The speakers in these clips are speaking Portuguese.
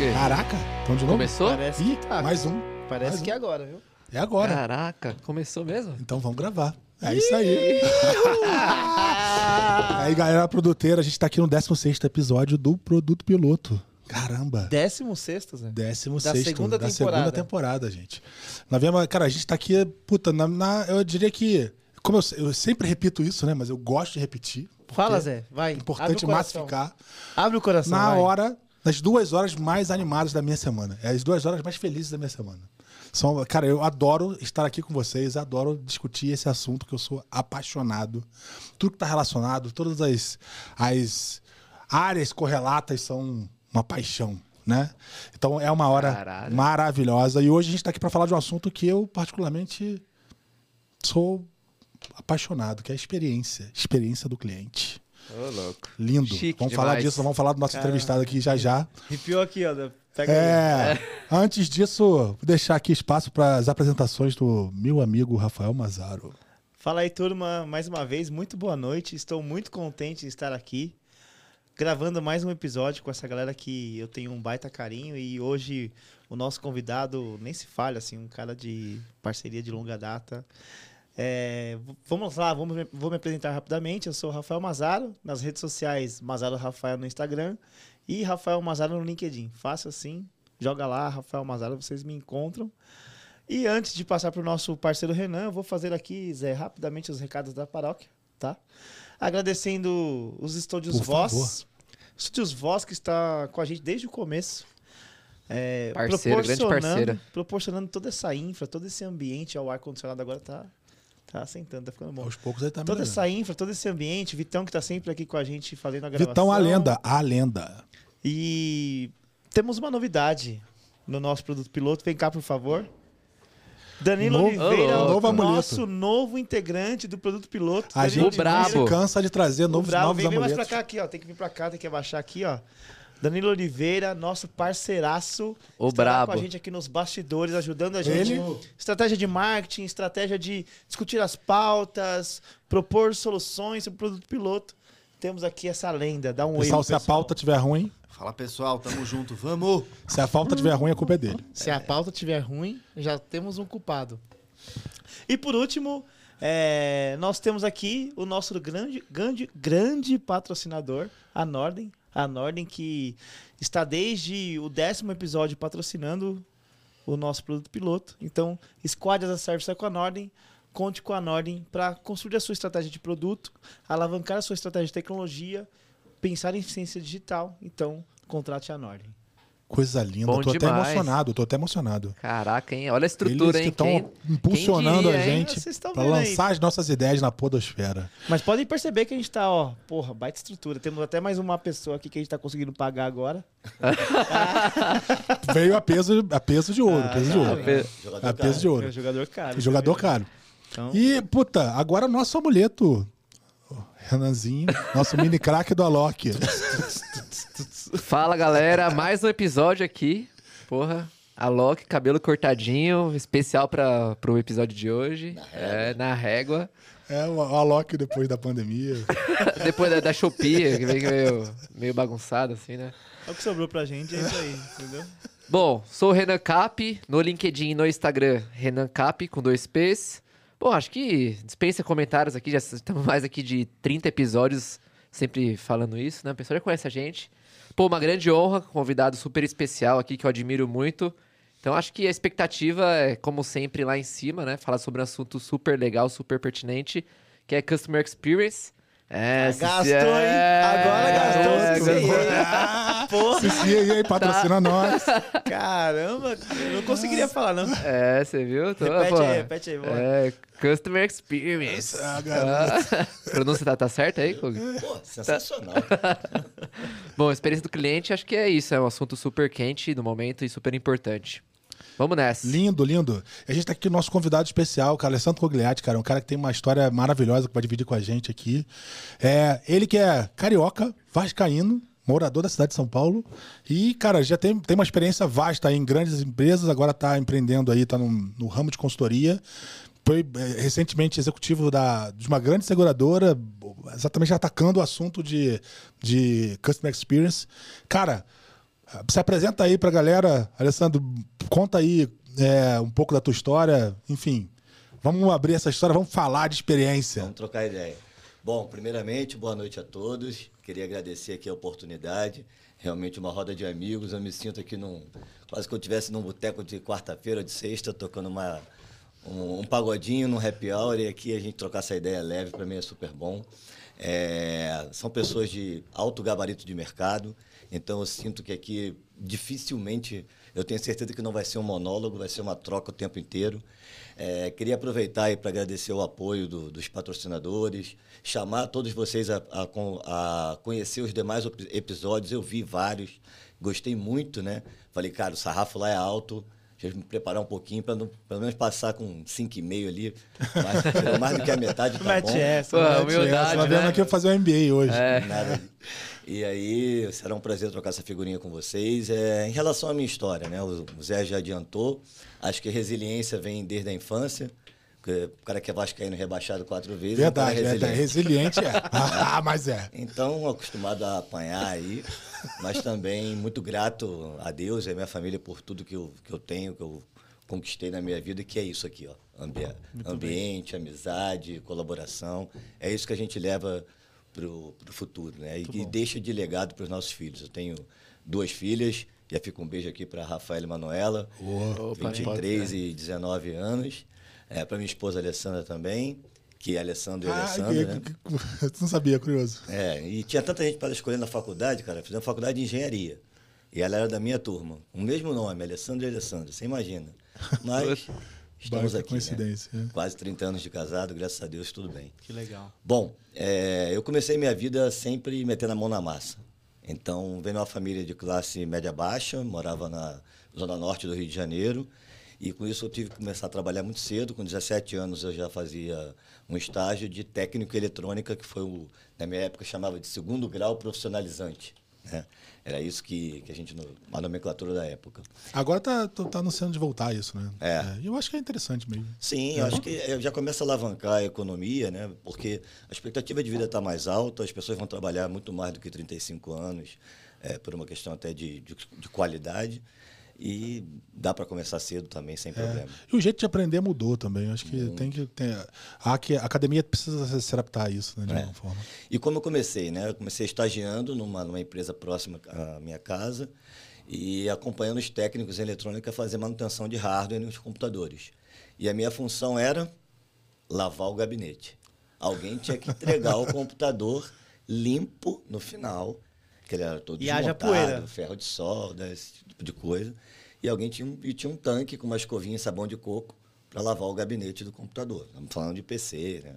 quê? Caraca, então de novo? Começou? Parece Ih, que tá. mais um. Parece mais que é agora, viu? É agora. Caraca, começou mesmo? Então vamos gravar. É isso aí. aí, galera produtora, a gente tá aqui no 16 episódio do Produto Piloto. Caramba. Décimo sexto, Zé. 16 Da segunda da temporada. segunda temporada, gente. Nós viemos, cara, a gente tá aqui, puta, na, na- eu diria que. Como eu, eu sempre repito isso, né? Mas eu gosto de repetir. Fala, Zé. Vai. É importante Abre massificar. Abre o coração. na vai. hora, nas duas horas mais animadas da minha semana. É as duas horas mais felizes da minha semana. São, cara, eu adoro estar aqui com vocês, adoro discutir esse assunto que eu sou apaixonado. Tudo que está relacionado, todas as, as áreas correlatas são uma paixão, né? Então é uma hora Caralho. maravilhosa. E hoje a gente está aqui para falar de um assunto que eu particularmente sou apaixonado, que é a experiência, experiência do cliente. Ô, louco. Lindo. Chique vamos falar demais. disso, vamos falar do nosso Caramba. entrevistado aqui já já. Arrepiou aqui, ó. Pega aí. É, antes disso, vou deixar aqui espaço para as apresentações do meu amigo Rafael Mazaro. Fala aí, turma. Mais uma vez, muito boa noite. Estou muito contente de estar aqui. Gravando mais um episódio com essa galera que eu tenho um baita carinho. E hoje o nosso convidado nem se falha, assim, um cara de parceria de longa data. É, vamos lá, vamos, vou me apresentar rapidamente. Eu sou o Rafael Mazaro, nas redes sociais, Mazaro Rafael no Instagram e Rafael Mazaro no LinkedIn. Fácil assim, joga lá, Rafael Mazaro, vocês me encontram. E antes de passar para o nosso parceiro Renan, eu vou fazer aqui, Zé, rapidamente os recados da paróquia, tá? Agradecendo os estúdios Por Voz. favor. Estúdios Voz que está com a gente desde o começo. É, Parceiro, grande proporcionando- parceira. Proporcionando toda essa infra, todo esse ambiente, ó, o ar-condicionado agora tá, tá assentando, tá ficando bom. Aos poucos ele tá Toda melhorando. essa infra, todo esse ambiente, Vitão que tá sempre aqui com a gente fazendo a gravação. Vitão, a lenda, a lenda. E temos uma novidade no nosso produto piloto. Vem cá, por favor. Danilo Novo- Oliveira, Ô, o novo nosso novo integrante do produto piloto. A Danilo gente O brabo. cansa de trazer O novos, brabo. novos Vem, vem mais pra cá aqui, ó. Tem que vir pra cá, tem que abaixar aqui, ó. Danilo Oliveira, nosso parceiraço. O brabo. com a gente aqui nos bastidores, ajudando a gente. Ele- Estratégia de marketing, estratégia de discutir as pautas, propor soluções sobre o produto piloto. Temos aqui essa lenda. Dá um oi, Pessoal, se a pauta tiver ruim, Fala pessoal, tamo junto, vamos! se a pauta tiver ruim, a culpa é dele. Se a pauta estiver ruim, já temos um culpado. E por último, é, nós temos aqui o nosso grande, grande, grande patrocinador, a Norden. A Norden que está desde o décimo episódio patrocinando o nosso produto piloto. Então, Squad as a Service é com a Norden. Conte com a Norden para construir a sua estratégia de produto, alavancar a sua estratégia de tecnologia, pensar em ciência digital. Então, contrate a Norden. Coisa linda. Bom tô até demais. emocionado, tô até emocionado. Caraca, hein? Olha a estrutura, Eles que hein? estão impulsionando quem diria, a gente para aí. lançar as nossas ideias na podosfera. Mas podem perceber que a gente tá, ó, porra, baita estrutura. Temos até mais uma pessoa aqui que a gente tá conseguindo pagar agora. Veio a peso, a peso de ouro, Ah, peso de ouro. Pe- A peso de É ouro. um jogador caro. Jogador caro. Então, E, puta, agora o nosso amuleto. Renanzinho, nosso mini craque do Alok. Fala, galera. Mais um episódio aqui. Porra. A Loki, cabelo cortadinho, especial para pro episódio de hoje. é, na régua. É o Alok depois da pandemia. Depois da, da Shopee, que veio meio, meio bagunçado, assim, né? é o que sobrou pra gente, é isso aí, entendeu? Bom, sou o Renan Cap, no LinkedIn e no Instagram, Renan Cap, com dois P's. Bom, acho que dispensa comentários aqui, já estamos mais aqui de 30 episódios sempre falando isso, né? O pessoal já conhece a gente. Pô, uma grande honra, convidado super especial aqui que eu admiro muito. Então acho que a expectativa é, como sempre, lá em cima, né? Falar sobre um assunto super legal, super pertinente, que é Customer Experience. É, Gastou, hein? é, Agora gastou, é, hein? Ah, Porra, Cici aí, patrocina Tá. nós. caramba, eu não conseguiria falar, não. É, você viu? Tô, Repete pô, aí, repete aí. É, Customer Experience. Ah, garoto. Ah, pronúncia tá, tá certa aí, Kug? Pô, sensacional. Bom, experiência do cliente, acho que é isso. É um assunto super quente no momento e super importante. Vamos nessa. Lindo, lindo. A gente tá aqui com o nosso convidado especial, cara, Alessandro Cogliatti, cara, um cara que tem uma história maravilhosa que vai dividir com a gente aqui. É, ele que é carioca, vascaíno, morador da cidade de São Paulo e, cara, já tem, tem uma experiência vasta em grandes empresas, agora tá empreendendo aí, tá no, no ramo de consultoria. Foi é, recentemente executivo da, de uma grande seguradora, exatamente atacando o assunto de, de Customer Experience. Cara, Se apresenta aí pra galera. Alessandro, conta aí é, um pouco da tua história. Enfim, vamos abrir essa história, vamos falar de experiência. Vamos trocar ideia. Bom, primeiramente, boa noite a todos. Queria agradecer aqui a oportunidade. Realmente uma roda de amigos. Eu me sinto aqui num. Quase que eu estivesse num boteco de quarta-feira ou de sexta, tocando uma, um, um pagodinho num happy hour. E aqui a gente trocar essa ideia leve, para mim é super bom. É, são pessoas de alto gabarito de mercado. Então eu sinto que aqui dificilmente, eu tenho certeza que não vai ser um monólogo, vai ser uma troca o tempo inteiro. É, queria aproveitar para agradecer o apoio do, dos patrocinadores, chamar todos vocês a, a, a, conhecer os demais episódios. Eu vi vários, gostei muito, né? Falei, cara, o sarrafo lá é alto. Deixa eu me preparar um pouquinho para pelo menos passar com 5,5 ali. Mais, mais do que a metade tá Mete bom. essa, Pô, mete humildade, Nós né? viemos aqui fazer o MBA hoje. É. Nada. E aí, será um prazer trocar essa figurinha com vocês. É, em relação à minha história, né? O o Zé já adiantou. Acho que resiliência vem desde a infância. Porque O cara que é vascaíno rebaixado quatro vezes. é Verdade, verdade. Resiliente é. Ah, mas é. Então, acostumado a apanhar aí, mas também muito grato a Deus e a minha família por tudo que eu, que eu tenho, que eu conquistei na minha vida, que é isso aqui, ó. Ambi ambiente, amizade, colaboração. É isso que a gente leva para o futuro, né? E, e deixa de legado para os nossos filhos. Eu tenho duas filhas, já fica um beijo aqui para Rafaela e Manuela, Opa, 23 e 19 anos. É, para minha esposa Alessandra também, que é Alessandro e Ah, Alessandra, que- né? que- Tu não sabia, curioso. É, e tinha tanta gente para escolher na faculdade, cara. Fizemos faculdade de engenharia. E ela era da minha turma. O mesmo nome, Alessandro e Alessandra, você imagina. Mas estamos Baita aqui. coincidência, Né? é. Quase 30 anos de casado, graças a Deus, tudo bem. Que legal. Bom, é, eu comecei minha vida sempre metendo a mão na massa. Então, venho de uma família de classe média-baixa, morava na zona norte do Rio de Janeiro. E com isso eu tive que começar a trabalhar muito cedo. Com 17 anos eu já fazia um estágio de técnico eletrônica, que foi, o, na minha época, chamava de segundo grau profissionalizante. né? Era isso que, que a gente, no- a nomenclatura da época. Agora tá, tá anunciando de voltar isso, né? É. E eu acho que é interessante mesmo. Sim, eu acho que já começa a alavancar a economia, né? Porque a expectativa de vida está mais alta, as pessoas vão trabalhar muito mais do que 35 anos, eh, por uma questão até de, de, de qualidade. E dá para começar cedo também, sem problema. E o jeito de aprender mudou também. Acho que tem que ter. A, academia precisa se adaptar a isso, né? De É. alguma forma. E como eu comecei, né? Eu comecei estagiando numa, numa empresa próxima à minha casa e acompanhando os técnicos em eletrônica a fazer manutenção de hardware nos computadores. E a minha função era lavar o gabinete. Alguém tinha que entregar o computador limpo no final, que ele era todo E haja desmontado, poeira. ferro de solda, esse tipo de coisa. E alguém tinha um, e tinha um tanque com uma escovinha e sabão de coco para lavar o gabinete do computador. Estamos falando de PC, né?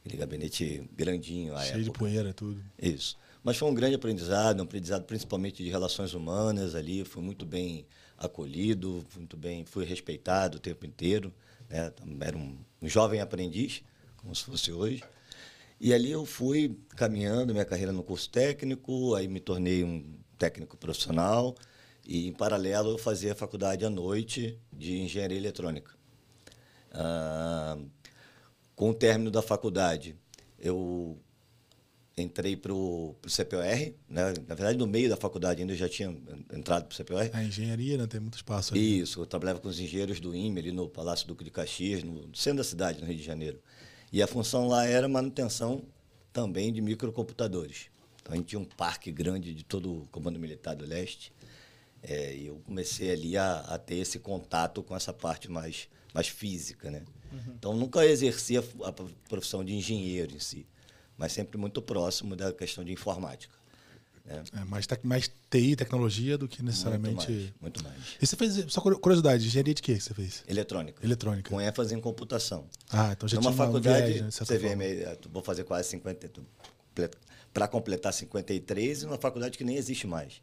Aquele gabinete grandinho à Cheio de época. poeira, tudo. Isso. Mas foi um grande aprendizado, um aprendizado principalmente de relações humanas ali. Fui muito bem acolhido, muito bem, fui respeitado o tempo inteiro. Né? Era um, um jovem aprendiz, como se fosse hoje. E ali eu fui caminhando minha carreira no curso técnico, aí me tornei um técnico profissional e, em paralelo, eu fazia a faculdade à noite de engenharia eletrônica. Ah, com o término da faculdade, eu entrei para o CPOR, né? na verdade, no meio da faculdade ainda eu já tinha entrado para o CPOR. A engenharia, né? Tem muito espaço ali. Isso, eu trabalhava com os engenheiros do IME, ali no Palácio Duque de Caxias, no centro da cidade, no Rio de Janeiro. E a função lá era manutenção também de microcomputadores. Então a gente tinha um parque grande de todo o Comando Militar do Leste. É, eu comecei ali a, a ter esse contato com essa parte mais, mais física, né? Então nunca exerci a, a profissão de engenheiro em si, mas sempre muito próximo da questão de informática. Né? É, mais, tec- mais TI, tecnologia, do que necessariamente. Muito mais, muito mais. E você fez, só cur- curiosidade, engenharia de quê que você fez? Eletrônica. Eletrônica. Com ênfase em computação. Ah, então já Numa tinha uma- faculdade, né, forma. meio- vou fazer quase 50, para completar 53, e numa faculdade que nem existe mais.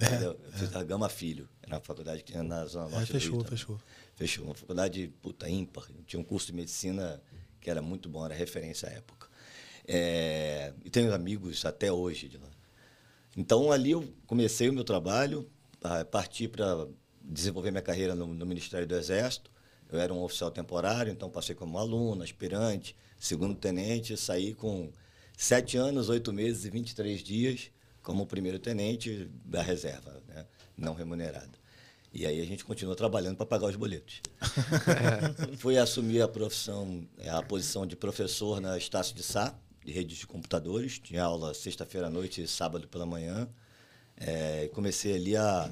Entendeu? Eu fiz a Gama Filho, uma faculdade que tinha na Zona É, Norte do fechou, Rio fechou. Fechou, uma faculdade puta ímpar. Tinha um curso de medicina que era muito bom, era referência à época. É, e tenho amigos até hoje de lá. Então ali eu comecei o meu trabalho, parti para desenvolver minha carreira no, no Ministério do Exército. Eu era um oficial temporário, então passei como aluno, aspirante, segundo tenente, saí com sete anos, oito meses e 23 dias como primeiro-tenente da reserva, né? não remunerado. E aí a gente continuou trabalhando para pagar os boletos. Fui assumir a profissão, a posição de professor na Estácio de Sá, de redes de computadores. Tinha aula sexta-feira à noite e sábado pela manhã. É, comecei ali a,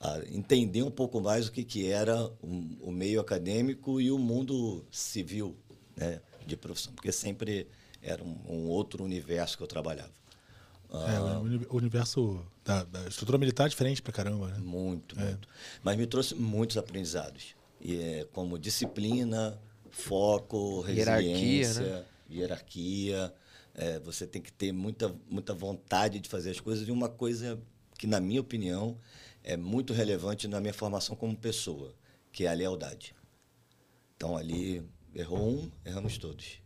a, entender um pouco mais o que, que era o, o meio acadêmico e o mundo civil né, de profissão, porque sempre era um, um outro universo que eu trabalhava. É, o universo da, da, estrutura militar é diferente pra caramba, né? Muito, é. muito. Mas me trouxe muitos aprendizados. E, é, como disciplina, foco, resiliência, hierarquia. Né? hierarquia é, você tem que ter muita, muita vontade de fazer as coisas. E uma coisa que, na minha opinião, é muito relevante na minha formação como pessoa, que é a lealdade. Então, ali, errou um, erramos todos.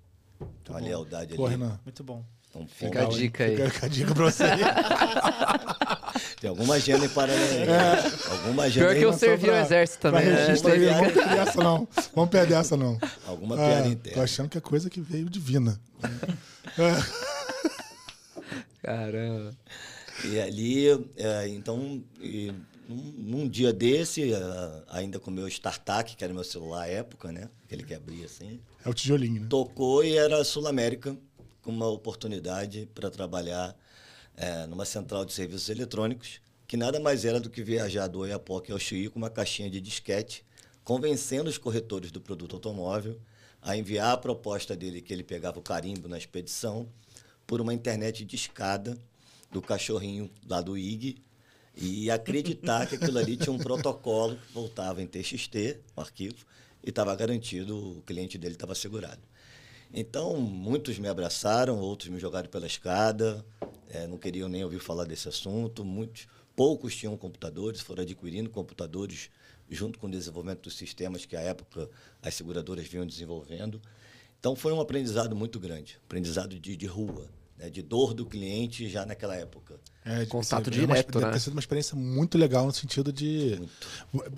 Então, a lealdade Pô, ali... Renan. Muito bom. Então, Fica a dica aí. Fica a dica pra você. Tem alguma agenda em paralelo. É. Alguma agenda Pior que eu servi o exército também. Né? Vamos perder essa não. Vamos perder essa não. Alguma ah, piada interna. Tô achando que é coisa que veio divina. Caramba. E ali, é, então, e, num, num, dia desse, uh, ainda com o meu StarTAC, que era meu celular à época, né? Aquele que abria assim. É o tijolinho, né? Tocou e era Sul América uma oportunidade para trabalhar é, numa central de serviços eletrônicos, que nada mais era do que viajar do Oiapoque ao Chuí com uma caixinha de disquete, convencendo os corretores do produto automóvel a enviar a proposta dele, que ele pegava o carimbo na expedição, por uma internet de escada do cachorrinho lá do IG, e acreditar que aquilo ali tinha um protocolo que voltava em TXT, o arquivo, e estava garantido, o cliente dele estava segurado. Então, muitos me abraçaram, outros me jogaram pela escada, é, não queriam nem ouvir falar desse assunto. Muitos, poucos tinham computadores, foram adquirindo computadores junto com o desenvolvimento dos sistemas que, à época, as seguradoras vinham desenvolvendo. Então, foi um aprendizado muito grande, aprendizado de, de rua, né, de dor do cliente já naquela época. É, Contato direto, uma, né? Deve ter sido uma experiência muito legal no sentido de...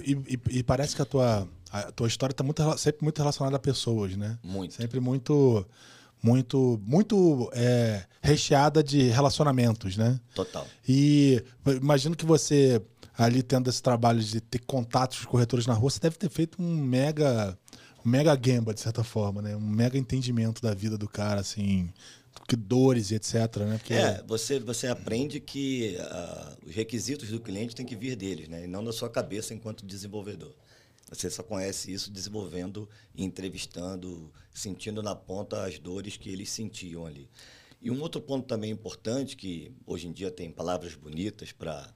E, e, e, parece que a tua a tua história está muito, sempre muito relacionada a pessoas, né? Muito. Sempre muito, muito, muito é, recheada de relacionamentos, né? Total. E imagino que você, ali tendo esse trabalho de ter contatos com os corretores na rua, você deve ter feito um mega, um mega gamba, de certa forma, né? Um mega entendimento da vida do cara, assim que dores e etc, né? Porque... É, você, você aprende que uh, os requisitos do cliente têm que vir deles, né? E não da sua cabeça enquanto desenvolvedor. Você só conhece isso desenvolvendo, entrevistando, sentindo na ponta as dores que eles sentiam ali. E um outro ponto também importante, que hoje em dia tem palavras bonitas para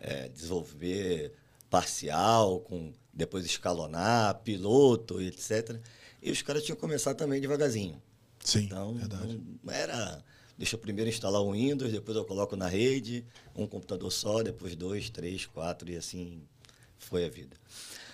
é, desenvolver parcial, com depois escalonar, piloto, etc. E os caras tinham que começar também devagarzinho. Sim, então, verdade. Não era, deixa eu primeiro instalar o Windows, depois eu coloco na rede, um computador só, depois dois, três, quatro, e assim foi a vida.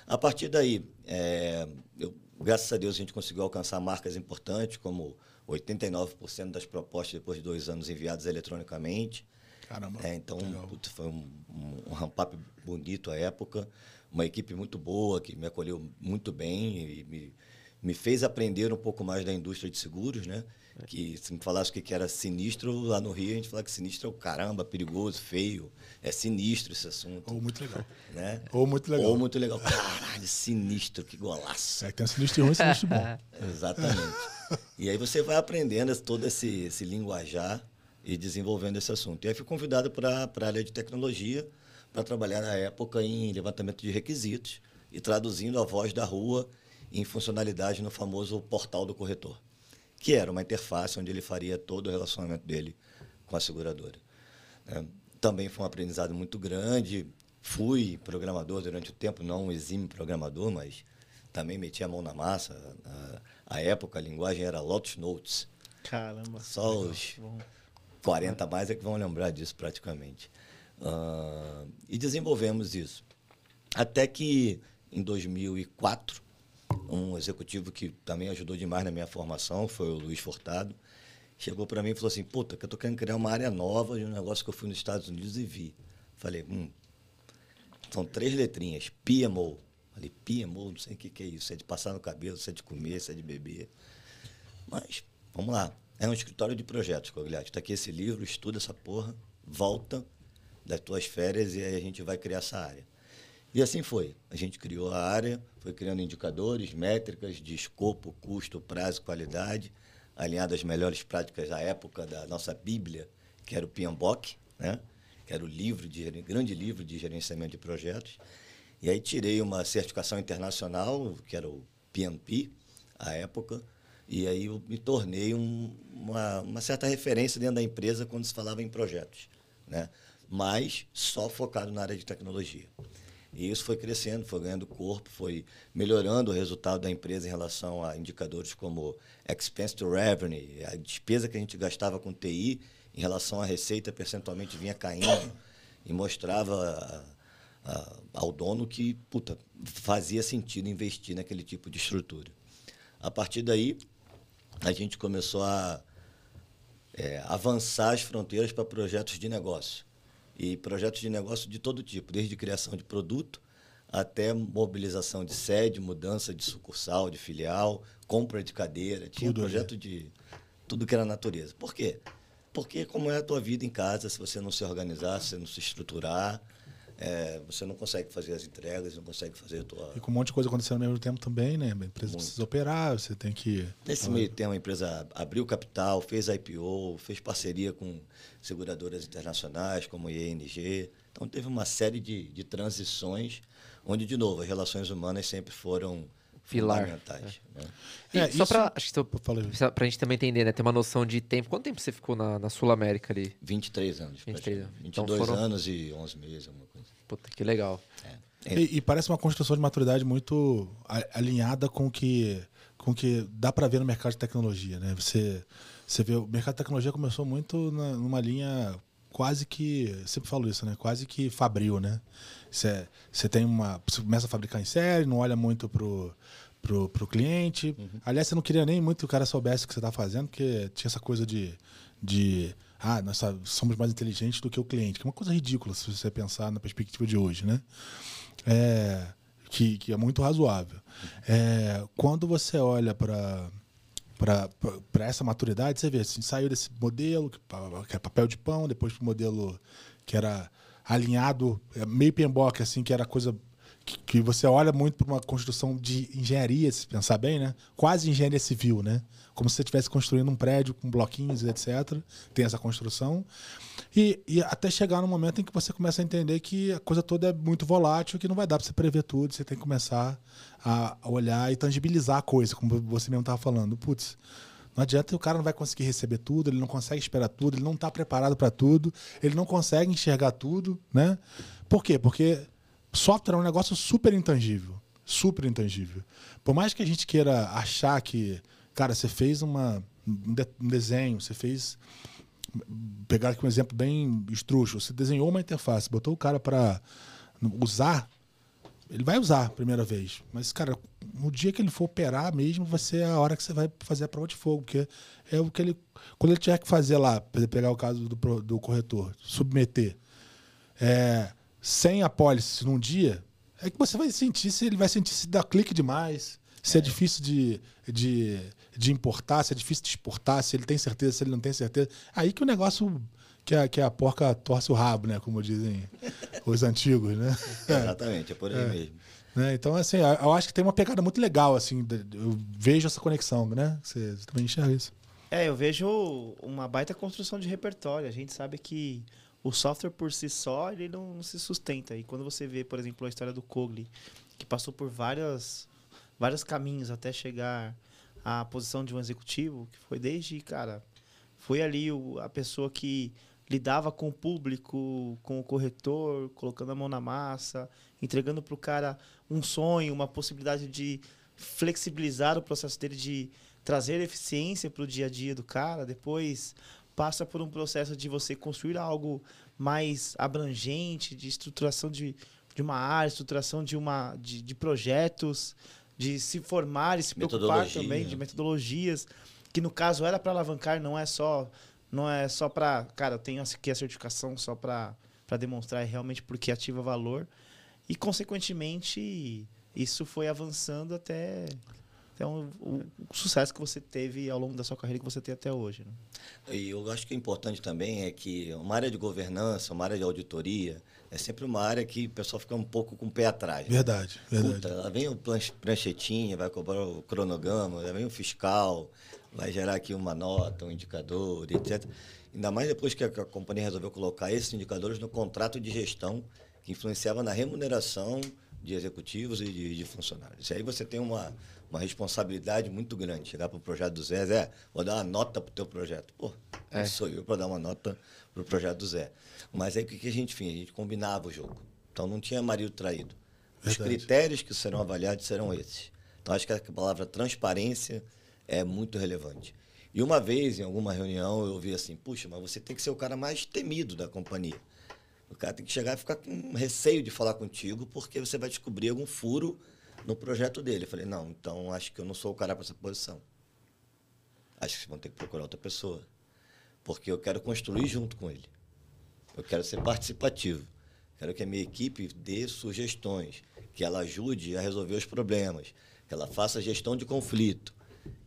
A partir daí, é, eu, graças a Deus, a gente conseguiu alcançar marcas importantes, como 89% das propostas depois de dois anos enviadas eletronicamente. Caramba. É, então, putz, foi um, um, um ramp-up bonito à época. Uma equipe muito boa, que me acolheu muito bem e me, me fez aprender um pouco mais da indústria de seguros, né? Que se me falasse o que era sinistro, lá no Rio a gente fala que sinistro é o caramba, perigoso, feio. É sinistro esse assunto. Ou muito legal. Né? Ou muito legal. Ou muito legal. Caralho, sinistro, que golaço. É que tem um sinistro ruim e sinistro bom. Exatamente. E aí você vai aprendendo todo esse, esse linguajar e desenvolvendo esse assunto. E aí fui convidado para a área de tecnologia para trabalhar na época em levantamento de requisitos e traduzindo a voz da rua em funcionalidade no famoso portal do corretor que era uma interface onde ele faria todo o relacionamento dele com a seguradora. É, também foi um aprendizado muito grande. Fui programador durante o tempo, não um exímio programador, mas também meti a mão na massa. A, a época a linguagem era Lotus Notes. Caramba. Só os 40 mais é que vão lembrar disso praticamente. Uh, e desenvolvemos isso. Até que em 2004 um executivo que também ajudou demais na minha formação, foi o Luiz Fortado. Chegou para mim e falou assim: Puta, que eu tô querendo criar uma área nova de um negócio que eu fui nos Estados Unidos e vi. Falei: Hum, são três letrinhas, PMO. Falei: PMO, não sei o que, que é isso. É de passar no cabelo, se é de comer, se é de beber. Mas, vamos lá. É um escritório de projetos, Cogliati. Está aqui esse livro, estuda essa porra, volta das tuas férias e aí a gente vai criar essa área. E assim foi. A gente criou a área, foi criando indicadores, métricas de escopo, custo, prazo, qualidade, alinhado às melhores práticas da época da nossa Bíblia, que era o PMBOK, né? que era o livro de, grande livro de gerenciamento de projetos. E aí tirei uma certificação internacional, que era o PMP, à época, e aí eu me tornei um, uma, uma certa referência dentro da empresa quando se falava em projetos, né? mas só focado na área de tecnologia. E isso foi crescendo, foi ganhando corpo, foi melhorando o resultado da empresa em relação a indicadores como expense to revenue, a despesa que a gente gastava com TI em relação à receita percentualmente vinha caindo e mostrava a, a, ao dono que puta, fazia sentido investir naquele tipo de estrutura. A partir daí, a gente começou a é, avançar as fronteiras para projetos de negócio. E projetos de negócio de todo tipo, desde criação de produto até mobilização de sede, mudança de sucursal, de filial, compra de cadeira. Tinha tudo projeto de tudo que era natureza. Por quê? Porque como é a tua vida em casa, se você não se organizar, se você não se estruturar, é, você não consegue fazer as entregas, não consegue fazer a tua... E com um monte de coisa acontecendo ao mesmo tempo também, né? A empresa Muito. precisa operar, você tem que... Nesse meio tempo, a empresa abriu capital, fez IPO, fez parceria com seguradoras internacionais, como ING. Então, teve uma série de, de transições, onde, de novo, as relações humanas sempre foram Pilar. fundamentais. É. Né? É, só para a gente também entender, né? Ter uma noção de tempo. Quanto tempo você ficou na, na Sul América ali? 23 anos. 23 anos. 22 então foram... anos e 11 meses, alguma coisa. Puta, que legal. É. E, e, parece uma construção de maturidade muito alinhada com que com que dá para ver no mercado de tecnologia, né? Você você vê o mercado de tecnologia começou muito na, numa linha quase que sempre falo isso, né? Quase que fabril, né? Você, você tem uma você começa a fabricar em série, não olha muito pro pro, pro cliente. Uhum. Aliás, você não queria nem muito que o cara soubesse o que você está fazendo, porque tinha essa coisa de, de ah, nós somos mais inteligentes do que o cliente, que é uma coisa ridícula se você pensar na perspectiva de hoje, né? É, que, que é muito razoável. É, quando você olha para para essa maturidade, você vê, assim, saiu desse modelo, que, é papel de pão, depois para o modelo que era alinhado, é, meio PMBOK, assim, que era coisa que, você olha muito para uma construção de engenharia, se pensar bem, né? Quase engenharia civil, né? Como se você estivesse construindo um prédio com bloquinhos, etc. Tem essa construção. E, e, até chegar no momento em que você começa a entender que a coisa toda é muito volátil, que não vai dar para você prever tudo, você tem que começar a, olhar e tangibilizar a coisa, como você mesmo estava falando. Putz, não adianta o cara não vai conseguir receber tudo, ele não consegue esperar tudo, ele não está preparado para tudo, ele não consegue enxergar tudo, né? Por quê? Porque software é um negócio super intangível. Super intangível. Por mais que a gente queira achar que, cara, você fez uma, um, de, desenho, você fez. Pegar aqui um exemplo bem estrúxulo. Você desenhou uma interface, botou o cara para usar, ele vai usar a primeira vez. Mas, cara, no dia que ele for operar mesmo, vai ser a hora que você vai fazer a prova de fogo. Porque é o que ele. Quando ele tiver que fazer lá, pegar o caso do, do corretor, submeter. É, sem a pólice num dia, é que você vai sentir se ele vai sentir se dá clique demais, se é, é difícil de, de, de importar, se é difícil de exportar, se ele tem certeza, se ele não tem certeza. Aí que o negócio que a, que a porca torce o rabo, né? Como dizem os antigos, né? Exatamente, é por aí é. mesmo. Né? Então, assim, eu acho que tem uma pegada muito legal, assim, eu vejo essa conexão, né? Você, você também enxerga isso. É, eu vejo uma baita construção de repertório. A gente sabe que o software por si só ele não se sustenta. E quando você vê, por exemplo, a história do Cogli, que passou por várias, vários caminhos até chegar à posição de um executivo, que foi desde, cara, foi ali o, a pessoa que lidava com o público, com o corretor, colocando a mão na massa, entregando para o cara um sonho, uma possibilidade de flexibilizar o processo dele de trazer eficiência para o dia a dia do cara. Depois passa por um processo de você construir algo mais abrangente, de estruturação de, de uma área, estruturação de, uma, de, de projetos, de se formar e se preocupar também de metodologias, que no caso era para alavancar, não é só não é só para, cara, eu tenho aqui a certificação só para demonstrar realmente porque ativa valor. E consequentemente, isso foi avançando até Então, o, o sucesso que você teve ao longo da sua carreira que você tem até hoje. Né? E eu acho que o importante também é que uma área de governança, uma área de auditoria, é sempre uma área que o pessoal fica um pouco com o pé atrás. né? Verdade, verdade. Puta, lá vem o pranchetinha, vai cobrar o cronograma, lá vem o fiscal, vai gerar aqui uma nota, um indicador, etc. Ainda mais depois que a, que a companhia resolveu colocar esses indicadores no contrato de gestão, que influenciava na remuneração de executivos e de, de funcionários. E aí você tem uma, uma responsabilidade muito grande. Chegar para o projeto do Zé, Zé, vou dar uma nota para o teu projeto. Pô, É. sou eu para dar uma nota para o projeto do Zé. Mas aí o que, que a gente fez? A gente combinava o jogo. Então não tinha marido traído. Os Verdade. critérios que serão avaliados serão esses. Então acho que a palavra transparência é muito relevante. E uma vez, em alguma reunião, eu ouvi assim: puxa, mas você tem que ser o cara mais temido da companhia. O cara tem que chegar e ficar com receio de falar contigo, porque você vai descobrir algum furo no projeto dele. Eu falei: não, então acho que eu não sou o cara para essa posição. Acho que vocês vão ter que procurar outra pessoa. Porque eu quero construir junto com ele. Eu quero ser participativo. Quero que a minha equipe dê sugestões, que ela ajude a resolver os problemas, que ela faça gestão de conflito,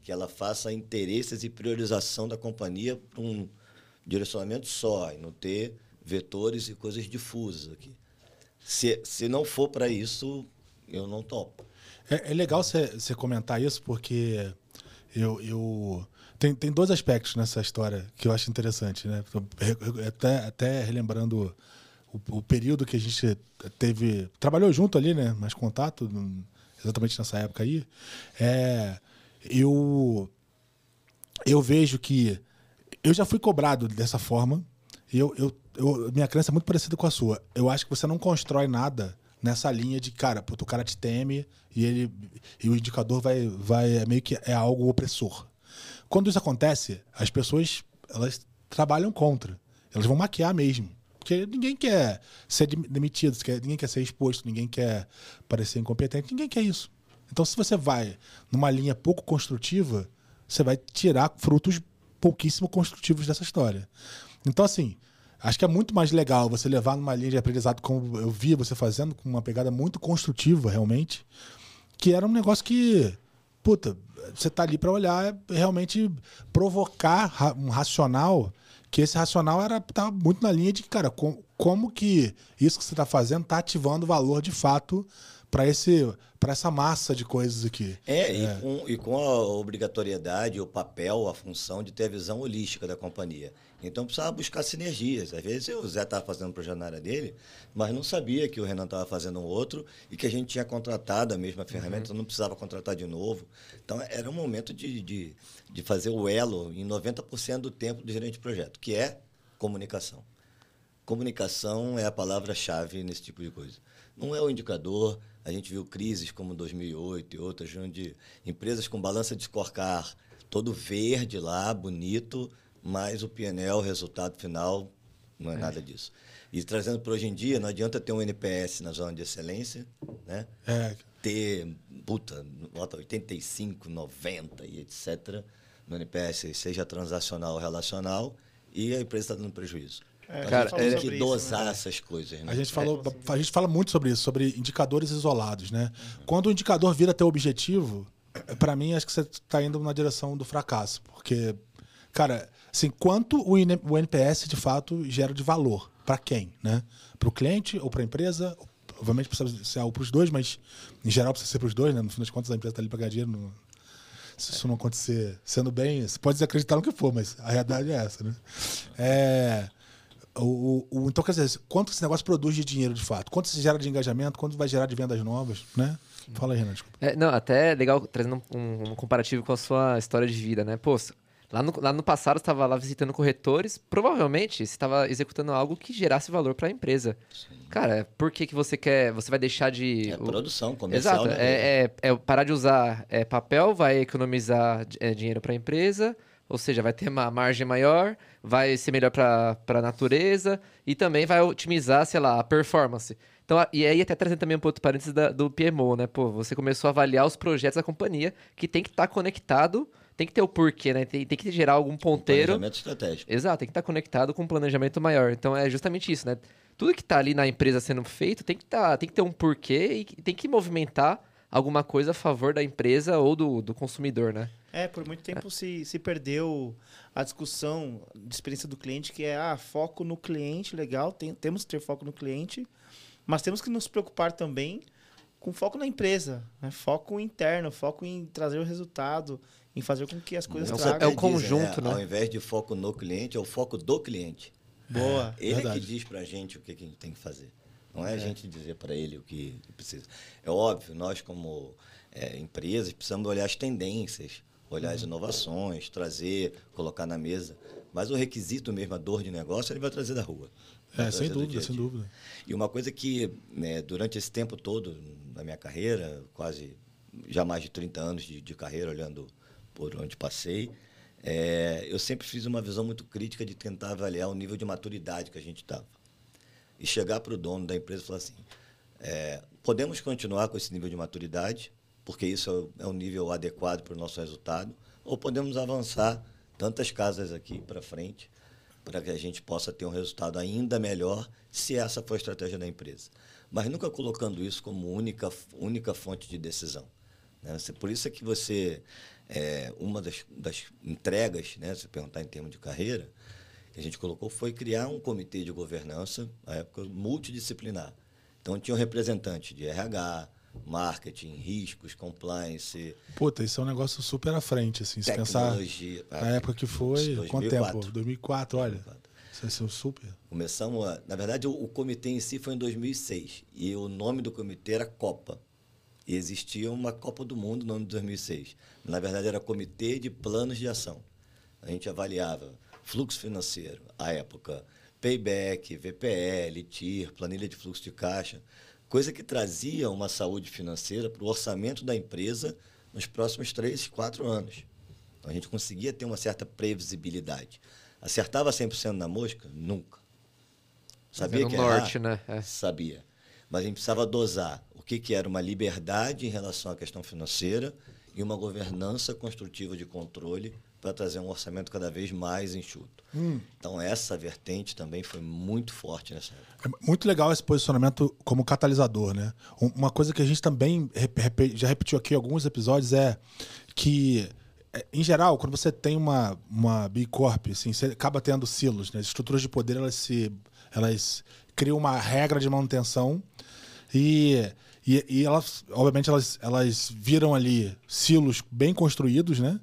que ela faça interesses e priorização da companhia para um direcionamento só, e não ter vetores e coisas difusas aqui. Se, se não for para isso, eu não topo. É, é legal você comentar isso, porque eu, eu tem, tem dois aspectos nessa história que eu acho interessante, né? Até, até relembrando o, o período que a gente teve. Trabalhou junto ali, né? Mais contato, exatamente nessa época aí. É, eu, eu vejo que eu já fui cobrado dessa forma. Eu, eu, eu- minha crença é muito parecida com a sua. Eu acho que você não constrói nada nessa linha de, cara, puto, o cara te teme e ele e o indicador vai, vai é meio que é algo opressor. Quando isso acontece, as pessoas elas trabalham contra. Elas vão maquiar mesmo. Porque ninguém quer ser dem- demitido, ninguém quer ser exposto, ninguém quer parecer incompetente, ninguém quer isso. Então, se você vai numa linha pouco construtiva, você vai tirar frutos pouquíssimo construtivos dessa história. Então, assim, acho que é muito mais legal você levar numa linha de aprendizado, como eu via você fazendo, com uma pegada muito construtiva, realmente, que era um negócio que, puta, você tá ali para olhar, é realmente provocar um racional, que esse racional era tá muito na linha de, cara, com- como que isso que você tá fazendo tá ativando valor de fato para esse para essa massa de coisas aqui. É, E, com, e com a obrigatoriedade, o papel, a função de ter a visão holística da companhia. Então precisava buscar sinergias. Às vezes o Zé estava fazendo um projeto na área dele, mas não sabia que o Renan estava fazendo um outro e que a gente tinha contratado a mesma ferramenta, então não precisava contratar de novo. Então era um momento de, de, de fazer o elo em 90% do tempo do gerente de projeto, que é comunicação. Comunicação é a palavra-chave nesse tipo de coisa. Não é o indicador. A gente viu crises como 2008 e outras, onde empresas com balança de scorecard, todo verde lá, bonito, mas o PNL, o resultado final, não é, nada disso. E trazendo para hoje em dia, não adianta ter um NPS na zona de excelência, né? É, ter, puta, nota 85, 90 e etc. no NPS, seja transacional ou relacional, e a empresa está dando prejuízo. É, Cara, a gente tem é- que isso, dosar né? essas coisas. Né? A gente É, falou, a gente fala muito sobre isso, sobre indicadores isolados, né? Quando o indicador vira teu objetivo, para mim acho que você está indo na direção do fracasso, porque cara, assim, quanto o IN- o NPS de fato gera de valor para quem, né? Para o cliente ou para a empresa? Obviamente precisa ser algo para os dois, mas em geral precisa ser para os dois, né? No fim das contas a empresa está ali para ganhar dinheiro. não- Se isso não acontecer sendo bem, você pode desacreditar no que for, mas a realidade é essa, né? É, o, o- o- então, quer dizer, quanto esse negócio produz de dinheiro de fato? Quanto se gera de engajamento? Quanto vai gerar de vendas novas, né? Fala aí, Renan, desculpa. É, não, até legal trazendo um, um comparativo com a sua história de vida, né? Pô, lá no, lá no passado você estava lá visitando corretores, provavelmente você estava executando algo que gerasse valor para a empresa. Cara, por que, que você quer. Você vai deixar de. É o- produção comercial. Exato, né? é, é- é parar de usar é, papel, vai economizar é, dinheiro para a empresa, ou seja, vai ter uma margem maior, vai ser melhor para a natureza e também vai otimizar, sei lá, a performance. Então, e aí até trazendo também um outro parênteses da- do PMO, né? Pô, você começou a avaliar os projetos da companhia que tem que estar conectado, tem que ter o porquê, né? Tem, tem que gerar algum ponteiro. Planejamento estratégico. Exato, tem que estar conectado com um planejamento maior. Então é justamente isso, né? Tudo que está ali na empresa sendo feito tem que, tá, tem que ter um porquê e tem que movimentar alguma coisa a favor da empresa ou do, do consumidor, né? É, por muito tempo se, se perdeu a discussão de experiência do cliente, que é ah, foco no cliente, legal, tem, temos que ter foco no cliente, mas temos que nos preocupar também com foco na empresa, né? foco interno, foco em trazer o resultado, em fazer com que as coisas É o- tragam. é o conjunto, né? Ao invés de foco no cliente, é o foco do cliente. Boa. Ele é verdade. que diz pra gente o que, que a gente tem que fazer. Não é, a gente dizer para ele o que precisa. É óbvio, nós como é, empresas precisamos olhar as tendências, olhar Uhum. as inovações, trazer, colocar na mesa. Mas o requisito mesmo, a dor de negócio, ele vai trazer da rua. É, sem dúvida, dia sem dúvida. E uma coisa que, né, durante esse tempo todo, na minha carreira, quase já mais de 30 anos de, de carreira, olhando por onde passei, é, eu sempre fiz uma visão muito crítica de tentar avaliar o nível de maturidade que a gente estava. E chegar para o dono da empresa e falar assim: é, podemos continuar com esse nível de maturidade, porque isso é o nível adequado para o nosso resultado, ou podemos avançar tantas casas aqui para frente para que a gente possa ter um resultado ainda melhor, se essa for a estratégia da empresa. Mas nunca colocando isso como única, única fonte de decisão. né? Por isso é que você, é, uma das, das entregas, né, se perguntar em termos de carreira, que a gente colocou foi criar um comitê de governança, na época multidisciplinar. Então tinha um representante de RH, marketing, riscos, compliance, Puta, isso é um negócio super à frente, assim. Se pensar na época que foi, quanto 2004. tempo? 2004, olha. Isso é super. Começamos a, na verdade, o, o comitê em si foi em 2006 e o nome do comitê era Copa. E existia uma Copa do Mundo no ano de 2006. Na verdade, era Comitê de Planos de Ação. A gente avaliava fluxo financeiro, à época, payback, VPL, TIR, planilha de fluxo de caixa, coisa que trazia uma saúde financeira para o orçamento da empresa nos próximos três, quatro anos. Então, a gente conseguia ter uma certa previsibilidade. Acertava 100% na mosca? Nunca. Sabia que era norte, né? É. Sabia. Mas a gente precisava dosar o que, que era uma liberdade em relação à questão financeira e uma governança construtiva de controle para trazer um orçamento cada vez mais enxuto. Então, essa vertente também foi muito forte nessa época. É muito legal esse posicionamento como catalisador, né? Um- Uma coisa que a gente também já repetiu aqui em alguns episódios é que, é, em geral, quando você tem uma, uma B Corp, assim, você acaba tendo silos, né? As estruturas de poder, elas se... Elas criam uma regra de manutenção e, e, e elas, obviamente, elas, elas viram ali silos bem construídos, né?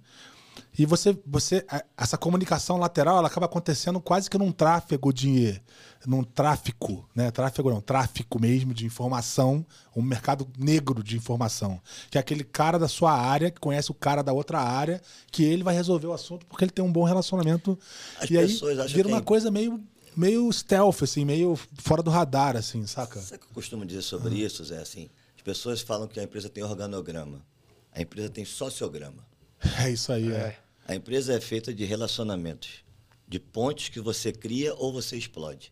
E você, você, essa comunicação lateral, ela acaba acontecendo quase que num tráfego de, num tráfico, né? Tráfego não, tráfico mesmo de informação, um mercado negro de informação, que é aquele cara da sua área que conhece o cara da outra área, que ele vai resolver o assunto porque ele tem um bom relacionamento. As e aí vira que uma é- coisa meio, meio stealth, assim, meio fora do radar, assim, saca? Sabe o que eu costumo dizer sobre isso, Zé? Assim, as pessoas falam que a empresa tem organograma. A empresa tem sociograma. É isso aí, é. A empresa é feita de relacionamentos, de pontes que você cria ou você explode.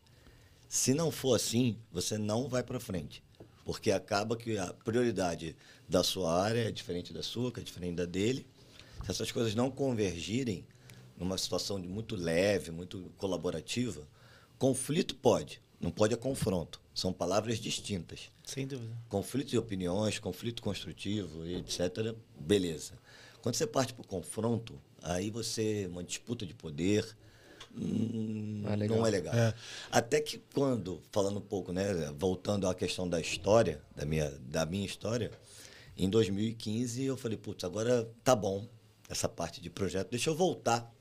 Se não for assim, você não vai para frente, porque acaba que a prioridade da sua área é diferente da sua, que é diferente da dele. Se essas coisas não convergirem numa situação de muito leve, muito colaborativa, conflito pode, não pode é confronto. São palavras distintas Sem dúvida. conflito de opiniões, conflito construtivo, etc., beleza. Quando você parte para o confronto, aí você, uma disputa de poder, hum, Não é legal. não é legal. É. Até que quando, falando um pouco, né, voltando à questão da história, da minha, da minha história, em 2015 eu falei, putz, agora tá bom essa parte de projeto, deixa eu voltar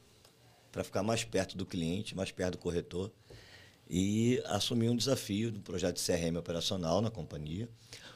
para ficar mais perto do cliente, mais perto do corretor e assumi um desafio do projeto de CRM operacional na companhia,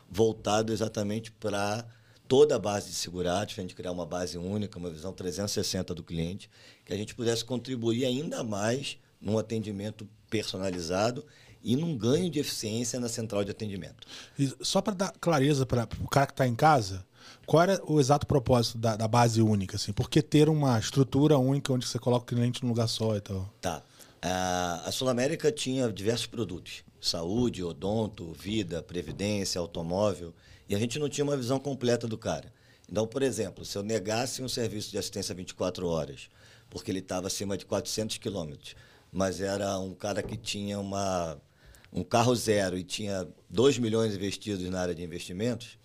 voltado exatamente para toda a base de segurados, para a gente criar uma base única, uma visão 360 do cliente, que a gente pudesse contribuir ainda mais num atendimento personalizado e num ganho de eficiência na central de atendimento. E só para dar clareza para o cara que está em casa, qual era o exato propósito da, da base única? Assim? Por que ter uma estrutura única onde você coloca o cliente num lugar só e tal? Tá. A, a Sul América tinha diversos produtos: saúde, odonto, vida, previdência, automóvel, e a gente não tinha uma visão completa do cara. Então, por exemplo, se eu negasse um serviço de assistência 24 horas, porque ele estava acima de 400 quilômetros, mas era um cara que tinha uma, um carro zero e tinha 2 milhões investidos na área de investimentos,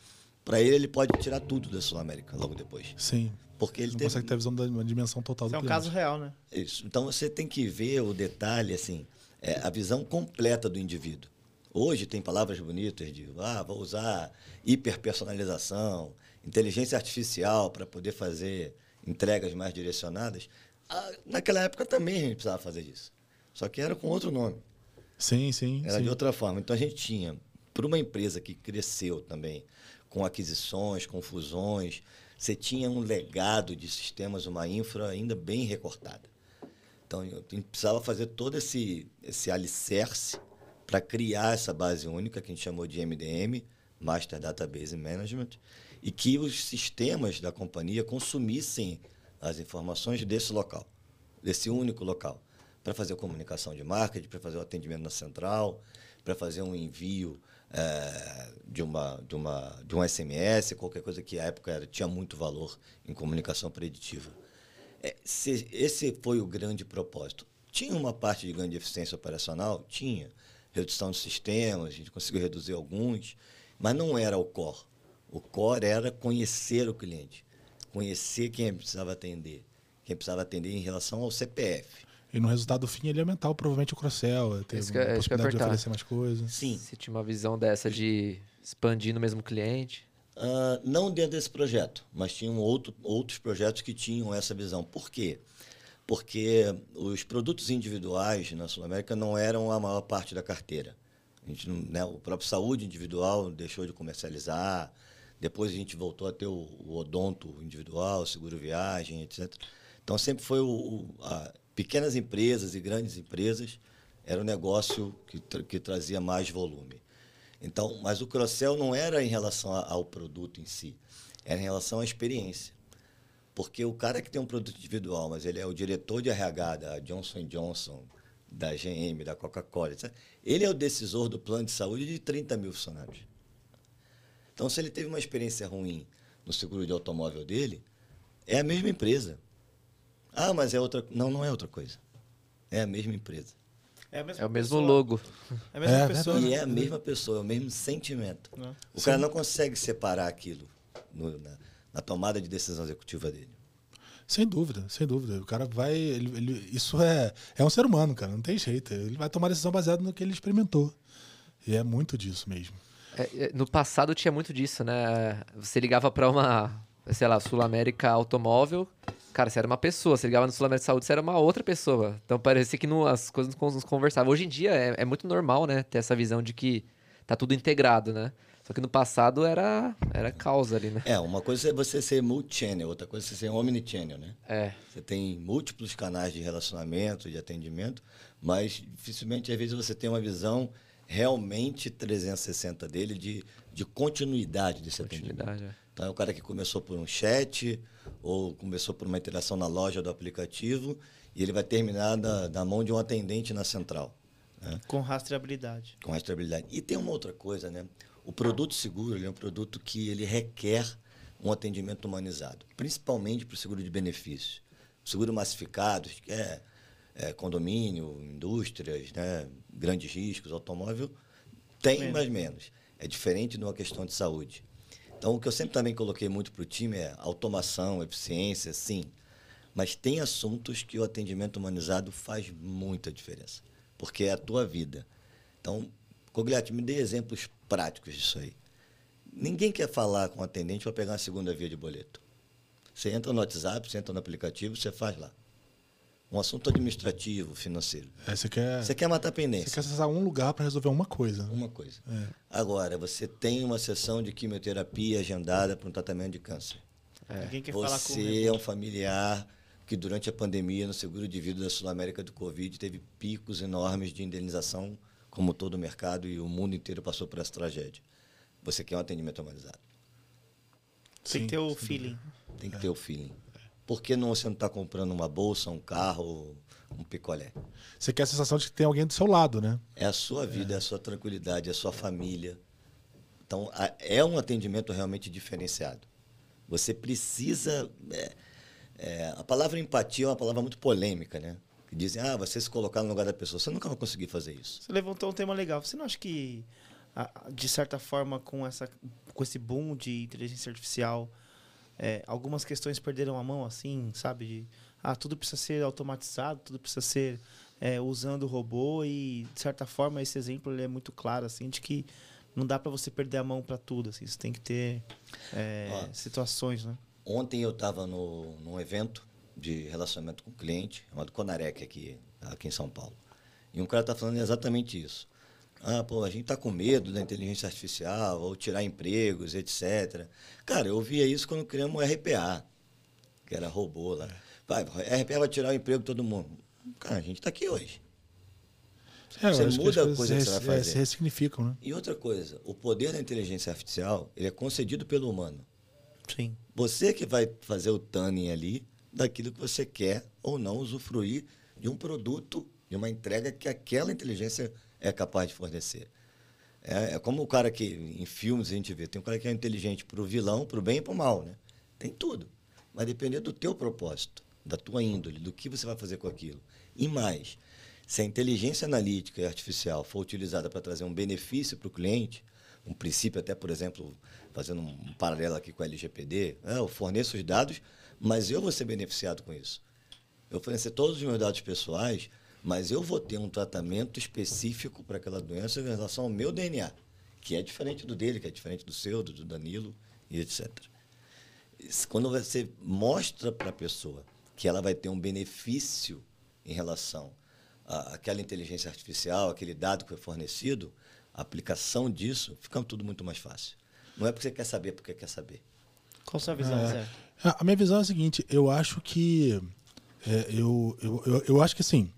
para ele, ele pode tirar tudo da Sul América logo depois. Sim. Porque ele Não teve... consegue ter a visão da uma dimensão total Isso do é um cliente. caso real, né? Isso. Então você tem que ver o detalhe, assim, é, a visão completa do indivíduo. Hoje tem palavras bonitas de ah, vou usar hiperpersonalização, inteligência artificial para poder fazer entregas mais direcionadas. Ah, naquela época também a gente precisava fazer isso. Só que era com outro nome. Sim, sim. Era sim. de outra forma. Então a gente tinha, para uma empresa que cresceu também, com aquisições, com fusões, você tinha um legado de sistemas, uma infra ainda bem recortada. Então a gente precisava fazer todo esse, esse alicerce para criar essa base única que a gente chamou de MDM, Master Database Management, e que os sistemas da companhia consumissem as informações desse local, desse único local, para fazer a comunicação de marketing, para fazer o atendimento na central, para fazer um envio eh, de, uma, de, uma, de um SMS, qualquer coisa que à época era, tinha muito valor em comunicação preditiva. É, se- esse foi o grande propósito. Tinha uma parte de ganho de eficiência operacional? Tinha. Redução de sistemas, a gente conseguiu reduzir alguns, mas não era o core. O core era conhecer o cliente, conhecer quem precisava atender, quem precisava atender em relação ao CPF. E no resultado fim ele ia aumentar provavelmente o cross-sell, ter que- é isso que ia possibilidade de oferecer mais coisas. Sim, Se tinha uma visão dessa de expandir no mesmo cliente. Ah, não dentro desse projeto, mas tinham outro, outros projetos que tinham essa visão. Por quê? Porque os produtos individuais na Sul América não eram a maior parte da carteira. A gente não, né, o próprio saúde individual deixou de comercializar, depois a gente voltou a ter o, o odonto individual, seguro viagem, etc. Então sempre foi o, o- a- pequenas empresas e grandes empresas era o negócio que, tra- que trazia mais volume. Então, mas o cross-sell não era em relação a- ao produto em si, era em relação à experiência. Porque o cara que tem um produto individual, mas ele é o diretor de RH da Johnson Johnson, da GM, da Coca-Cola, etc., ele é o decisor do plano de saúde de 30 mil funcionários. Então, se ele teve uma experiência ruim no seguro de automóvel dele, é a mesma empresa. Ah, mas é outra. Não, não é outra coisa. É a mesma empresa. É, a mesma É o mesmo pessoa. logo. É a mesma É, pessoa. E né? é a mesma pessoa, é o mesmo sentimento. Né? O cara não consegue separar aquilo no- na, na tomada de decisão executiva dele. Sem dúvida, sem dúvida. O cara vai. ele- ele- isso é, é um ser humano, cara. Não tem jeito. Ele vai tomar decisão baseada no que ele experimentou. E é muito disso mesmo. É, é, no passado tinha muito disso, né? Você ligava pra uma, sei lá, Sul América Automóvel, cara, você era uma pessoa. Você ligava no Sul América Saúde, você era uma outra pessoa. Então parecia que não, as coisas não se conversavam. Hoje em dia é, é muito normal, né? Ter essa visão de que tá tudo integrado, né? Só que no passado era, era causa ali, né? É, uma coisa é você ser multi-channel, outra coisa é você ser omnichannel, né? É. Você tem múltiplos canais de relacionamento, de atendimento, mas dificilmente, às vezes, você tem uma visão realmente 360 dele de, de continuidade desse atendimento. Continuidade, é. Então, é o cara que começou por um chat ou começou por uma interação na loja do aplicativo e ele vai terminar da, da mão de um atendente na central, né? Com rastreabilidade. com rastreabilidade. E tem uma outra coisa, né? O produto seguro é um produto que ele requer um atendimento humanizado, principalmente para o seguro de benefícios. O seguro massificado, que é, é condomínio, indústrias, né? grandes riscos, automóvel, tem, Menos. mas menos. É diferente de uma questão de saúde. Então, o que eu sempre também coloquei muito para o time é automação, eficiência, sim. Mas tem assuntos que o atendimento humanizado faz muita diferença, porque é a tua vida. Então, Cogliatti, me dê exemplos práticos disso aí. Ninguém quer falar com o atendente para pegar uma segunda via de boleto. Você entra no WhatsApp, você entra no aplicativo, você faz lá. Um assunto administrativo, financeiro. É, você quer, Você quer matar a você pendência. quer acessar um lugar para resolver uma coisa. Uma coisa. É. Agora, você tem uma sessão de quimioterapia agendada para um tratamento de câncer. Ninguém quer falar com Você é um familiar que durante a pandemia no seguro de vida da Sul América do Covid teve picos enormes de indenização, como todo o mercado e o mundo inteiro passou por essa tragédia. Você quer um atendimento humanizado. Tem Sim, que ter o sim. feeling. Tem que ter o feeling. Por que não você não está comprando uma bolsa, um carro, um picolé? Você quer a sensação de que tem alguém do seu lado, né? É a sua vida, é a sua tranquilidade, é a sua família. Então, é um atendimento realmente diferenciado. Você precisa. é, é, a palavra empatia é uma palavra muito polêmica, né? Dizem, ah, você se colocar no lugar da pessoa. Você nunca vai conseguir fazer isso. Você levantou um tema legal. Você não acha que de certa forma, com, essa, com esse boom de inteligência artificial, é, algumas questões perderam a mão, assim, sabe? De, ah, tudo precisa ser automatizado, tudo precisa ser é, usando o robô e, de certa forma, esse exemplo ele é muito claro, assim, de que não dá para você perder a mão para tudo, assim, você tem que ter é, Ó. situações, né? Ontem eu estava num evento de relacionamento com o cliente, chamado Conarec, aqui, aqui em São Paulo. E um cara está falando exatamente isso. Ah, pô, a gente está com medo da inteligência artificial, ou tirar empregos, etc. Cara, eu via isso quando criamos o RPA, que era robô lá. Vai, RPA vai tirar o emprego de todo mundo. Cara, a gente está aqui hoje. É, Você muda a coisa que você vai é, fazer. se ressignificam, né? E outra coisa, o poder da inteligência artificial ele é concedido pelo humano. Sim. Você que vai fazer o tanning ali daquilo que você quer ou não usufruir de um produto, de uma entrega que aquela inteligência é capaz de fornecer. É, é como o cara que, em filmes a gente vê, tem um cara que é inteligente para o vilão, para o bem e para o mal, né? Tem tudo. Vai depender do teu propósito, da tua índole, do que você vai fazer com aquilo. E mais, se a inteligência analítica e artificial for utilizada para trazer um benefício para o cliente, um princípio até, por exemplo, fazendo um paralelo aqui com a LGPD, né? eu forneço os dados, mas eu vou ser beneficiado com isso. Eu fornecer todos os meus dados pessoais, mas eu vou ter um tratamento específico para aquela doença em relação ao meu DNA, que é diferente do dele, que é diferente do seu, do Danilo e etc. Quando você mostra para a pessoa que ela vai ter um benefício em relação àquela inteligência artificial, aquele dado que foi fornecido, a aplicação disso fica tudo muito mais fácil. Não é porque você quer saber, porque quer saber. Qual a sua visão, É. Zé? A a minha visão é a seguinte, eu acho que. é, eu, eu, eu, eu acho que assim.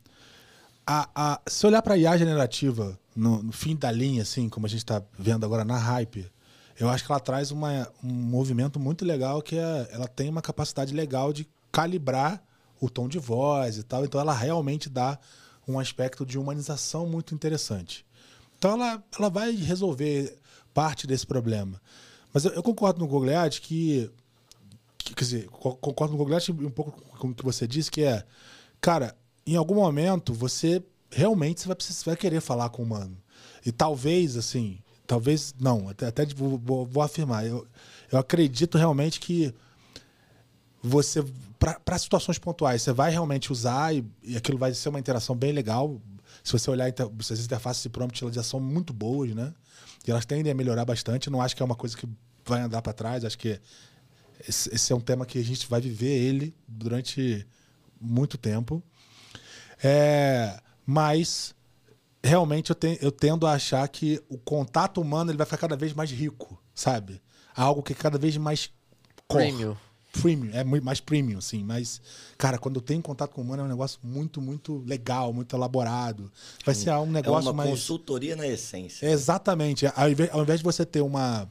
A, a, se olhar para a IA generativa no, no fim da linha, assim, como a gente está vendo agora na hype, eu acho que ela traz uma, um movimento muito legal que é, ela tem uma capacidade legal de calibrar o tom de voz e tal. Então ela realmente dá um aspecto de humanização muito interessante. Então ela, ela vai resolver parte desse problema. Mas eu, eu concordo no Gogliat que que- quer dizer, co- concordo com o Gogliat um pouco com o que você disse, que é, cara, em algum momento você realmente você vai, precisar, você vai querer falar com o humano. E talvez, assim, talvez não, até, até vou, vou- vou afirmar, eu, eu acredito realmente que você, para situações pontuais, você vai realmente usar e, e aquilo vai ser uma interação bem legal. Se você olhar, inter- as interfaces de prompt elas já são muito boas, né? E elas tendem a melhorar bastante. Não acho que é uma coisa que vai andar para trás. Acho que esse, esse é um tema que a gente vai viver ele durante muito tempo. É, mas realmente eu, te- eu tendo a achar que o contato humano ele vai ficar cada vez mais rico, sabe? Algo que é cada vez mais core. Premium. Premium, é muito mais premium, sim. Mas, cara, quando eu tenho contato com o humano é um negócio muito, muito legal, muito elaborado. Vai ser um É negócio uma mais. consultoria na essência. Exatamente. Ao invés, ao invés de você ter uma,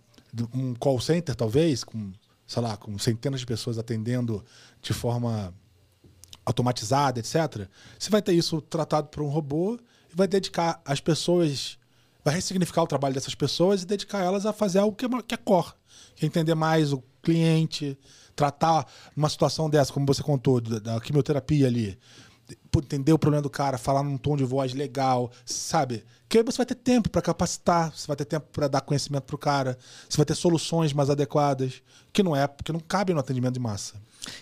um call center, talvez, com, sei lá, com centenas de pessoas atendendo de forma automatizada, etc., você vai ter isso tratado por um robô e vai dedicar as pessoas, vai ressignificar o trabalho dessas pessoas e dedicar elas a fazer algo que é, que é core, que é entender mais o cliente, tratar numa situação dessa, como você contou, da, da quimioterapia ali, entender o problema do cara, falar num tom de voz legal, sabe? Que aí você vai ter tempo para capacitar, você vai ter tempo para dar conhecimento pro cara, você vai ter soluções mais adequadas, que não é, porque não cabe no atendimento de massa.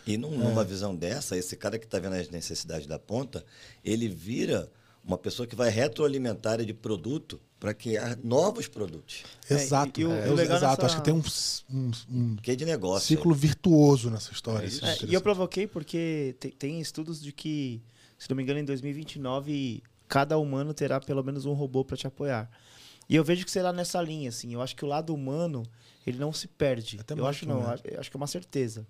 E num- numa visão dessa, esse cara que está vendo as necessidades da ponta, ele vira uma pessoa que vai retroalimentar de produto para criar novos produtos. É, Exato. e o- É, o legal exato. nessa- Acho que tem um, um- um Que é de negócio. ciclo virtuoso nessa história. É assim, isso. É, e eu provoquei porque te- tem estudos de que, se não me engano, em 2029, cada humano terá pelo menos um robô para te apoiar. E eu vejo que será nessa linha, assim. Eu acho que o lado humano, ele não se perde. Até eu acho não, acho, eu acho que é uma certeza.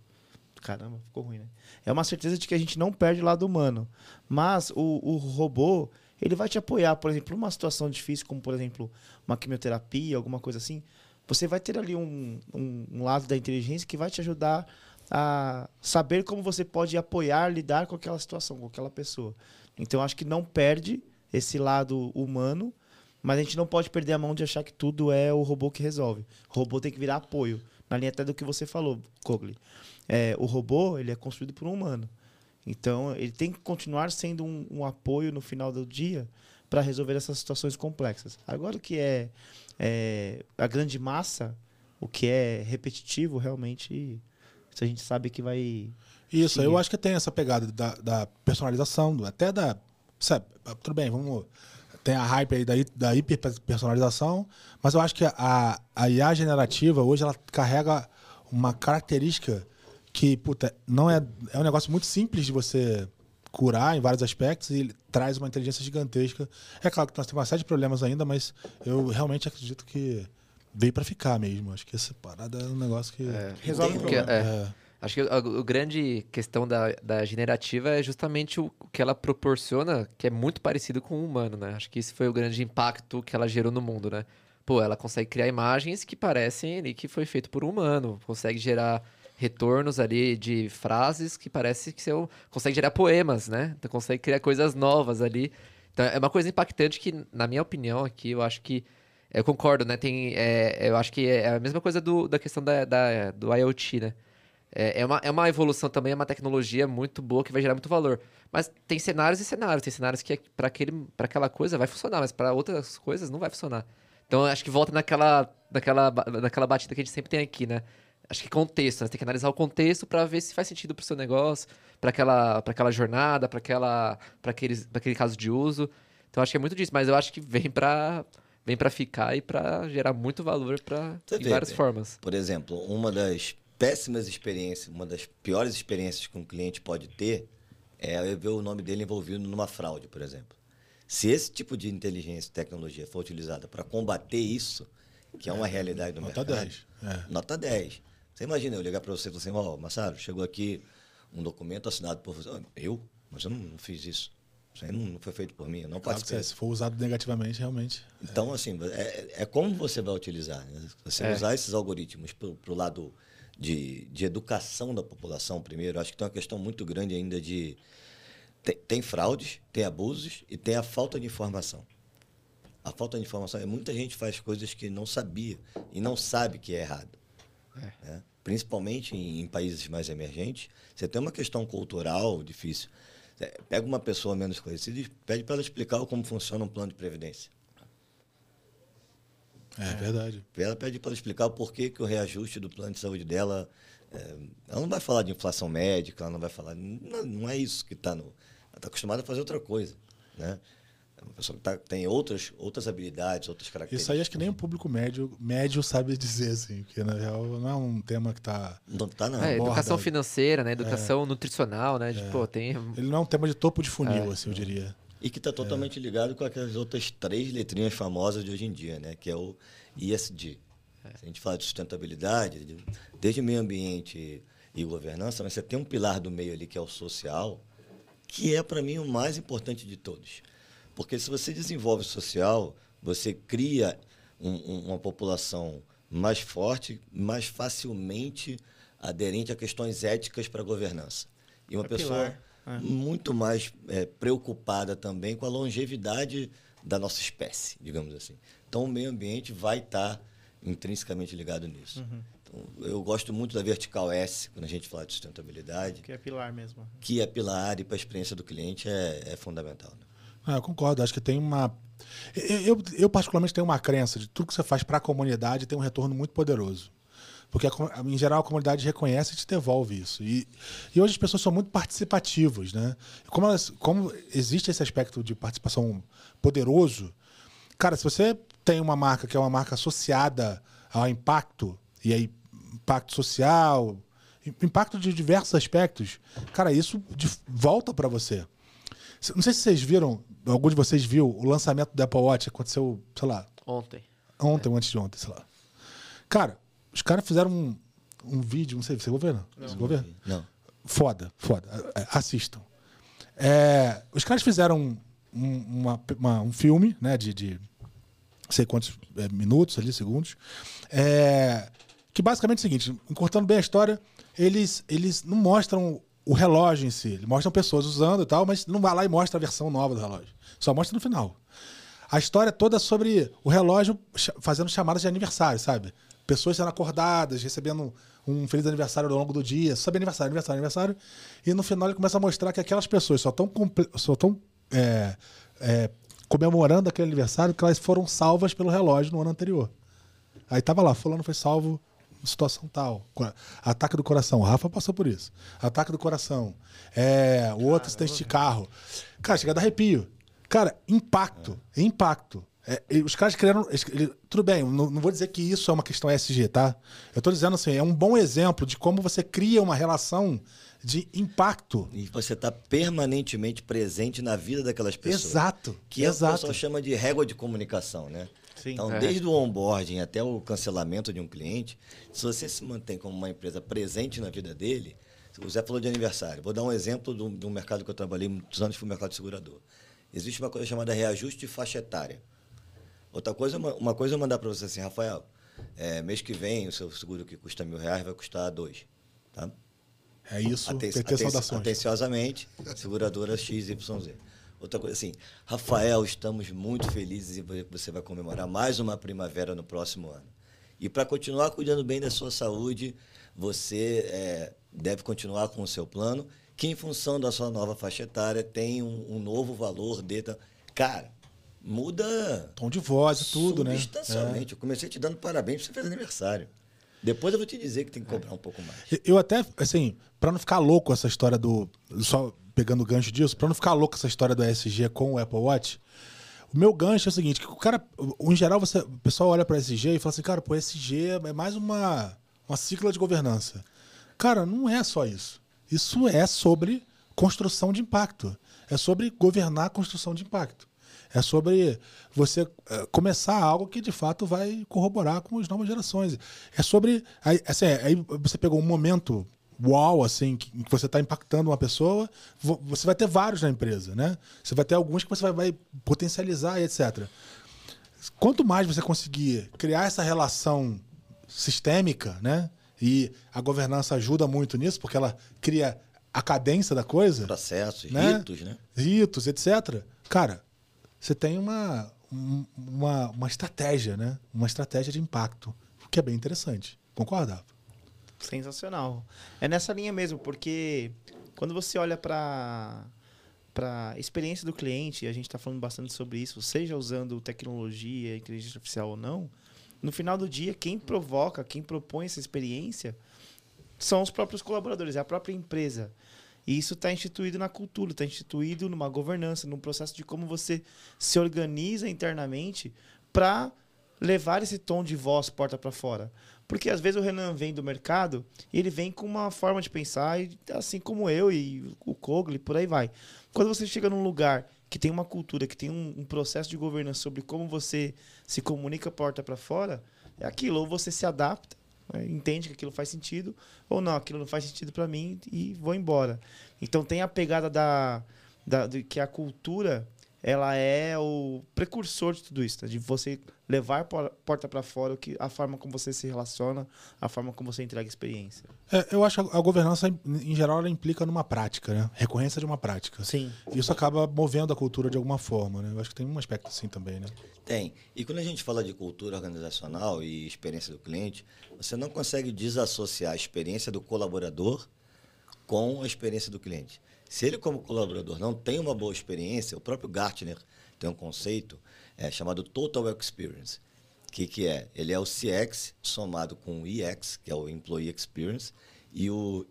Caramba, ficou ruim, né? É uma certeza de que a gente não perde o lado humano. Mas o, o robô, ele vai te apoiar, por exemplo, numa situação difícil, como por exemplo, uma quimioterapia, alguma coisa assim. Você vai ter ali um, um, um lado da inteligência que vai te ajudar a saber como você pode apoiar, lidar com aquela situação, com aquela pessoa. Então, acho que não perde esse lado humano, mas a gente não pode perder a mão de achar que tudo é o robô que resolve. O robô tem que virar apoio. Na linha até do que você falou, Cogli. É, o robô, ele é construído por um humano. Então, ele tem que continuar sendo um, um apoio no final do dia para resolver essas situações complexas. Agora o que é, é a grande massa, o que é repetitivo, realmente, isso a gente sabe que vai. Isso, seguir. eu acho que tem essa pegada da, da personalização, do- até da. Sabe, tudo bem, vamos. Tem a hype aí da, da hiperpersonalização, mas eu acho que a, a IA generativa hoje ela carrega uma característica que, puta, não é. É um negócio muito simples de você curar em vários aspectos e ele traz uma inteligência gigantesca. É claro que nós temos uma série de problemas ainda, mas eu realmente acredito que veio pra ficar mesmo. Acho que essa parada é um negócio que. Resolve o problema. é, Acho que a, a grande questão da, da generativa é justamente o, o que ela proporciona, que é muito parecido com o humano, né? Acho que esse foi o grande impacto que ela gerou no mundo, né? Pô, ela consegue criar imagens que parecem ali que foi feito por um humano, consegue gerar retornos ali de frases que parece que seu, consegue gerar poemas, né? Então consegue criar coisas novas ali. Então é uma coisa impactante que, na minha opinião aqui, eu acho que eu concordo, né? Tem, é, eu acho que é a mesma coisa do, da questão da, da- do IoT, né? É, é, uma, é uma evolução também, é uma tecnologia muito boa que vai gerar muito valor. Mas tem cenários e cenários. Tem cenários que para aquela coisa vai funcionar, mas para outras coisas não vai funcionar. Então acho que volta naquela, naquela, naquela batida que a gente sempre tem aqui, né? Acho que contexto, né? Você tem que analisar o contexto para ver se faz sentido pro seu negócio, para aquela, aquela jornada, para aquela, para aquele caso de uso. Então acho que é muito disso, mas eu acho que vem para vem para ficar e para gerar muito valor para vê, várias formas. Por exemplo, uma das péssimas experiências, uma das piores experiências que um cliente pode ter é ver o nome dele envolvido numa fraude, por exemplo. Se esse tipo de inteligência e tecnologia for utilizada para combater isso, que é uma realidade do Nota mercado. 10. É. Nota 10. Você imagina eu ligar para você e falar assim, ó, Massaro, chegou aqui um documento assinado por você. "Ah, Eu? Mas eu não, não fiz isso. Isso aí não, foi feito por mim, eu não Claro que participei. se for usado negativamente, realmente. Então, assim, é, é como você vai utilizar. Né? Você É. usar esses algoritmos para o lado de, de educação da população, primeiro, acho que tem uma questão muito grande ainda de. Tem, tem fraudes, tem abusos e tem a falta de informação. A falta de informação é muita gente faz coisas que não sabia e não sabe que é errado. né? Principalmente em, em países mais emergentes, você tem uma questão cultural difícil. Você pega uma pessoa menos conhecida e pede para ela explicar como funciona um plano de previdência. É, verdade. Ela pede para ela explicar o porquê que o reajuste do plano de saúde dela. é, ela não vai falar de inflação médica, ela não vai falar. Não, não é isso que está no. Ela está acostumada a fazer outra coisa. Né? É uma pessoa que tá- tem outras, outras habilidades, outras características. Isso aí acho que nem o público médio, médio sabe dizer, assim, porque na real não é um tema que tá. Não está, não. É, educação financeira, né? Educação nutricional, né? De, pô, tem. Ele não é um tema de topo de funil, É. assim, eu diria. E que está totalmente ligado com aquelas outras três letrinhas famosas de hoje em dia, né? que é o ISD. Se a gente fala de sustentabilidade, de- desde meio ambiente e governança, mas você tem um pilar do meio ali que é o social, que é, para mim, o mais importante de todos. Porque se você desenvolve o social, você cria um- um- uma população mais forte, mais facilmente aderente a questões éticas para a governança. E uma É pessoa é. muito mais é, preocupada também com a longevidade da nossa espécie, digamos assim. Então, o meio ambiente vai estar intrinsecamente ligado nisso. Uhum. Então, eu gosto muito da vertical S, quando a gente fala de sustentabilidade, Que é pilar mesmo. que é pilar e para a experiência do cliente é, é fundamental. né? Ah, eu concordo, acho que tem uma. Eu, eu, eu, particularmente, tenho uma crença de tudo que você faz para a comunidade tem um retorno muito poderoso. Porque, em geral, a comunidade reconhece e te devolve isso. E, e hoje as pessoas são muito participativas, né? Como, elas, como existe esse aspecto de participação poderoso, cara, se você tem uma marca que é uma marca associada ao impacto, e aí impacto social, impacto de diversos aspectos, cara, isso volta para você. Não sei se vocês viram, algum de vocês viu o lançamento do Apple Watch, aconteceu, sei lá, Ontem. ontem ou antes de ontem, sei lá. Cara, os caras fizeram um, um vídeo, não sei, você vai ver, não? Você vai ver? Não. Foda, foda. É, Assistam. É, os caras fizeram um, um- uma- uma- um filme, né, de, de não sei quantos é, minutos ali, segundos, é, que basicamente é o seguinte, encurtando bem a história, eles, eles não mostram o relógio em si, eles mostram pessoas usando e tal, mas não vai lá e mostra a versão nova do relógio. Só mostra no final. A história toda é sobre o relógio fazendo chamadas de aniversário, sabe? Pessoas sendo acordadas, recebendo um feliz aniversário ao longo do dia, sabe aniversário, aniversário, aniversário. E no final ele começa a mostrar que aquelas pessoas só estão só tão, é, é, comemorando aquele aniversário que elas foram salvas pelo relógio no ano anterior. Aí tava lá, fulano foi salvo situação tal. Ataque do coração. O Rafa passou por isso. Ataque do coração. É, o outro acidente de carro. Cara, chega a dar arrepio. Cara, impacto. Impacto. É, e os caras criaram. ele- tudo bem, não, não vou dizer que isso é uma questão SG, tá? Eu tô dizendo assim, é um bom exemplo de como você cria uma relação de impacto. E você está permanentemente presente na vida daquelas pessoas. Exato. Que é exato. pessoal chama de régua de comunicação, né? Sim. Então, É. desde o onboarding até o cancelamento de um cliente, se você se mantém como uma empresa presente na vida dele, o Zé falou de aniversário. Vou dar um exemplo de um, de um mercado que eu trabalhei muitos anos, foi o mercado de segurador. Existe uma coisa chamada reajuste de faixa etária. Outra coisa, uma, uma coisa é eu mandar para você assim, Rafael, é, mês que vem o seu seguro que custa mil reais vai custar dois. Tá? É isso. Aten- PT aten- saudações. Atenciosamente, seguradora XYZ. Outra coisa assim, Rafael, estamos muito felizes e vo- você vai comemorar mais uma primavera no próximo ano. E para continuar cuidando bem da sua saúde, você é, deve continuar com o seu plano, que em função da sua nova faixa etária tem um, um novo valor de. Cara, muda Tom de voz e tudo, né? substancialmente. Eu comecei te dando parabéns porque você fez aniversário. Depois eu vou te dizer que tem que cobrar um pouco mais. Eu até, assim, pra não ficar louco essa história do. Só pegando gancho disso, pra não ficar louco essa história do ESG com o Apple Watch, o meu gancho é o seguinte: que o cara, em geral, você, o pessoal olha pra ESG e fala assim, cara, pô, ESG é mais uma, uma sigla de governança. Cara, não é só isso. Isso é sobre construção de impacto. É sobre governar a construção de impacto. É sobre você eh, começar algo que de fato vai corroborar com as novas gerações. É sobre. Assim, aí você pegou um momento uau, assim, que você está impactando uma pessoa, vo- você vai ter vários na empresa, né? Você vai ter alguns que você vai, vai potencializar e etc. Quanto mais você conseguir criar essa relação sistêmica, né? E a governança ajuda muito nisso, porque ela cria a cadência da coisa Processos, Né? ritos, né? ritos, etc. Cara, você tem uma, um- uma, uma estratégia, né? Uma estratégia de impacto, que é bem interessante. Concorda? Sensacional. É nessa linha mesmo, porque quando você olha para para experiência do cliente, a gente está falando bastante sobre isso, seja usando tecnologia, inteligência artificial ou não, no final do dia, quem provoca, quem propõe essa experiência são os próprios colaboradores, é a própria empresa. E isso está instituído na cultura, está instituído numa governança, num processo de como você se organiza internamente para levar esse tom de voz porta para fora. Porque às vezes o Renan vem do mercado e ele vem com uma forma de pensar, assim como eu e o Kogli, por aí vai. Quando você chega num lugar que tem uma cultura, que tem um, um processo de governança sobre como você se comunica porta para fora, é aquilo. Ou você se adapta, né, entende que aquilo faz sentido, ou não, aquilo não faz sentido para mim e vou embora. Então tem a pegada da, da de que a cultura ela é o precursor de tudo isso, tá? de você levar por- porta para fora o que, a forma como você se relaciona, a forma como você entrega experiência. É, eu acho que a governança, em em geral, ela implica numa prática, né? Recorrência de uma prática. Sim. Isso acaba movendo a cultura de alguma forma, né? Eu acho que tem um aspecto assim também, né? Tem. E quando a gente fala de cultura organizacional e experiência do cliente, você não consegue desassociar a experiência do colaborador com a experiência do cliente. Se ele, como colaborador, não tem uma boa experiência, o próprio Gartner tem um conceito é, chamado Total Experience. O que, que é? Ele é o CX somado com o EX, que é o Employee Experience, e o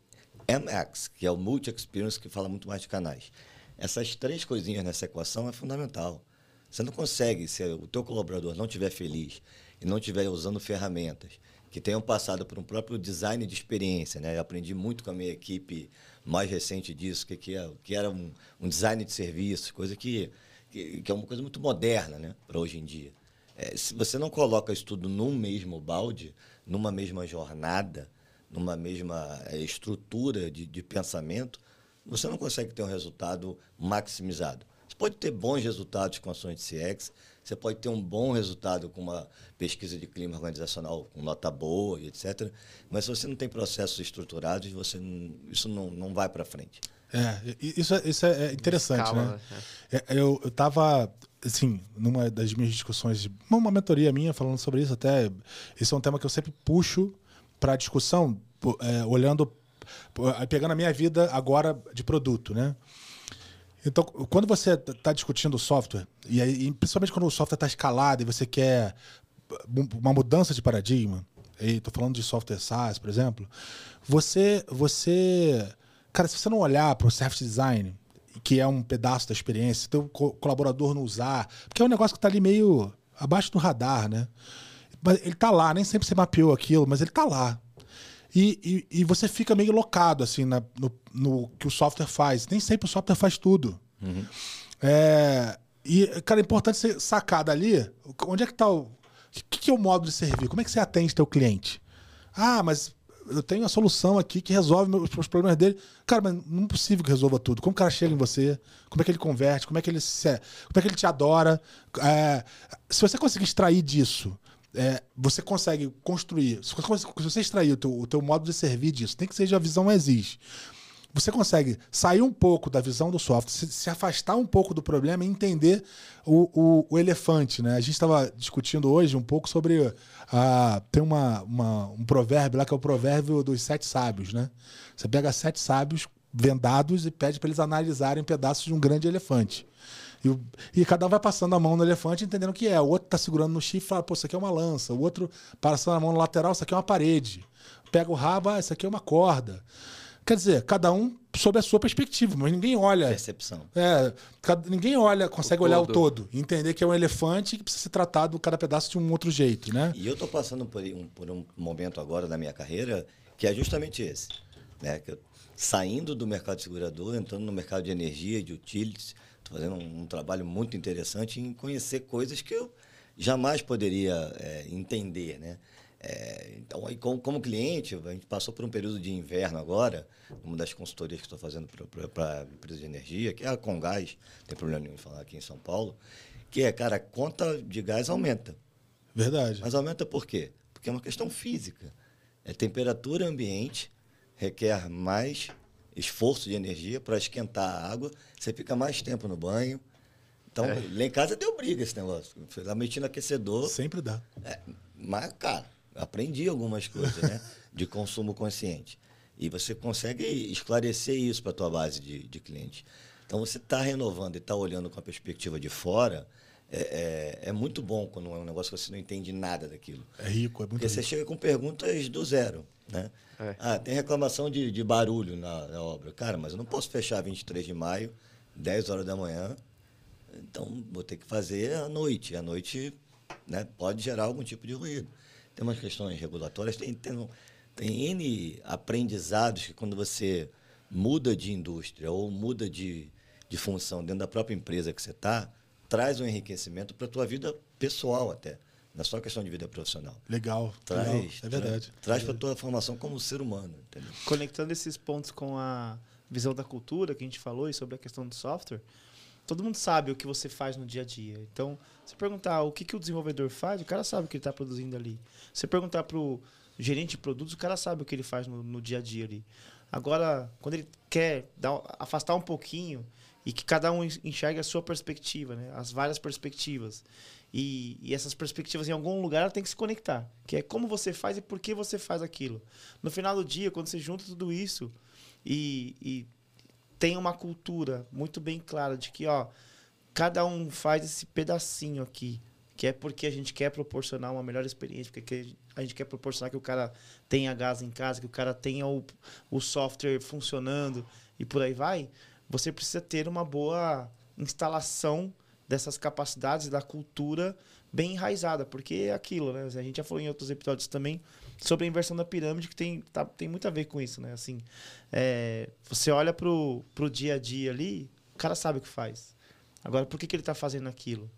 MX, que é o Multi Experience, que fala muito mais de canais. Essas três coisinhas nessa equação é fundamental. Você não consegue, se o teu colaborador não estiver feliz e não estiver usando ferramentas que tenham passado por um próprio design de experiência, né? Eu aprendi muito com a minha equipe mais recente disso, que, que, é, que era um, um design de serviços, coisa que, que, que é uma coisa muito moderna, né? Para hoje em dia. É, se você não coloca isso tudo num mesmo balde, numa mesma jornada, numa mesma é, estrutura de, de pensamento, você não consegue ter um resultado maximizado. Você pode ter bons resultados com ações de CX, você pode ter um bom resultado com uma pesquisa de clima organizacional com nota boa e etc. Mas se você não tem processos estruturados, você não- isso não, não vai para frente. É, e- isso, é- isso é interessante, Escala, né? É, Eu, eu tava, assim, numa das minhas discussões, uma mentoria minha falando sobre isso, até. Esse é um tema que eu sempre puxo para discussão, é, olhando, pegando a minha vida agora de produto, né? Então, quando você está discutindo o software, e, aí, e principalmente quando o software está escalado e você quer uma mudança de paradigma, estou falando de software SaaS, por exemplo, você, você, cara, se você não olhar para o service design, que é um pedaço da experiência, teu colaborador não usar, porque é um negócio que está ali meio abaixo do radar, né? Mas ele está lá, nem sempre você mapeou aquilo, mas ele está lá. E, e, e, você fica meio locado assim na, no, no, que o software faz. Nem sempre o software faz tudo. Uhum. É, e, cara, é importante você sacar dali onde é que está o. O que, que, é o modo de servir? Como é que você atende teu cliente? Ah, mas eu tenho a solução aqui que resolve os, os problemas dele. Cara, mas não é possível que resolva tudo. Como o cara chega em você? Como é que ele converte? Como é que ele, se, como é que ele te adora? É, se você conseguir extrair disso é, você consegue construir. Se você extrair o teu, o teu modo de servir disso, tem que seja a visão exige. Você consegue sair um pouco da visão do software, se, se afastar um pouco do problema e entender o, o, o elefante. Né? A gente estava discutindo hoje um pouco sobre. Uh, tem uma, uma, um provérbio lá que é o provérbio dos sete sábios. Né? Você pega sete sábios vendados e pede para eles analisarem pedaços de um grande elefante. E, e, cada um vai passando a mão no elefante entendendo o que é. O outro tá segurando no chifre e fala, pô, isso aqui é uma lança. O outro passando a mão no lateral, isso aqui é uma parede. Pega o rabo, ah, isso aqui é uma corda. Quer dizer, cada um sob a sua perspectiva, mas ninguém olha. Percepção. É, cada, ninguém olha, consegue o olhar o todo. Entender que é um elefante que precisa ser tratado cada pedaço de um outro jeito, né? E eu estou passando por um, por um momento agora da minha carreira que é justamente esse. Né? Que eu, saindo do mercado de segurador, entrando no mercado de energia, de utilities, fazendo um, um, trabalho muito interessante em conhecer coisas que eu jamais poderia é, entender, né? É, então, aí, como, como, cliente, a gente passou por um período de inverno agora, uma das consultorias que estou fazendo para a empresa de energia, que é a Congás, não tem problema nenhum em falar aqui em São Paulo, que é, cara, a conta de gás aumenta. Verdade. Mas aumenta por quê? Porque é uma questão física. É temperatura ambiente, requer mais esforço de energia para esquentar a água, você fica mais tempo no banho. Então, é. lá em casa deu briga esse negócio. Lá meti no aquecedor. Sempre dá. É, mas, cara, aprendi algumas coisas, né? De consumo consciente. E você consegue esclarecer isso para a tua base de, de clientes. Então, você está renovando e está olhando com a perspectiva de fora, é, é, é, muito bom quando é um negócio que você não entende nada daquilo. É rico, é muito Porque rico. você chega com perguntas do zero, né? É. Ah, tem reclamação de, de barulho na, na, obra. Cara, mas eu não posso fechar 23 de maio, 10 horas da manhã. Então, vou ter que fazer à noite. À noite né, pode gerar algum tipo de ruído. Tem umas questões regulatórias, tem, tem, tem N aprendizados que quando você muda de indústria ou muda de, de função dentro da própria empresa que você está, traz um enriquecimento para a tua vida pessoal até na sua questão de vida profissional. Legal. Traz, legal. É verdade. Traz, traz para a tua formação como ser humano. Entendeu? Conectando esses pontos com a visão da cultura que a gente falou e sobre a questão do software, todo mundo sabe o que você faz no dia a dia. Então, se perguntar o que, que o desenvolvedor faz, o cara sabe o que ele está produzindo ali. Se perguntar para o gerente de produtos, o cara sabe o que ele faz no, no dia a dia ali. Agora, quando ele quer dar, afastar um pouquinho e que cada um enxergue a sua perspectiva, né? as várias perspectivas, e, e, essas perspectivas em algum lugar tem que se conectar. Que é como você faz e por que você faz aquilo. No final do dia, quando você junta tudo isso e, e tem uma cultura muito bem clara de que ó, cada um faz esse pedacinho aqui, que é porque a gente quer proporcionar uma melhor experiência, porque a gente quer proporcionar que o cara tenha gás em casa, que o cara tenha o, o software funcionando e por aí vai, você precisa ter uma boa instalação dessas capacidades da cultura bem enraizada, porque é aquilo, né? A gente já falou em outros episódios também sobre a inversão da pirâmide, que tem, tá, tem muito a ver com isso, né? Assim, é, você olha pro, pro dia a dia ali, o cara sabe o que faz. Agora, por que, que ele está fazendo aquilo?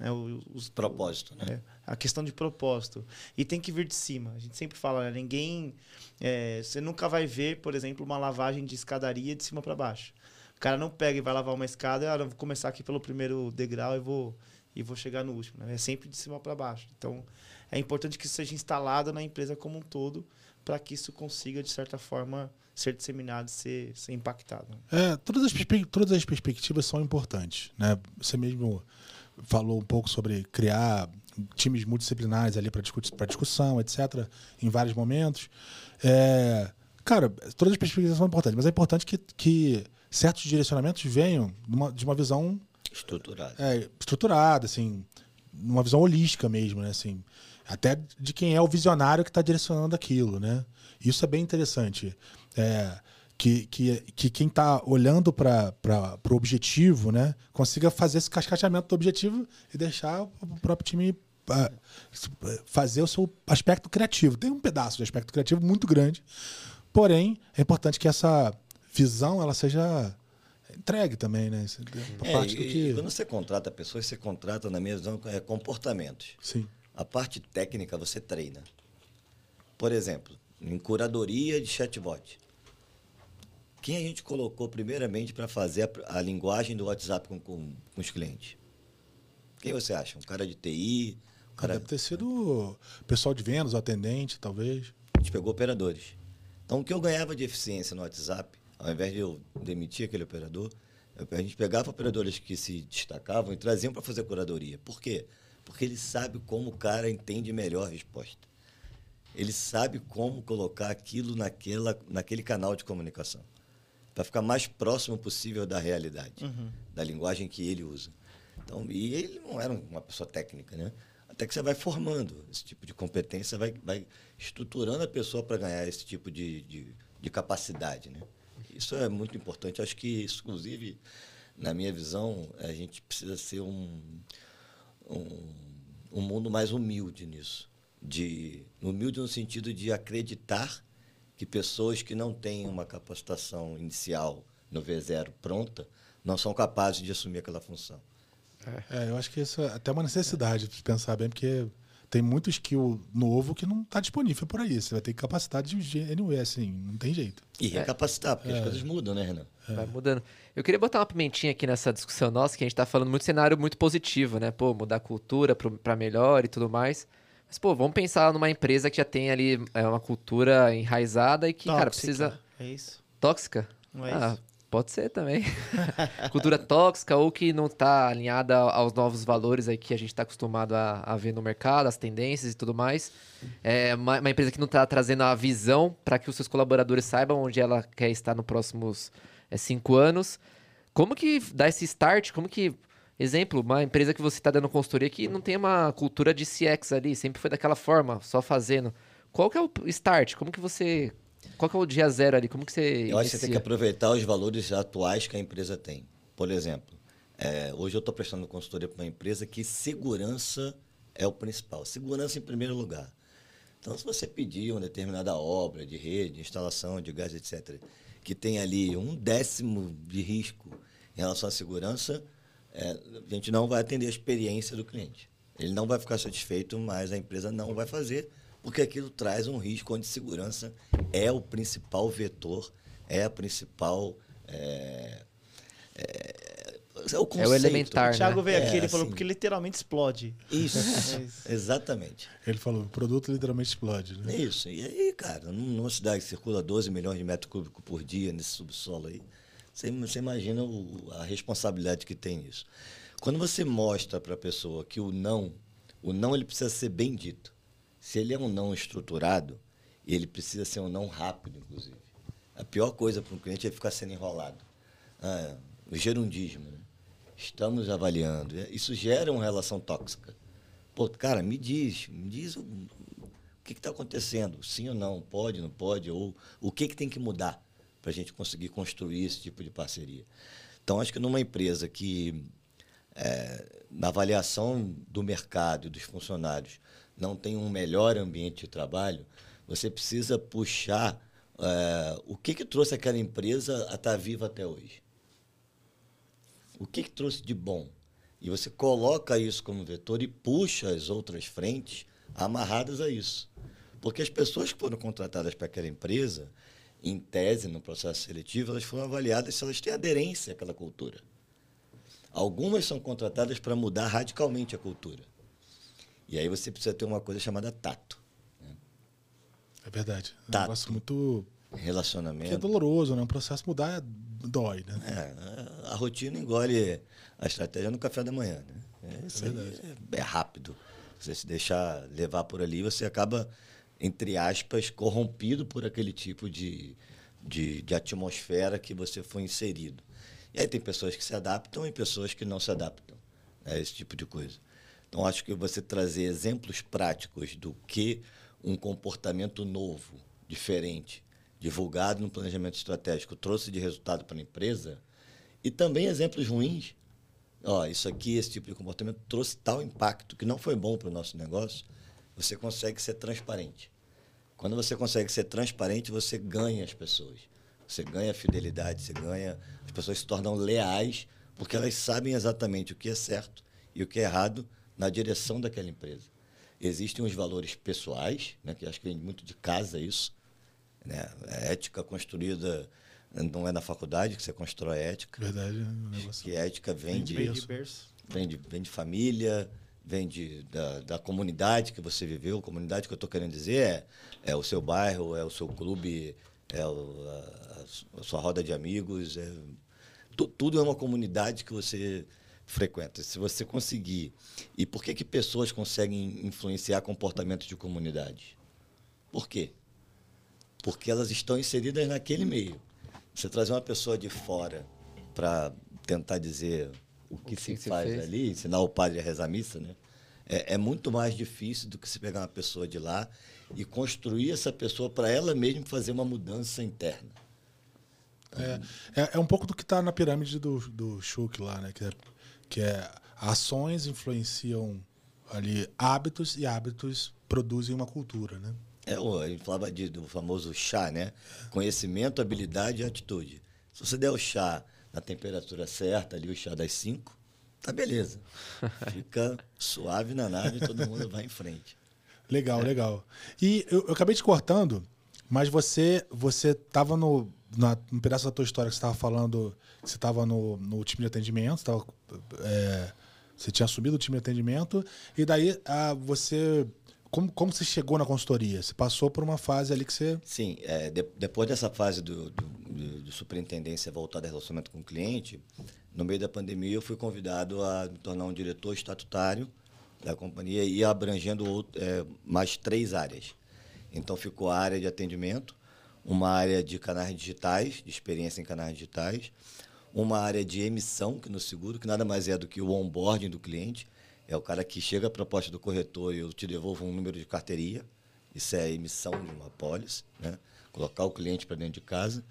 É, o, os, propósito, né? É, a questão de propósito. E tem que vir de cima. A gente sempre fala, né? ninguém. É, você nunca vai ver, por exemplo, uma lavagem de escadaria de cima para baixo. O cara não pega e vai lavar uma escada, ah, vou começar aqui pelo primeiro degrau e vou, e vou chegar no último. Né? É sempre de cima para baixo. Então, é importante que isso seja instalado na empresa como um todo para que isso consiga, de certa forma, ser disseminado, ser, ser impactado. É, todas, as todas as perspectivas são importantes. Né? Você mesmo falou um pouco sobre criar times multidisciplinares ali para discussão, etc., em vários momentos. É, cara, todas as perspectivas são importantes, mas é importante que, que certos direcionamentos venham de uma, de uma visão Estruturado. é, estruturada, assim, numa visão holística mesmo, né? Assim, até de quem é o visionário que está direcionando aquilo, né? Isso é bem interessante. É, que, que, que quem está olhando para o objetivo, né, consiga fazer esse cascateamento do objetivo e deixar o próprio time ah, fazer o seu aspecto criativo. Tem um pedaço de aspecto criativo muito grande, porém é importante que essa visão ela seja entregue também, né? É É, parte do que... quando você contrata pessoas, você contrata, na minha visão, é, comportamentos. Sim. A parte técnica você treina. Por exemplo, em curadoria de chatbot. Quem a gente colocou primeiramente para fazer a, a linguagem do WhatsApp com, com, com os clientes? Quem você acha? Um cara de TI? Um cara... Deve ter sido pessoal de vendas, atendente, talvez. A gente pegou operadores. Então, o que eu ganhava de eficiência no WhatsApp, ao invés de eu demitir aquele operador, a gente pegava operadores que se destacavam e traziam para fazer curadoria. Por quê? Porque ele sabe como o cara entende melhor a resposta. Ele sabe como colocar aquilo naquela, naquele canal de comunicação. Para ficar mais próximo possível da realidade, da linguagem que ele usa. Então, e ele não era uma pessoa técnica, né? Até que você vai formando esse tipo de competência, vai, vai estruturando a pessoa para ganhar esse tipo de, de, de capacidade, né? Isso é muito importante. Acho que, inclusive, na minha visão, a gente precisa ser um, um, um mundo mais humilde nisso. De, humilde no sentido de acreditar que pessoas que não têm uma capacitação inicial no V0 pronta não são capazes de assumir aquela função. É, eu acho que isso é até uma necessidade de pensar bem, porque tem muito skill novo que não está disponível por aí. Você vai ter capacidade de anyway, assim, não tem jeito. E recapacitar, porque as coisas mudam, né, Renan? Vai mudando. Eu queria botar uma pimentinha aqui nessa discussão nossa, que a gente tá falando muito cenário muito positivo, né? Pô, mudar a cultura pra melhor e tudo mais. Mas, pô, vamos pensar numa empresa que já tem ali é, uma cultura enraizada e que, cara, Tóxica, precisa. É isso? Tóxica? Não é ah, isso? Pode ser também. cultura tóxica ou que não tá alinhada aos novos valores aí que a gente tá acostumado a, a ver no mercado, as tendências e tudo mais. É uma, uma empresa que não tá trazendo a visão para que os seus colaboradores saibam onde ela quer estar nos próximos é, cinco anos. Como que dá esse start? Como que. Exemplo, uma empresa que você está dando consultoria que não tem uma cultura de CX ali, sempre foi daquela forma, só fazendo. Qual que é o start? Como que você. Qual que é o dia zero ali? Como que você. Eu acho que você tem que aproveitar os valores atuais que a empresa tem. Por exemplo, é, hoje eu estou prestando consultoria para uma empresa que segurança é o principal. Segurança em primeiro lugar. Então, se você pedir uma determinada obra de rede, instalação de gás, etc., que tem ali um décimo de risco em relação à segurança, é, a gente não vai atender a experiência do cliente. Ele não vai ficar satisfeito, mas a empresa não vai fazer, porque aquilo traz um risco onde segurança é o principal vetor, é a principal. É, é, é o conceito. elementar, O Thiago né? veio aqui, É, ele falou, assim. porque literalmente explode. Isso, É isso. exatamente. Ele falou, o produto literalmente explode, né? É isso. E aí, cara, num- numa cidade que circula 12 milhões de metros cúbicos por dia nesse subsolo aí, você, você imagina o- a responsabilidade que tem isso. Quando você mostra para a pessoa que o não, o não ele precisa ser bem dito. Se ele é um não estruturado, ele precisa ser um não rápido, inclusive. A pior coisa para um cliente é ficar sendo enrolado. Ah, o gerundismo. Né? Estamos avaliando. Isso gera uma relação tóxica. Pô, cara, me diz, me diz o, o que está acontecendo, sim ou não, pode, não pode, ou o que, que tem que mudar para a gente conseguir construir esse tipo de parceria. Então, acho que numa empresa que, é, na avaliação do mercado e dos funcionários, não tem um melhor ambiente de trabalho, você precisa puxar é, o que, que trouxe aquela empresa a estar viva até hoje. O que, que trouxe de bom? E você coloca isso como vetor e puxa as outras frentes amarradas a isso. Porque as pessoas que foram contratadas para aquela empresa, em tese, no processo seletivo, elas foram avaliadas se elas têm aderência àquela cultura. Algumas são contratadas para mudar radicalmente a cultura. E aí você precisa ter uma coisa chamada tato. É verdade. É um Tato. negócio muito. Que é Relacionamento. doloroso, né? Um processo mudar é- dói, né? É, a rotina engole a estratégia no café da manhã. Né? É, isso aí é, é rápido. Você se deixar levar por ali, você acaba, entre aspas, corrompido por aquele tipo de, de, de atmosfera que você foi inserido. E aí tem pessoas que se adaptam e pessoas que não se adaptam a esse tipo de coisa. Então, acho que você trazer exemplos práticos do que um comportamento novo, diferente, divulgado no planejamento estratégico trouxe de resultado para a empresa, e também exemplos ruins. Ó, isso aqui, esse tipo de comportamento trouxe tal impacto que não foi bom para o nosso negócio, você consegue ser transparente. Quando você consegue ser transparente, você ganha as pessoas. Você ganha fidelidade, você ganha. As pessoas se tornam leais porque elas sabem exatamente o que é certo e o que é errado na direção daquela empresa. Existem os valores pessoais, né, que acho que vem muito de casa isso. Né? A ética construída não é na faculdade que você constrói ética. Verdade. É um negócio... Que ética vem de, Vem de vem de, vem de família, vem de, da, da comunidade que você viveu. Comunidade que eu estou querendo dizer é, é o seu bairro, é o seu clube, é o, a, a sua roda de amigos. É, tu, tudo é uma comunidade que você frequenta. Se você conseguir. E por que, que pessoas conseguem influenciar comportamentos de comunidade? Por quê? Porque elas estão inseridas naquele meio. Você trazer uma pessoa de fora para tentar dizer o que, que se que se faz fez? ali, ensinar o padre a rezar a missa, né? É, é muito mais difícil do que se pegar uma pessoa de lá e construir essa pessoa para ela mesma fazer uma mudança interna. É, é, é um pouco do que está na pirâmide do, do Schuch lá, né? Que é, que é ações influenciam ali hábitos e hábitos produzem uma cultura, né? É, o- a gente falava de, do famoso chá, né? Conhecimento, habilidade e atitude. Se você der o chá na temperatura certa, ali o chá das 5, tá beleza. Fica suave na nave e todo mundo vai em frente. Legal, legal. E eu, eu acabei te cortando, mas você você estava no na, um pedaço da tua história que você estava falando, que você estava no, no time de atendimento, tava, é, você tinha assumido o time de atendimento, e daí ah, você. Como, como você chegou na consultoria? Você passou por uma fase ali que você. Sim, é, de- depois dessa fase do, do, do- de superintendência voltada ao relacionamento com o cliente, no meio da pandemia eu fui convidado a me tornar um diretor estatutário da companhia e abrangendo out- é, mais três áreas. Então ficou a área de atendimento, uma área de canais digitais, de experiência em canais digitais, uma área de emissão que no seguro, que nada mais é do que o onboarding do cliente. É o cara que chega a proposta do corretor e eu te devolvo um número de carteiria. Isso é a emissão de uma pólice, né? colocar o cliente para dentro de casa.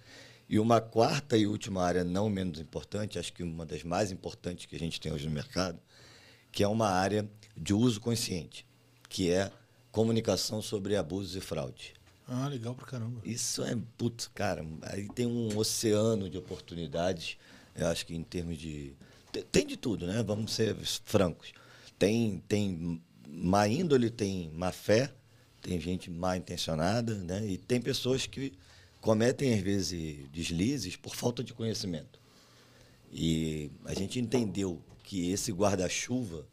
E uma quarta e última área, não menos importante, acho que uma das mais importantes que a gente tem hoje no mercado, que é uma área de uso consciente, que é comunicação sobre abusos e fraude. Ah, legal pra caramba. Isso é, putz, cara, aí tem um oceano de oportunidades, eu acho que em termos de... Tem, tem de tudo, né? Vamos ser francos. Tem, tem má índole, tem má fé, tem gente mal intencionada, né? E tem pessoas que cometem, às vezes, deslizes por falta de conhecimento. E a gente entendeu que esse guarda-chuva,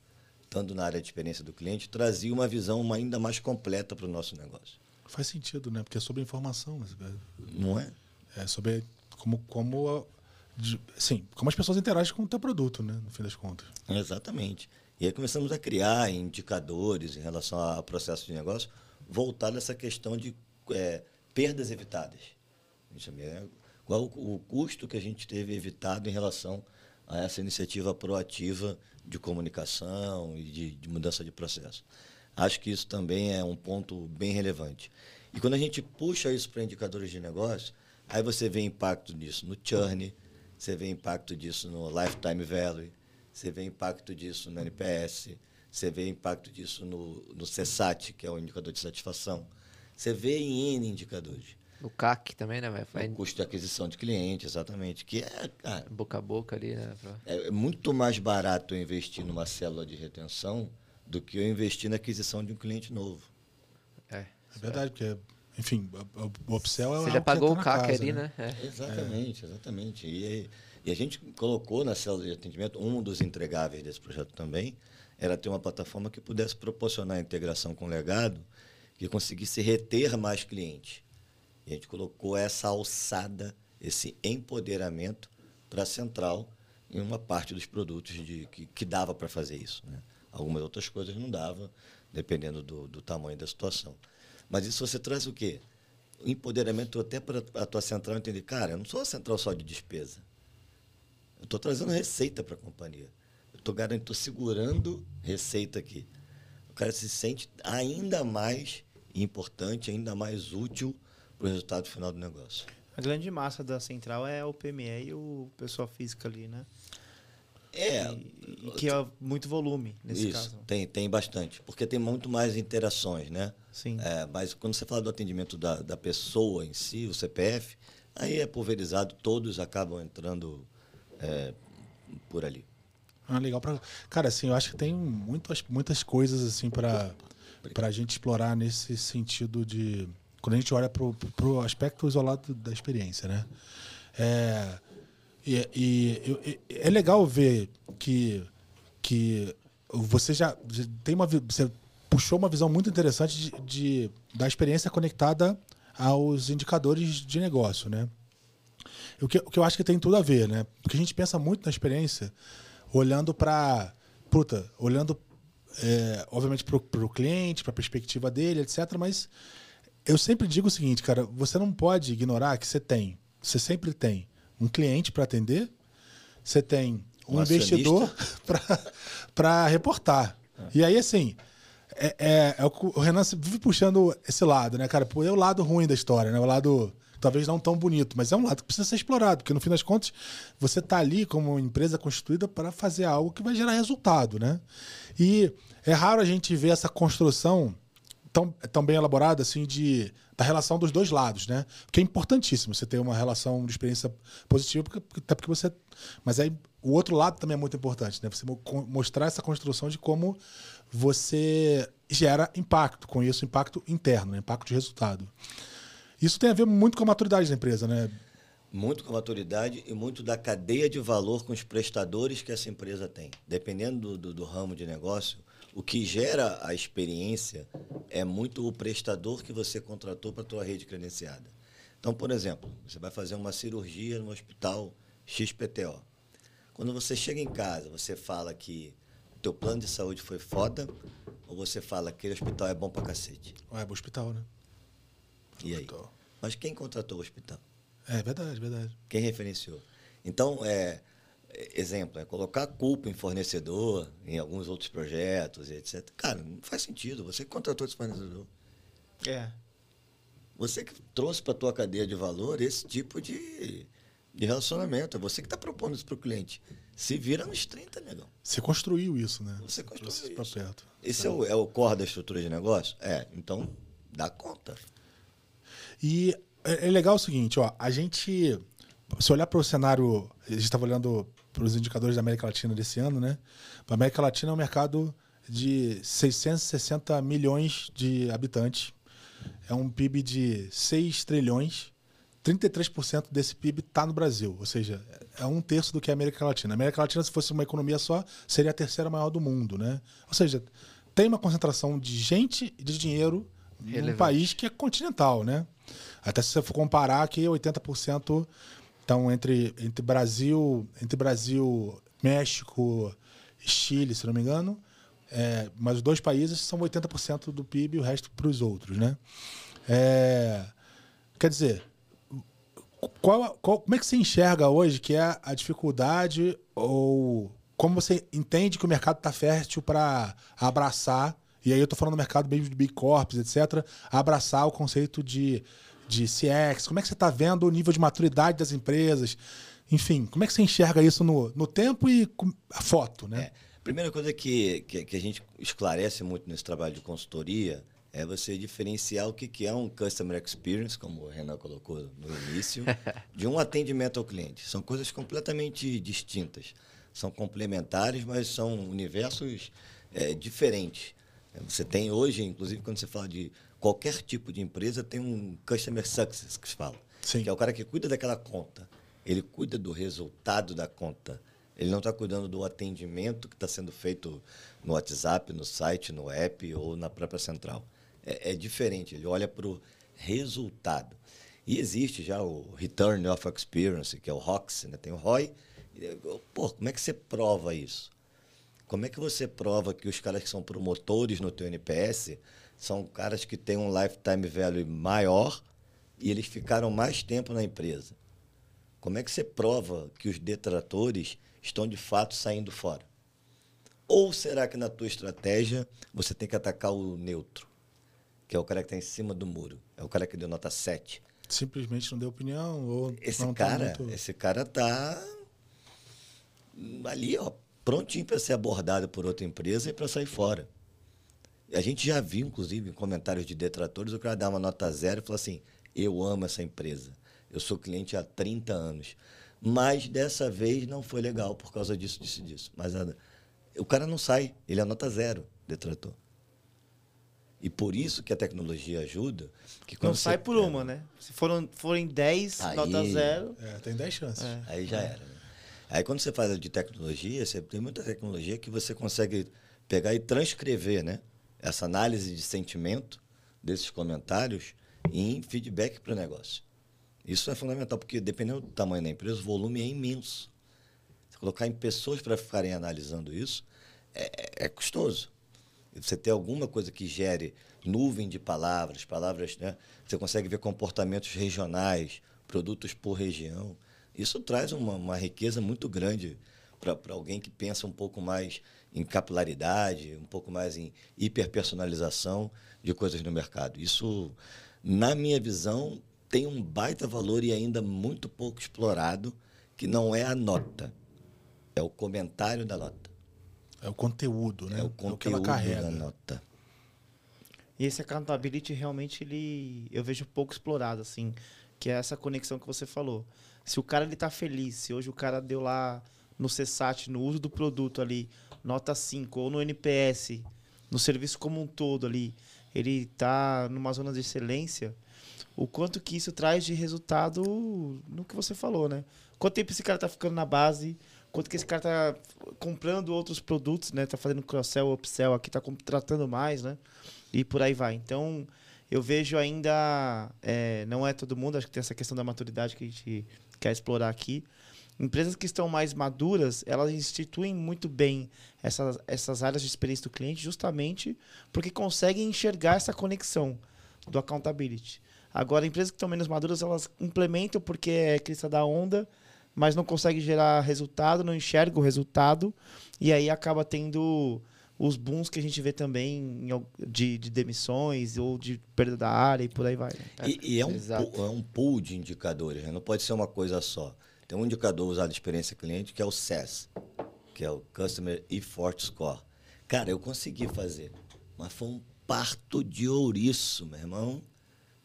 estando na área de experiência do cliente, trazia uma visão ainda mais completa para o nosso negócio. Faz sentido, né? Porque é sobre informação. mas Não é? É sobre como, como, a- assim, como as pessoas interagem com o teu produto, né? No fim das contas. Exatamente. E aí começamos a criar indicadores em relação ao processo de negócio voltado a essa questão de é, perdas evitadas. É Qual o, o custo que a gente teve evitado em relação a essa iniciativa proativa de comunicação e de, de mudança de processo. Acho que isso também é um ponto bem relevante. E quando a gente puxa isso para indicadores de negócio, aí você vê impacto disso no churn, você vê impacto disso no lifetime value, você vê impacto disso no NPS, você vê impacto disso no, no CSAT, que é o indicador de satisfação. Você vê em N indicadores. O CAC também, né? Vai, vai O custo de aquisição de cliente, exatamente. Que é, cara, boca a boca ali, né? é muito mais barato eu investir numa célula de retenção do que eu investir na aquisição de um cliente novo. É. É verdade, porque, enfim, o- upsell é Você já que pagou o CAC ali, né? É. Exatamente, exatamente. E, e a gente colocou na célula de atendimento, um dos entregáveis desse projeto também, era ter uma plataforma que pudesse proporcionar a integração com o legado, que conseguisse reter mais clientes. E a gente colocou essa alçada, esse empoderamento para a central em uma parte dos produtos de, que, que dava para fazer isso. Né? Algumas outras coisas não dava, dependendo do, do tamanho da situação. Mas isso você traz o quê? empoderamento até para a tua central entender, cara, eu não sou uma central só de despesa. Eu estou trazendo receita para a companhia. Eu estou segurando receita aqui. O cara se sente ainda mais importante, ainda mais útil para o resultado final do negócio. A grande massa da central é o PME e o pessoal físico ali, né? É. E, e que é muito volume nesse isso, caso. Tem, tem bastante. Porque tem muito mais interações, né? Sim. É, mas quando você fala do atendimento da, da pessoa em si, o CPF, aí é pulverizado, todos acabam entrando é, por ali. Ah, legal. Pra... Cara, assim, eu acho que tem muitas, muitas coisas assim para a gente explorar nesse sentido de. Quando a gente olha para o aspecto isolado da experiência, né? É, e, e, é legal ver que, que você já, já tem uma. Você puxou uma visão muito interessante de, de, da experiência conectada aos indicadores de negócio, né? O que, o que eu acho que tem tudo a ver, né? Porque a gente pensa muito na experiência olhando para. Puta, olhando, é, obviamente, para o cliente, para a perspectiva dele, etc. Mas eu sempre digo o seguinte, cara: você não pode ignorar que você tem, você sempre tem um cliente para atender, você tem um, um investidor para reportar. É. E aí, assim, é, é, é, o Renan vive puxando esse lado, né, cara? É o lado ruim da história, né? O lado talvez não tão bonito, mas é um lado que precisa ser explorado, porque no fim das contas você está ali como empresa constituída para fazer algo que vai gerar resultado, né? E é raro a gente ver essa construção tão, tão bem elaborada assim de da relação dos dois lados, né? Porque é importantíssimo você ter uma relação de experiência positiva, porque, até porque você. Mas aí o outro lado também é muito importante, né? Você mostrar essa construção de como você gera impacto, com isso, impacto interno, né? impacto de resultado. Isso tem a ver muito com a maturidade da empresa, né? Muito com a maturidade e muito da cadeia de valor com os prestadores que essa empresa tem. Dependendo do, do, do ramo de negócio, o que gera a experiência é muito o prestador que você contratou para a tua rede credenciada. Então, por exemplo, você vai fazer uma cirurgia no hospital XPTO. Quando você chega em casa, você fala que teu plano de saúde foi foda ou você fala que aquele hospital é bom pra cacete? É bom hospital, né? E hospital. aí? Mas quem contratou o hospital? É verdade, verdade. Quem referenciou? Então, é, exemplo, é colocar a culpa em fornecedor, em alguns outros projetos, etc. Cara, não faz sentido. Você que contratou esse fornecedor. É. Você que trouxe para tua cadeia de valor esse tipo de, de relacionamento. É você que está propondo isso para o cliente. Se vira nos 30, negão. Você construiu isso, né? Você construiu Você isso. perto. Esse é o, é o core da estrutura de negócio? É, então dá conta. E é, é legal o seguinte, ó, a gente, se olhar para o cenário, a gente estava olhando para os indicadores da América Latina desse ano, né? A América Latina é um mercado de 660 milhões de habitantes. É um PIB de 6 trilhões 33% desse PIB está no Brasil, ou seja, é um terço do que é a América Latina. A América Latina, se fosse uma economia só, seria a terceira maior do mundo, né? Ou seja, tem uma concentração de gente e de dinheiro Relevante. num país que é continental, né? Até se você for comparar aqui, 80% estão entre, entre Brasil, entre Brasil, México, Chile, se não me engano. É, mas os dois países são 80% do PIB e o resto para os outros, né? É, quer dizer, qual, qual, como é que você enxerga hoje que é a dificuldade ou como você entende que o mercado está fértil para abraçar, e aí eu estou falando do mercado mesmo de Big Corps, etc., abraçar o conceito de, de CX? Como é que você está vendo o nível de maturidade das empresas? Enfim, como é que você enxerga isso no, no tempo e a foto, né? É, primeira coisa que, que, que a gente esclarece muito nesse trabalho de consultoria é você diferenciar o que, que é um customer experience, como o Renan colocou no início, de um atendimento ao cliente. São coisas completamente distintas. São complementares, mas são universos é, diferentes. Você tem hoje, inclusive, quando você fala de qualquer tipo de empresa, tem um customer success que se fala. Sim. Que é o cara que cuida daquela conta. Ele cuida do resultado da conta. Ele não está cuidando do atendimento que está sendo feito no WhatsApp, no site, no app ou na própria central é, é diferente, ele olha para o resultado. E existe já o Return of Experience, que é o ROX, né? tem o ROI. Pô, como é que você prova isso? Como é que você prova que os caras que são promotores no teu NPS são caras que têm um lifetime value maior e eles ficaram mais tempo na empresa. Como é que você prova que os detratores estão de fato saindo fora? Ou será que na tua estratégia você tem que atacar o neutro, que é o cara que está em cima do muro, é o cara que deu nota 7? Simplesmente não deu opinião ou Esse não tá cara, muito- esse cara tá ali, ó, prontinho para ser abordado por outra empresa e para sair fora. A gente já viu, inclusive, em comentários de detratores, o cara dá uma nota zero e fala assim: eu amo essa empresa. Eu sou cliente há 30 anos. Mas dessa vez não foi legal por causa disso, disso, disso. Mas a- o cara não sai, ele é nota zero, detrator. E por isso que a tecnologia ajuda. Que Não sai por pega- uma, né? Se foram, forem 10, Aí- nota zero. É, tem 10 chances. É. Aí já era. né? Aí quando você faz de tecnologia, você tem muita tecnologia que você consegue pegar e transcrever, né? Essa análise de sentimento desses comentários em feedback para o negócio. Isso é fundamental, porque dependendo do tamanho da empresa, o volume é imenso. Você colocar em pessoas para ficarem analisando isso é, é custoso. E Você ter alguma coisa que gere nuvem de palavras, palavras, né? Você consegue ver comportamentos regionais, produtos por região. Isso traz uma, uma riqueza muito grande para alguém que pensa um pouco mais em capilaridade, um pouco mais em hiperpersonalização de coisas no mercado. Isso, na minha visão, tem um baita valor e ainda muito pouco explorado, que não é a nota, é o comentário da nota. É o conteúdo, né? É o que ela conteúdo carrega. da nota. E esse accountability realmente ele eu vejo pouco explorado assim, que é essa conexão que você falou. Se o cara ele tá feliz, se hoje o cara deu lá no CSAT, no uso do produto ali, nota 5 ou no NPS, no serviço como um todo ali, ele tá numa zona de excelência, o quanto que isso traz de resultado no que você falou, né? Quanto tempo esse cara tá ficando na base, quanto que esse cara tá comprando outros produtos, né? Tá fazendo cross-sell, upsell aqui, tá contratando mais, né? E por aí vai. Então, eu vejo ainda, é, não é todo mundo, acho que tem essa questão da maturidade que a gente quer explorar aqui. Empresas que estão mais maduras, elas instituem muito bem essas, essas áreas de experiência do cliente, justamente porque conseguem enxergar essa conexão do accountability. Agora, empresas que estão menos maduras, elas implementam porque é crista da onda, mas não conseguem gerar resultado, não enxerga o resultado, e aí acaba tendo os booms que a gente vê também de, de demissões ou de perda da área e por aí vai. né? E, e é, um é um pool de indicadores, né? não pode ser uma coisa só. Tem um indicador usado de experiência cliente que é o CES, que é o Customer Effort Score. Cara, eu consegui fazer, mas foi um parto de ouriço, meu irmão.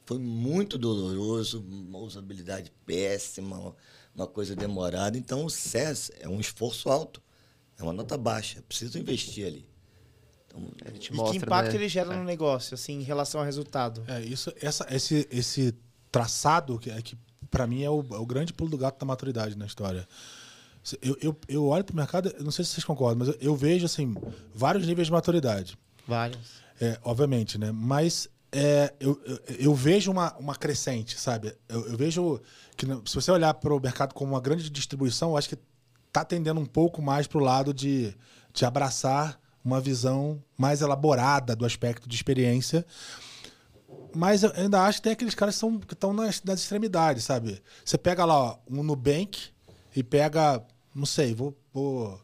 Foi muito doloroso, uma usabilidade péssima, uma coisa demorada. Então, o CES é um esforço alto, é uma nota baixa. Preciso investir ali. Então, Ele te E mostra, que impacto né? ele gera É. no negócio, assim, em relação ao resultado? É, isso, essa, esse, esse traçado, que, é que para mim é o, é o grande pulo do gato da maturidade na história. Eu, eu, eu olho pro mercado, não sei se vocês concordam, mas eu, eu vejo assim, vários níveis de maturidade. Vários. É, obviamente, né? Mas é, eu, eu, eu vejo uma, uma crescente, sabe? Eu, eu vejo que no- se você olhar para o mercado como uma grande distribuição, eu acho que está tendendo um pouco mais para o lado de, de abraçar uma visão mais elaborada do aspecto de experiência. Mas eu ainda acho que tem aqueles caras que são- que estão nas, nas extremidades, sabe? Você pega lá ó, um Nubank e pega, não sei, vou, vou,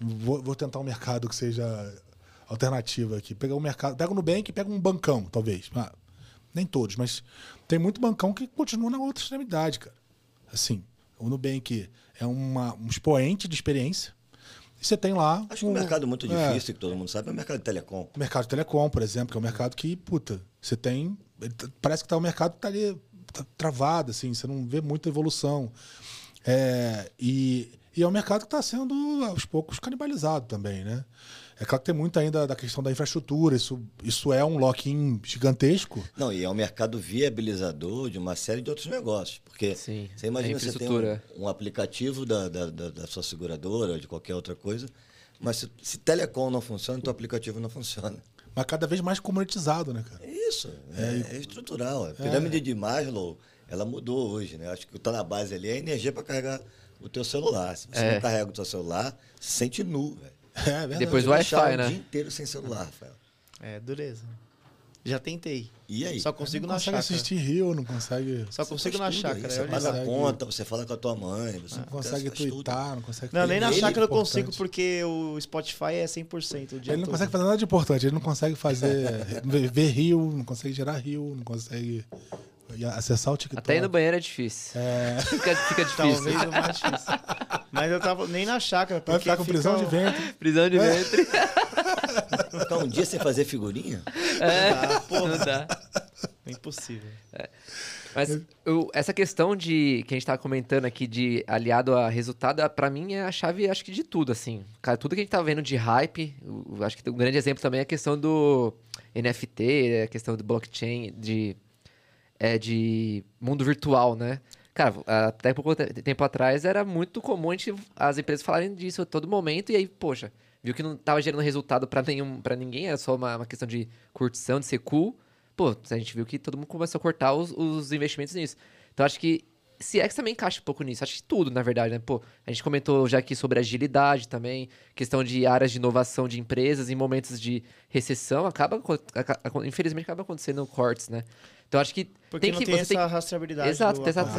vou, tentar um mercado que seja alternativo aqui. Pega um mercado, pega um Nubank e pega um bancão, talvez. Ah, nem todos, mas tem muito bancão que continua na outra extremidade, cara. Assim, o Nubank é uma, um expoente de experiência. E você tem lá. acho que um o- mercado muito é, difícil, que todo mundo sabe, é o mercado de telecom. o mercado de telecom, por exemplo, que é um mercado que, puta, você tem. Parece que tá, o mercado tá ali tá travado, assim, você não vê muita evolução. É, e, e é um mercado que está sendo, aos poucos, canibalizado também, né? É claro que tem muito ainda da questão da infraestrutura, isso, isso é um lock-in gigantesco. Não, e é um mercado viabilizador de uma série de outros negócios. Porque Sim, você imagina a você tem um, um aplicativo da, da, da, da sua seguradora ou de qualquer outra coisa, mas se, se telecom não funciona, teu aplicativo não funciona. Mas cada vez mais comunitizado, né, cara? É isso, é, é estrutural. A pirâmide de Maslow, ela mudou hoje, né? Acho que o que está na base ali é a energia para carregar o teu celular. Se você É. não carrega o teu celular, se sente nu, velho. É verdade. Depois deixar Wi-Fi, o né? dia inteiro sem celular, Rafael. É, dureza. Já tentei. E aí? Só consigo não na consegue chácara. assistir Rio, não consegue, Só Você consigo faz na chácara. Você é paga onde a consegue. conta, você fala com a tua mãe. Você não consegue faz twittar, não consegue Não, nem na chácara eu nada consigo porque o Spotify é 100% o dia Ele não todo. consegue fazer nada de importante, ele não consegue fazer. ver Rio, não consegue gerar Rio, não consegue acessar o TikTok. Até ir no banheiro é difícil. É, Fica, fica difícil. Talvez o mais difícil. Mas eu tava nem na chácara. vai porque ficar com prisão de fica- ventre. Prisão de ventre. Ficar um dia sem fazer figurinha? Ah, pô, Não dá. é impossível. Mas eu- essa questão de que a gente tava comentando aqui de aliado a resultado, pra mim é a chave, acho que de tudo, assim. Cara, tudo que a gente tá vendo de hype, eu acho que um grande exemplo também é a questão do NFT, a questão do blockchain, de, é, de mundo virtual, né? Cara, até pouco te- tempo atrás era muito comum a gente, as empresas falarem disso a todo momento, e aí, poxa, viu que não tava gerando resultado pra nenhum, para ninguém, era só uma, uma questão de curtição, de ser cool. Pô, a gente viu que todo mundo começou a cortar os, os investimentos nisso. Então acho que CX também encaixa um pouco nisso. Acho que tudo, na verdade, né? Pô, a gente comentou já aqui sobre agilidade também, questão de áreas de inovação de empresas em momentos de recessão, acaba, infelizmente acaba acontecendo cortes, né? Então acho que Porque tem não que tem você essa tem que- rastreabilidade. Exato, do exato.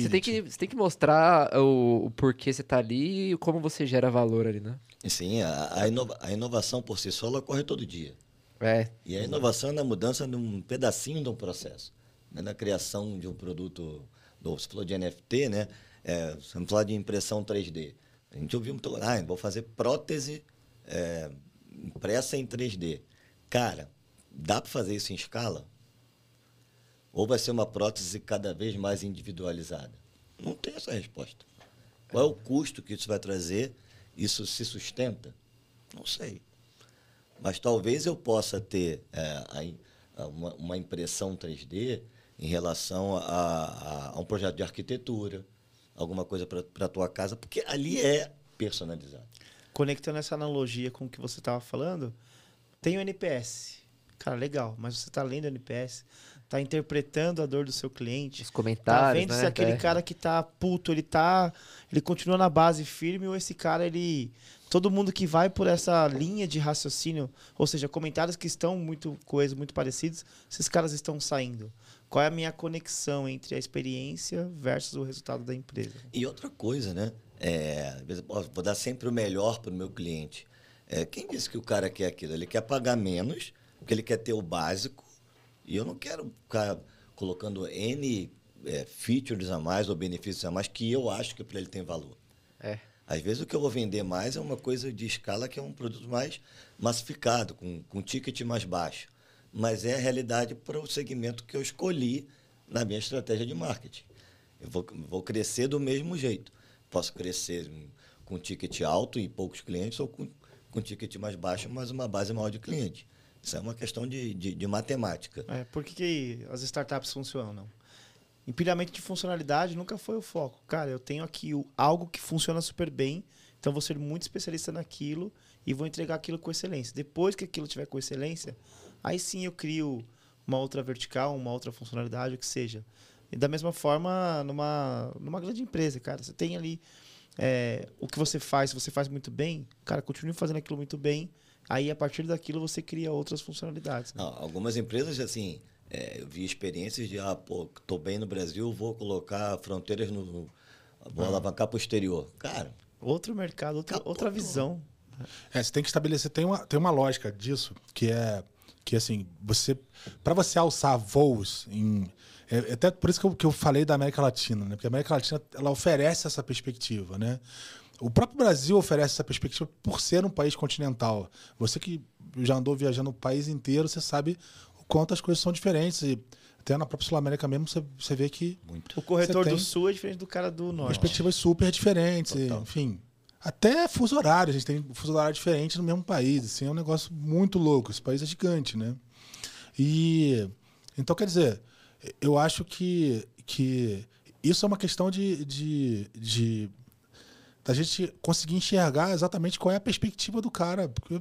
você tem que você tem que mostrar o, o porquê você tá ali e como você gera valor ali, né? Sim, a, a inova- a inovação por si só ela ocorre todo dia. É, E a inovação é na mudança de um pedacinho de um processo. Né? Na criação de um produto. Você falou de NFT, né? É, vamos falar de impressão 3D. A gente ouviu muito, ah, vou fazer prótese é, impressa em 3D. Cara, dá para fazer isso em escala? Ou vai ser uma prótese cada vez mais individualizada? Não tem essa resposta. Qual é o custo que isso vai trazer? Isso se sustenta? Não sei. Mas talvez eu possa ter é, a uma, uma impressão 3D em relação a, a- a um projeto de arquitetura, alguma coisa para a tua casa, porque ali é personalizado. Conectando essa analogia com o que você estava falando, tem o NPS. Cara, legal, mas você está lendo o NPS, está interpretando a dor do seu cliente, os tá comentários, vendo né? se aquele É. cara que tá puto, ele tá. Ele continua na base firme ou esse cara, ele. Todo mundo que vai por essa linha de raciocínio, ou seja, comentários que estão muito coisas, muito parecidos, esses caras estão saindo. Qual é a minha conexão entre a experiência versus o resultado da empresa? E outra coisa, né? É, vou dar sempre o melhor para o meu cliente. É, quem disse que o cara quer aquilo? Ele quer pagar menos, porque ele quer ter o básico, e eu não quero ficar colocando N é, features a mais ou benefícios a mais que eu acho que para ele tem valor. É. Às vezes o que eu vou vender mais é uma coisa de escala que é um produto mais massificado, com, com ticket mais baixo. Mas é a realidade para o segmento que eu escolhi na minha estratégia de marketing. Eu vou, vou crescer do mesmo jeito. Posso crescer com ticket alto e poucos clientes ou com, com ticket mais baixo, mas uma base maior de clientes. Isso é uma questão de, de, de matemática. É, por que, as startups funcionam? Empilhamento de funcionalidade nunca foi o foco. Cara, eu tenho aqui o- algo que funciona super bem, então vou ser muito especialista naquilo e vou entregar aquilo com excelência. Depois que aquilo tiver com excelência, aí sim eu crio uma outra vertical, uma outra funcionalidade, o que seja. E da mesma forma, numa, numa grande empresa, cara, você tem ali é, o que você faz, se você faz muito bem, cara, continue fazendo aquilo muito bem, aí a partir daquilo você cria outras funcionalidades. né? Não, algumas empresas, assim, é, eu vi experiências de, ah, pô, tô bem no Brasil, vou colocar fronteiras no. no- vou alavancar para o exterior. Cara, Outro mercado, outra, outra visão. É, você tem que estabelecer, tem uma, tem uma lógica disso, que é que assim, você para você alçar voos em é, é até por isso que eu, que eu falei da América Latina, né? Porque a América Latina ela oferece essa perspectiva, né? O próprio Brasil oferece essa perspectiva por ser um país continental. Você que já andou viajando o país inteiro, você sabe o quanto as coisas são diferentes e até na própria Sul América mesmo você, você vê que muito. O corretor do sul é diferente do cara do norte. perspectivas super diferentes, e, Total. enfim. Até fuso horário, a gente tem fuso horário diferente no mesmo país, assim, é um negócio muito louco. Esse país é gigante, né? E então quer dizer, eu acho que, que isso é uma questão de, de, de da gente conseguir enxergar exatamente qual é a perspectiva do cara, porque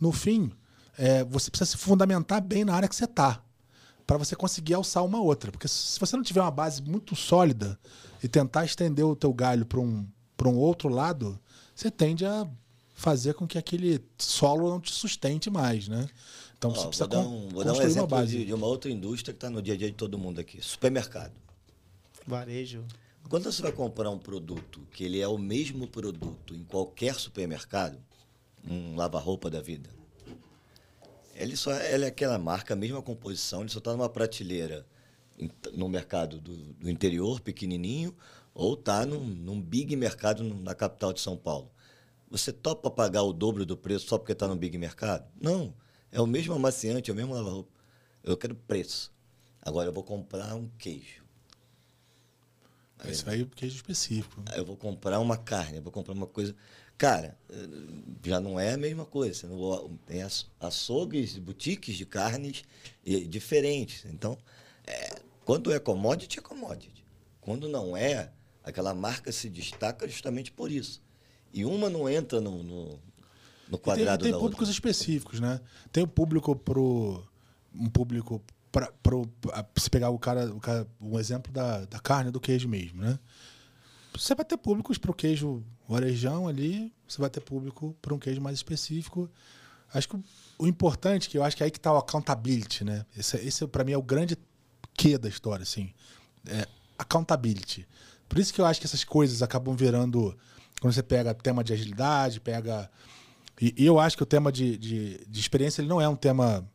no fim é, você precisa se fundamentar bem na área que você está para você conseguir alçar uma outra. Porque se você não tiver uma base muito sólida e tentar estender o teu galho para um, para um outro lado, você tende a fazer com que aquele solo não te sustente mais, né? Então Ó, você precisa vou dar um, vou dar um uma exemplo base. de, de uma outra indústria que está no dia a dia de todo mundo aqui. Supermercado. Varejo. Quando você vai comprar um produto que ele é o mesmo produto em qualquer supermercado, um lava-roupa da vida, ele só ele é aquela marca, a mesma composição, ele só está numa prateleira no mercado do, do interior, pequenininho, ou está num, num big mercado na capital de São Paulo. Você topa pagar o dobro do preço só porque está no big mercado? Não. É o mesmo amaciante, é o mesmo lava-roupa. Eu quero preço. Agora eu vou comprar um queijo. Isso aí é queijo específico. Aí eu vou comprar uma carne, eu vou comprar uma coisa. Cara, eh, já não é a mesma coisa. Tem açougues, boutiques de carnes diferentes. Então, é, quando é commodity, é commodity. Quando não é, aquela marca se destaca justamente por isso. E uma não entra no, no, no E tem, quadrado tem da públicos outra. específicos, né? Tem o público pro. Um público. Pra, pro, a- se pegar o cara, o cara. Um exemplo da, da carne do queijo mesmo, né? Você vai ter públicos pro queijo varejão ali, você vai ter público para um queijo mais específico. Acho que o, o importante, que eu acho que é aí que tá o accountability, né? Esse, esse para mim é o grande quê da história, assim. É accountability. Por isso que eu acho que essas coisas acabam virando. Quando você pega tema de agilidade, pega. E, e eu acho que o tema de, de, de experiência ele não é um tema.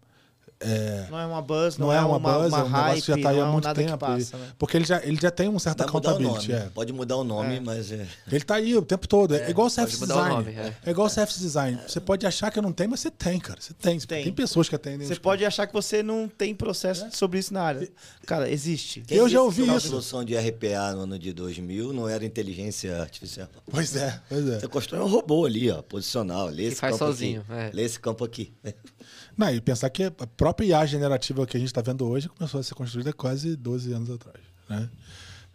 É, Não é uma buzz, não, não, é uma, uma, buzz, uma é um negócio hype, que já está aí há é muito tempo. passa, e- né? Porque ele já, ele já tem um mudar o accountability. nome. é. Pode mudar o nome, mas é. Ele tá aí o tempo todo. É, igual o pode CF mudar o Design. nome, é. é. igual o CF Design. Você pode achar que não tem, mas você tem, cara. Você tem. Tem. Tem, pessoas que atendem. Você pode achar que você não tem processo sobre isso na área. Cara, existe. Quem Eu já ouvi que A isso. solução de RPA no ano de 2000 não era inteligência artificial. Pois é, pois é. Você constrói um robô ali, ó, posicional. Lê Que esse faz campo sozinho, aqui. é. Lê esse campo aqui. Não, e pensar que a própria IA generativa que a gente está vendo hoje começou a ser construída quase 12 anos atrás. Né?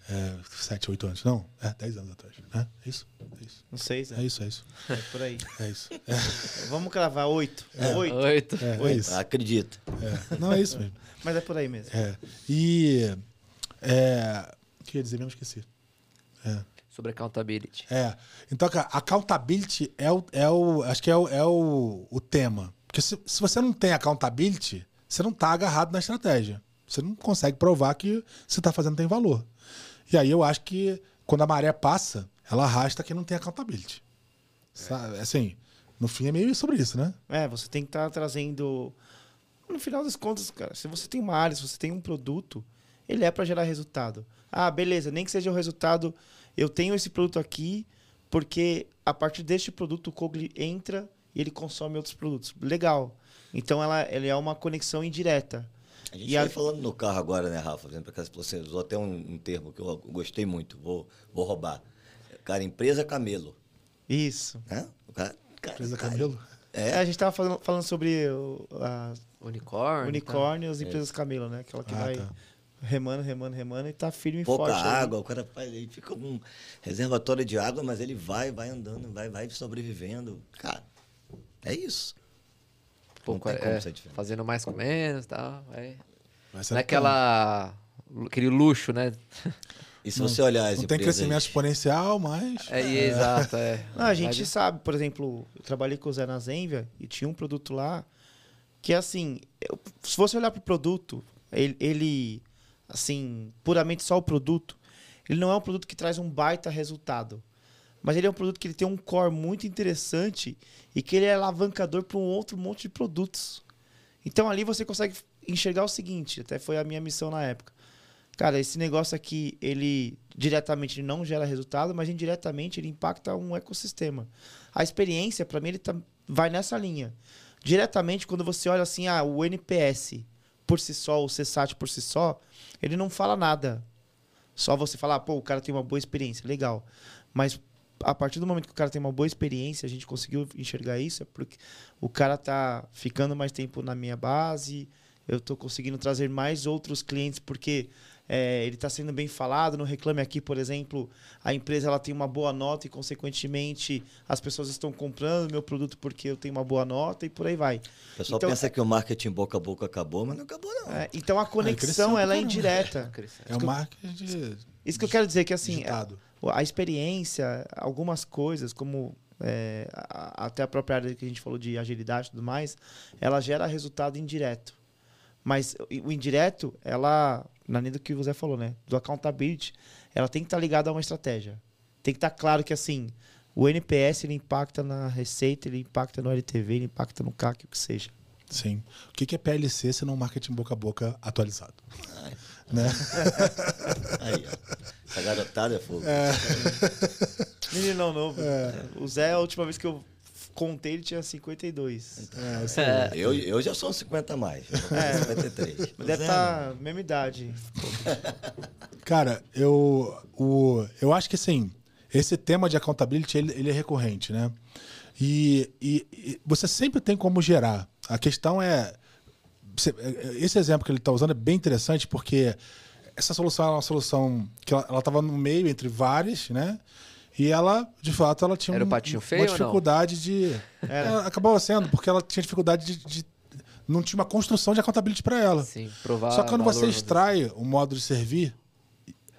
É, 7, 8 anos. Não, é 10 anos atrás. Né? É isso? É isso. Não sei, Zé. É isso, é isso. É por aí. É isso. É, Vamos cravar oito. Oito. Oito. é, é isso. Acredita. É. Não, é isso mesmo. Mas é por aí mesmo. É. E. É, o que eu ia dizer mesmo? Esqueci. É. Sobre accountability. É. Então, cara, accountability é o. É o acho que é o, é o, o tema. Porque se, se você não tem accountability, você não tá agarrado na estratégia. Você não consegue provar que você tá fazendo tem valor. E aí eu acho que quando a maré passa, ela arrasta quem não tem accountability. Sabe? Assim, no fim é meio sobre isso, né? É, você tem que estar trazendo. No final das contas, cara, se você tem uma área, se você tem um produto, ele é para gerar resultado. Ah, beleza, nem que seja o resultado, eu tenho esse produto aqui, porque a partir deste produto o Cogli entra e ele consome outros produtos. Legal. Então ela, ela é uma conexão indireta. A gente E vai a- falando no carro agora, né, Rafa? Casa, você usou até um, um termo que eu gostei muito, vou, vou roubar. Cara, empresa camelo. Isso. Né? Cara, cara, Empresa cara, Camelo. É, É, a gente tava falando, falando sobre o, a Unicórnio. unicórnio e as empresas camelo, né? Aquela que Ah, vai tá. remando, remando, remando e tá firme e pouca forte. ali. água, o cara faz, ele fica um reservatório de água, mas ele vai, vai andando, vai, vai sobrevivendo. Cara, é isso. Não como é, fazendo mais com menos e tal. É. Não é aquela. aquele luxo, né? E se você olhar as Não tem crescimento exponencial, mas. É, exato, é. Não, a gente Mas- sabe, por exemplo, eu trabalhei com o Zé na Zenvia e tinha um produto lá que, assim, eu- se você olhar pro produto, ele, ele, assim, puramente só o produto, ele não é um produto que traz um baita resultado. Mas ele é um produto que ele tem um core muito interessante e que ele é alavancador para um outro monte de produtos. Então ali você consegue enxergar o seguinte, até foi a minha missão na época. Cara, esse negócio aqui, ele diretamente ele não gera resultado, mas indiretamente ele impacta um ecossistema. A experiência, para mim, ele tá, vai nessa linha. Diretamente, quando você olha assim, ah, o NPS por si só, o CSAT por si só, ele não fala nada. Só você falar, pô, o cara tem uma boa experiência, legal. Mas a partir do momento que o cara tem uma boa experiência, a gente conseguiu enxergar isso, é porque o cara tá ficando mais tempo na minha base, eu tô conseguindo trazer mais outros clientes, porque é, ele está sendo bem falado. No Reclame Aqui, por exemplo, a empresa ela tem uma boa nota e, consequentemente, as pessoas estão comprando meu produto porque eu tenho uma boa nota e por aí vai. O pessoal Então- pensa que o marketing boca a boca acabou, mas não acabou, não. É, então a conexão pra ela é indireta. É o marketing de Isso que eu quero dizer que assim, digitado. A experiência, algumas coisas, como é, a- até a própria área que a gente falou de agilidade e tudo mais, ela gera resultado indireto. Mas o indireto, ela, na linha do que o Zé falou, né? Do accountability, ela tem que estar ligada a uma estratégia. Tem que estar claro que, assim, o NPS ele impacta na receita, ele impacta no LTV, ele impacta no CAC, o que seja. Sim. O que que é PLC se não marketing boca a boca atualizado? Né? aí, ó. Essa garotada é fogo. Meninão novo. O Zé, a última vez que eu contei, ele tinha 52. É, aí. É, Eu, eu já sou uns 50 a mais. É. 53. Mas deve estar tá mesma idade. Cara, eu, o, eu acho que assim, esse tema de accountability ele, ele é recorrente, né? E, e- e você sempre tem como gerar. A questão é. Você- Esse exemplo que ele está usando é bem interessante porque essa solução é uma solução que ela estava no meio entre várias, né? E ela, de fato, ela tinha um- patinho feio uma dificuldade de. Era. É, acabava sendo, porque ela tinha dificuldade de. de- não tinha uma construção de accountability para ela. sim, provar Só que quando você extrai o modo de servir,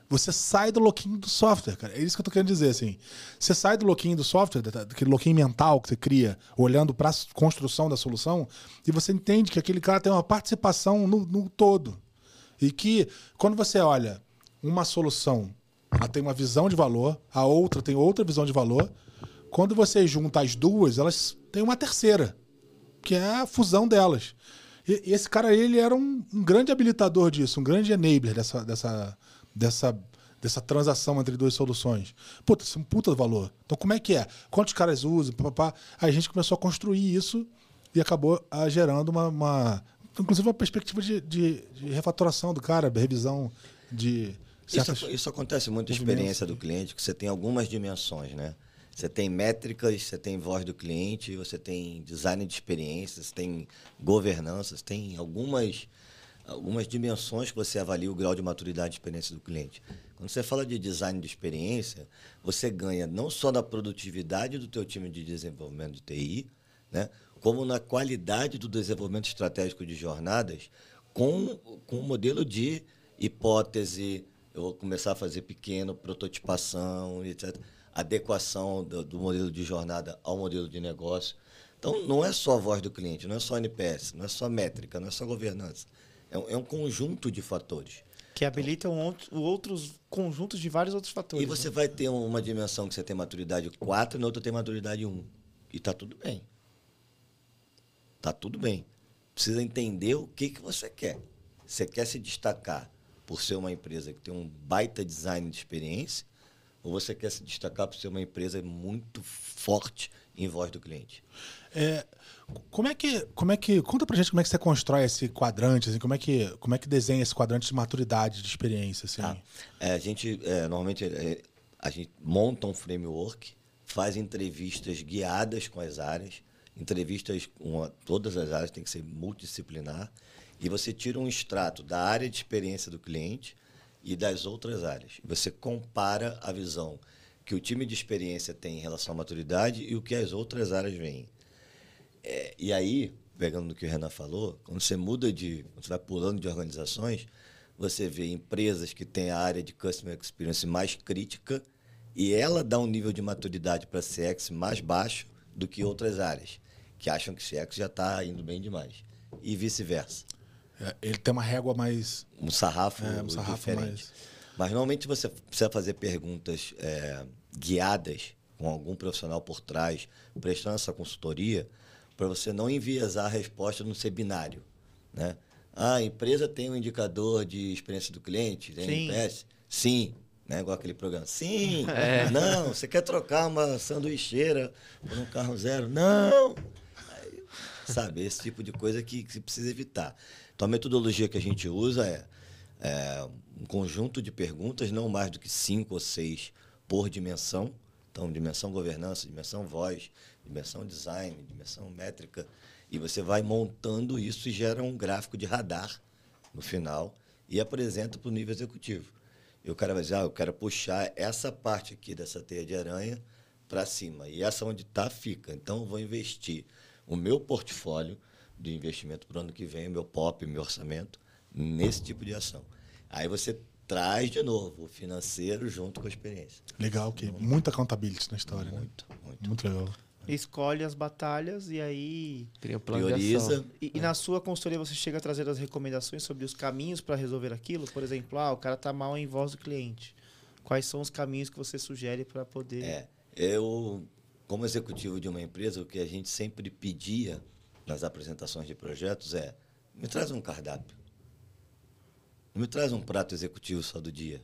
você sai do loquinho do software, cara. É isso que eu tô querendo dizer, assim. Você sai do loquinho do software, da- daquele loquinho mental que você cria, olhando para a construção da solução, e você entende que aquele cara tem uma participação no, no todo. E que, quando você olha uma solução, ela tem uma visão de valor, a outra tem outra visão de valor. Quando você junta as duas, elas têm uma terceira que é a fusão delas. E esse cara, ele era um, um grande habilitador disso, um grande enabler dessa, dessa, dessa, dessa transação entre duas soluções. Puta, isso é um puta valor. Então, como é que é? Quantos caras usam? Papá? Aí a gente começou a construir isso e acabou ah, gerando uma, uma- inclusive uma perspectiva de, de, de refatoração do cara, revisão de certas... Isso, isso acontece muito na experiência do cliente, que você tem algumas dimensões, né? Você tem métricas, você tem voz do cliente, você tem design de experiências, tem governança, você tem algumas, algumas dimensões que você avalia o grau de maturidade e experiência do cliente. Quando você fala de design de experiência, você ganha não só na produtividade do teu time de desenvolvimento de TI, né? como na qualidade do desenvolvimento estratégico de jornadas com, com o modelo de hipótese, eu vou começar a fazer pequeno, prototipação, etc. Adequação do, do modelo de jornada ao modelo de negócio. Então, não é só a voz do cliente, não é só NPS, não é só métrica, não é só governança. É um, é um conjunto de fatores. Que habilitam out- outros conjuntos de vários outros fatores. E você né? vai ter uma dimensão que você tem maturidade 4 e na outra tem maturidade 1. E tá tudo bem. Tá tudo bem. Precisa entender o que, que você quer. Você quer se destacar por ser uma empresa que tem um baita design de experiência ou você quer se destacar por ser uma empresa muito forte em voz do cliente? É, como é que, como é que, conta pra gente como é que você constrói esse quadrante, assim, como é que, como é que desenha esse quadrante de maturidade, de experiência, assim. Tá. É, a gente, é, normalmente, é, a gente monta um framework, faz entrevistas guiadas com as áreas, entrevistas com todas as áreas, tem que ser multidisciplinar, e você tira um extrato da área de experiência do cliente e das outras áreas. Você compara a visão que o time de experiência tem em relação à maturidade e o que as outras áreas veem. É, e aí, pegando no que o Renan falou, quando você muda de. Quando você vai pulando de organizações, você vê empresas que têm a área de Customer Experience mais crítica e ela dá um nível de maturidade para CX mais baixo do que outras áreas, que acham que CX já está indo bem demais. E vice-versa. É, ele tem uma régua mais. Um sarrafo, É, um sarrafo diferente. mais- Mas normalmente você precisa fazer perguntas é, guiadas com algum profissional por trás, prestando essa consultoria, para você não enviesar a resposta no ser binário. Né? Ah, a empresa tem um indicador de experiência do cliente, tem Sim. NPS? Sim. Né? Igual aquele programa. Sim. É. Não, você quer trocar uma sanduicheira por um carro zero? Não. Aí, sabe, esse tipo de coisa que, que você precisa evitar. Então, a metodologia que a gente usa é, é um conjunto de perguntas, não mais do que cinco ou seis por dimensão. Então, dimensão governança, dimensão voz, dimensão design, dimensão métrica. E você vai montando isso e gera um gráfico de radar no final e apresenta para o nível executivo. E o cara vai dizer, ah, eu quero puxar essa parte aqui dessa teia de aranha para cima. E essa onde está, fica. Então, eu vou investir o meu portfólio de investimento para o ano que vem, meu POP, meu orçamento, nesse tipo de ação. Aí você traz de novo o financeiro junto com a experiência. Legal, que muita accountability na história, né? Muito, muito. Muito legal. Escolhe as batalhas e aí. Cria um plano. Prioriza. E, e na sua consultoria você chega a trazer as recomendações sobre os caminhos para resolver aquilo? Por exemplo, ah, o cara tá mal em voz do cliente. Quais são os caminhos que você sugere para poder. É, eu, como executivo de uma empresa, o que a gente sempre pedia nas apresentações de projetos é: me traz um cardápio. Me traz um prato executivo só do dia.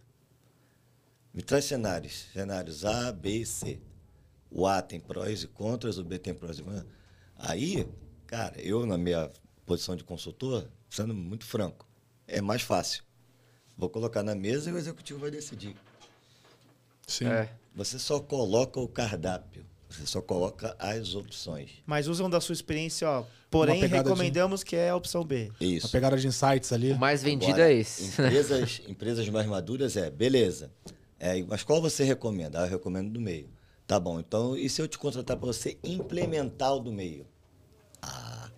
Me traz cenários, cenários A, B e C. O A tem prós e contras, o B tem prós e contras. Aí, cara, eu na minha posição de consultor, sendo muito franco, é mais fácil. Vou colocar na mesa e o executivo vai decidir. Sim. É. Você só coloca o cardápio. Você só coloca as opções. Mas usam da sua experiência, ó. Porém, pegada de- recomendamos que é a opção B. A Isso. pegada de insights ali. O mais vendido Agora, é esse. Empresas, empresas mais maduras é, beleza. É, mas qual você recomenda? Ah, eu recomendo do meio. Tá bom, então e se eu te contratar para você implementar o do meio? Ah,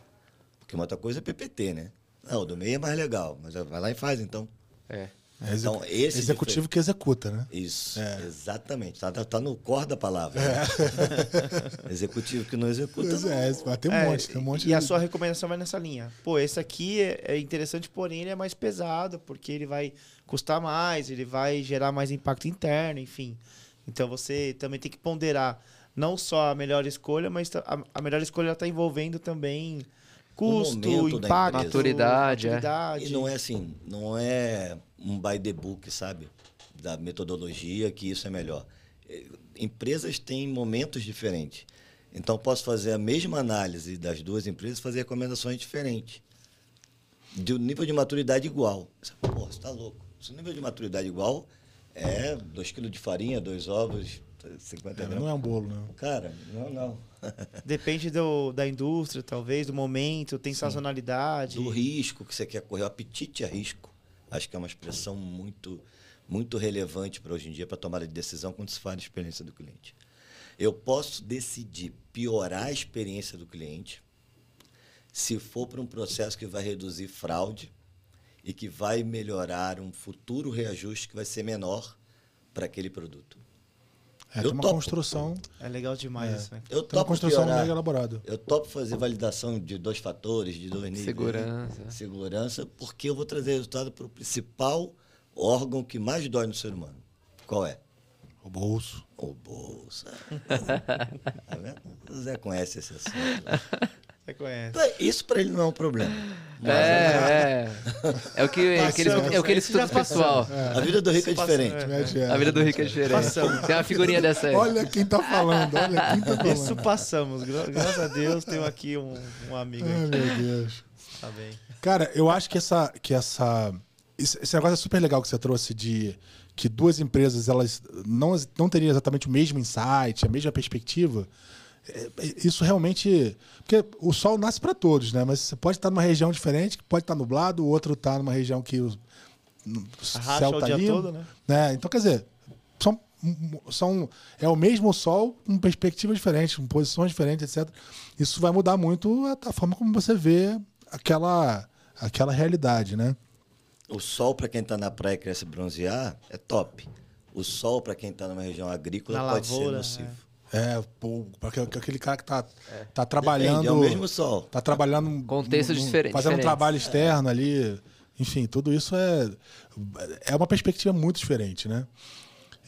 porque uma outra coisa é PPT, né? Não, o do meio é mais legal, mas vai lá e faz então. É. É Então, esse executivo que executa, né? Isso, É. exatamente. Tá, tá, tá no core da palavra. né? Executivo que não executa. Pois não. é, mas tem um É, monte, tem um monte e de... a sua recomendação vai nessa linha. Pô, esse aqui é, é interessante, porém ele é mais pesado, porque ele vai custar mais, ele vai gerar mais impacto interno, enfim. Então você também tem que ponderar não só a melhor escolha, mas a, a melhor escolha está envolvendo também custo, impacto. Maturidade, é. maturidade. E não é assim, não é um by the book, sabe? Da metodologia que isso é melhor. Eh, Empresas têm momentos diferentes. Então, posso fazer a mesma análise das duas empresas e fazer recomendações diferentes. De um nível de maturidade igual. Você Pô, você tá louco. Se o nível de maturidade igual é 2 kg de farinha, dois ovos, 50 É, gramas. não é um bolo, não. Cara, não, não. Depende do, da indústria, talvez, do momento, tem sazonalidade. do risco que você quer correr, o apetite a risco. Acho que é uma expressão muito, muito relevante para hoje em dia, para tomada de decisão quando se fala de experiência do cliente. Eu posso decidir piorar a experiência do cliente se for para um processo que vai reduzir fraude e que vai melhorar um futuro reajuste que vai ser menor para aquele produto. É, Eu uma topo. construção, É legal demais isso, né? Eu tem uma topo construção piorar. mega elaborada. Eu topo fazer validação de dois fatores, de dois níveis. Segurança. Segurança, porque eu vou trazer resultado para o principal órgão que mais dói no ser humano. Qual é? O bolso. O bolso. tá vendo? O Zé conhece esse assunto. Você conhece. Então, Isso para ele não é um problema. É, é. É o que, é que eles, é o que eles já estudam pessoal. A vida do rico é diferente. Mete essa. A vida do rico é diferente. Passamos. Tem uma figurinha dessa aí. Olha quem tá falando, olha quem tá falando. Isso passamos. Gra- Graças a Deus, tenho aqui um, um amigo Ai, aqui. meu Deus. Tá bem. Cara, eu acho que essa. Que essa esse esse negócio é super legal que você trouxe de que duas empresas elas não, não teriam exatamente o mesmo insight, a mesma perspectiva. É, é, Isso realmente. Porque o sol nasce para todos, né? Mas você pode estar numa região diferente, que pode estar nublado, o outro está numa região que o, Arracha céu o tá dia limpo, todo, né? né? Então, quer dizer, são, são, é o mesmo sol com perspectivas diferentes, com posições diferentes, etc. Isso vai mudar muito a, a forma como você vê aquela, aquela realidade, né? O sol para quem está na praia e quer se bronzear é top. O sol para quem está numa região agrícola Na pode lavoura, ser nocivo. É, pô, pra aquele aquele cara que tá, tá Depende, trabalhando. é o mesmo sol. Tá trabalhando. Contextos num- diferen- Fazendo um diferentes. trabalho externo ali. Enfim, tudo isso é, é uma perspectiva muito diferente, né?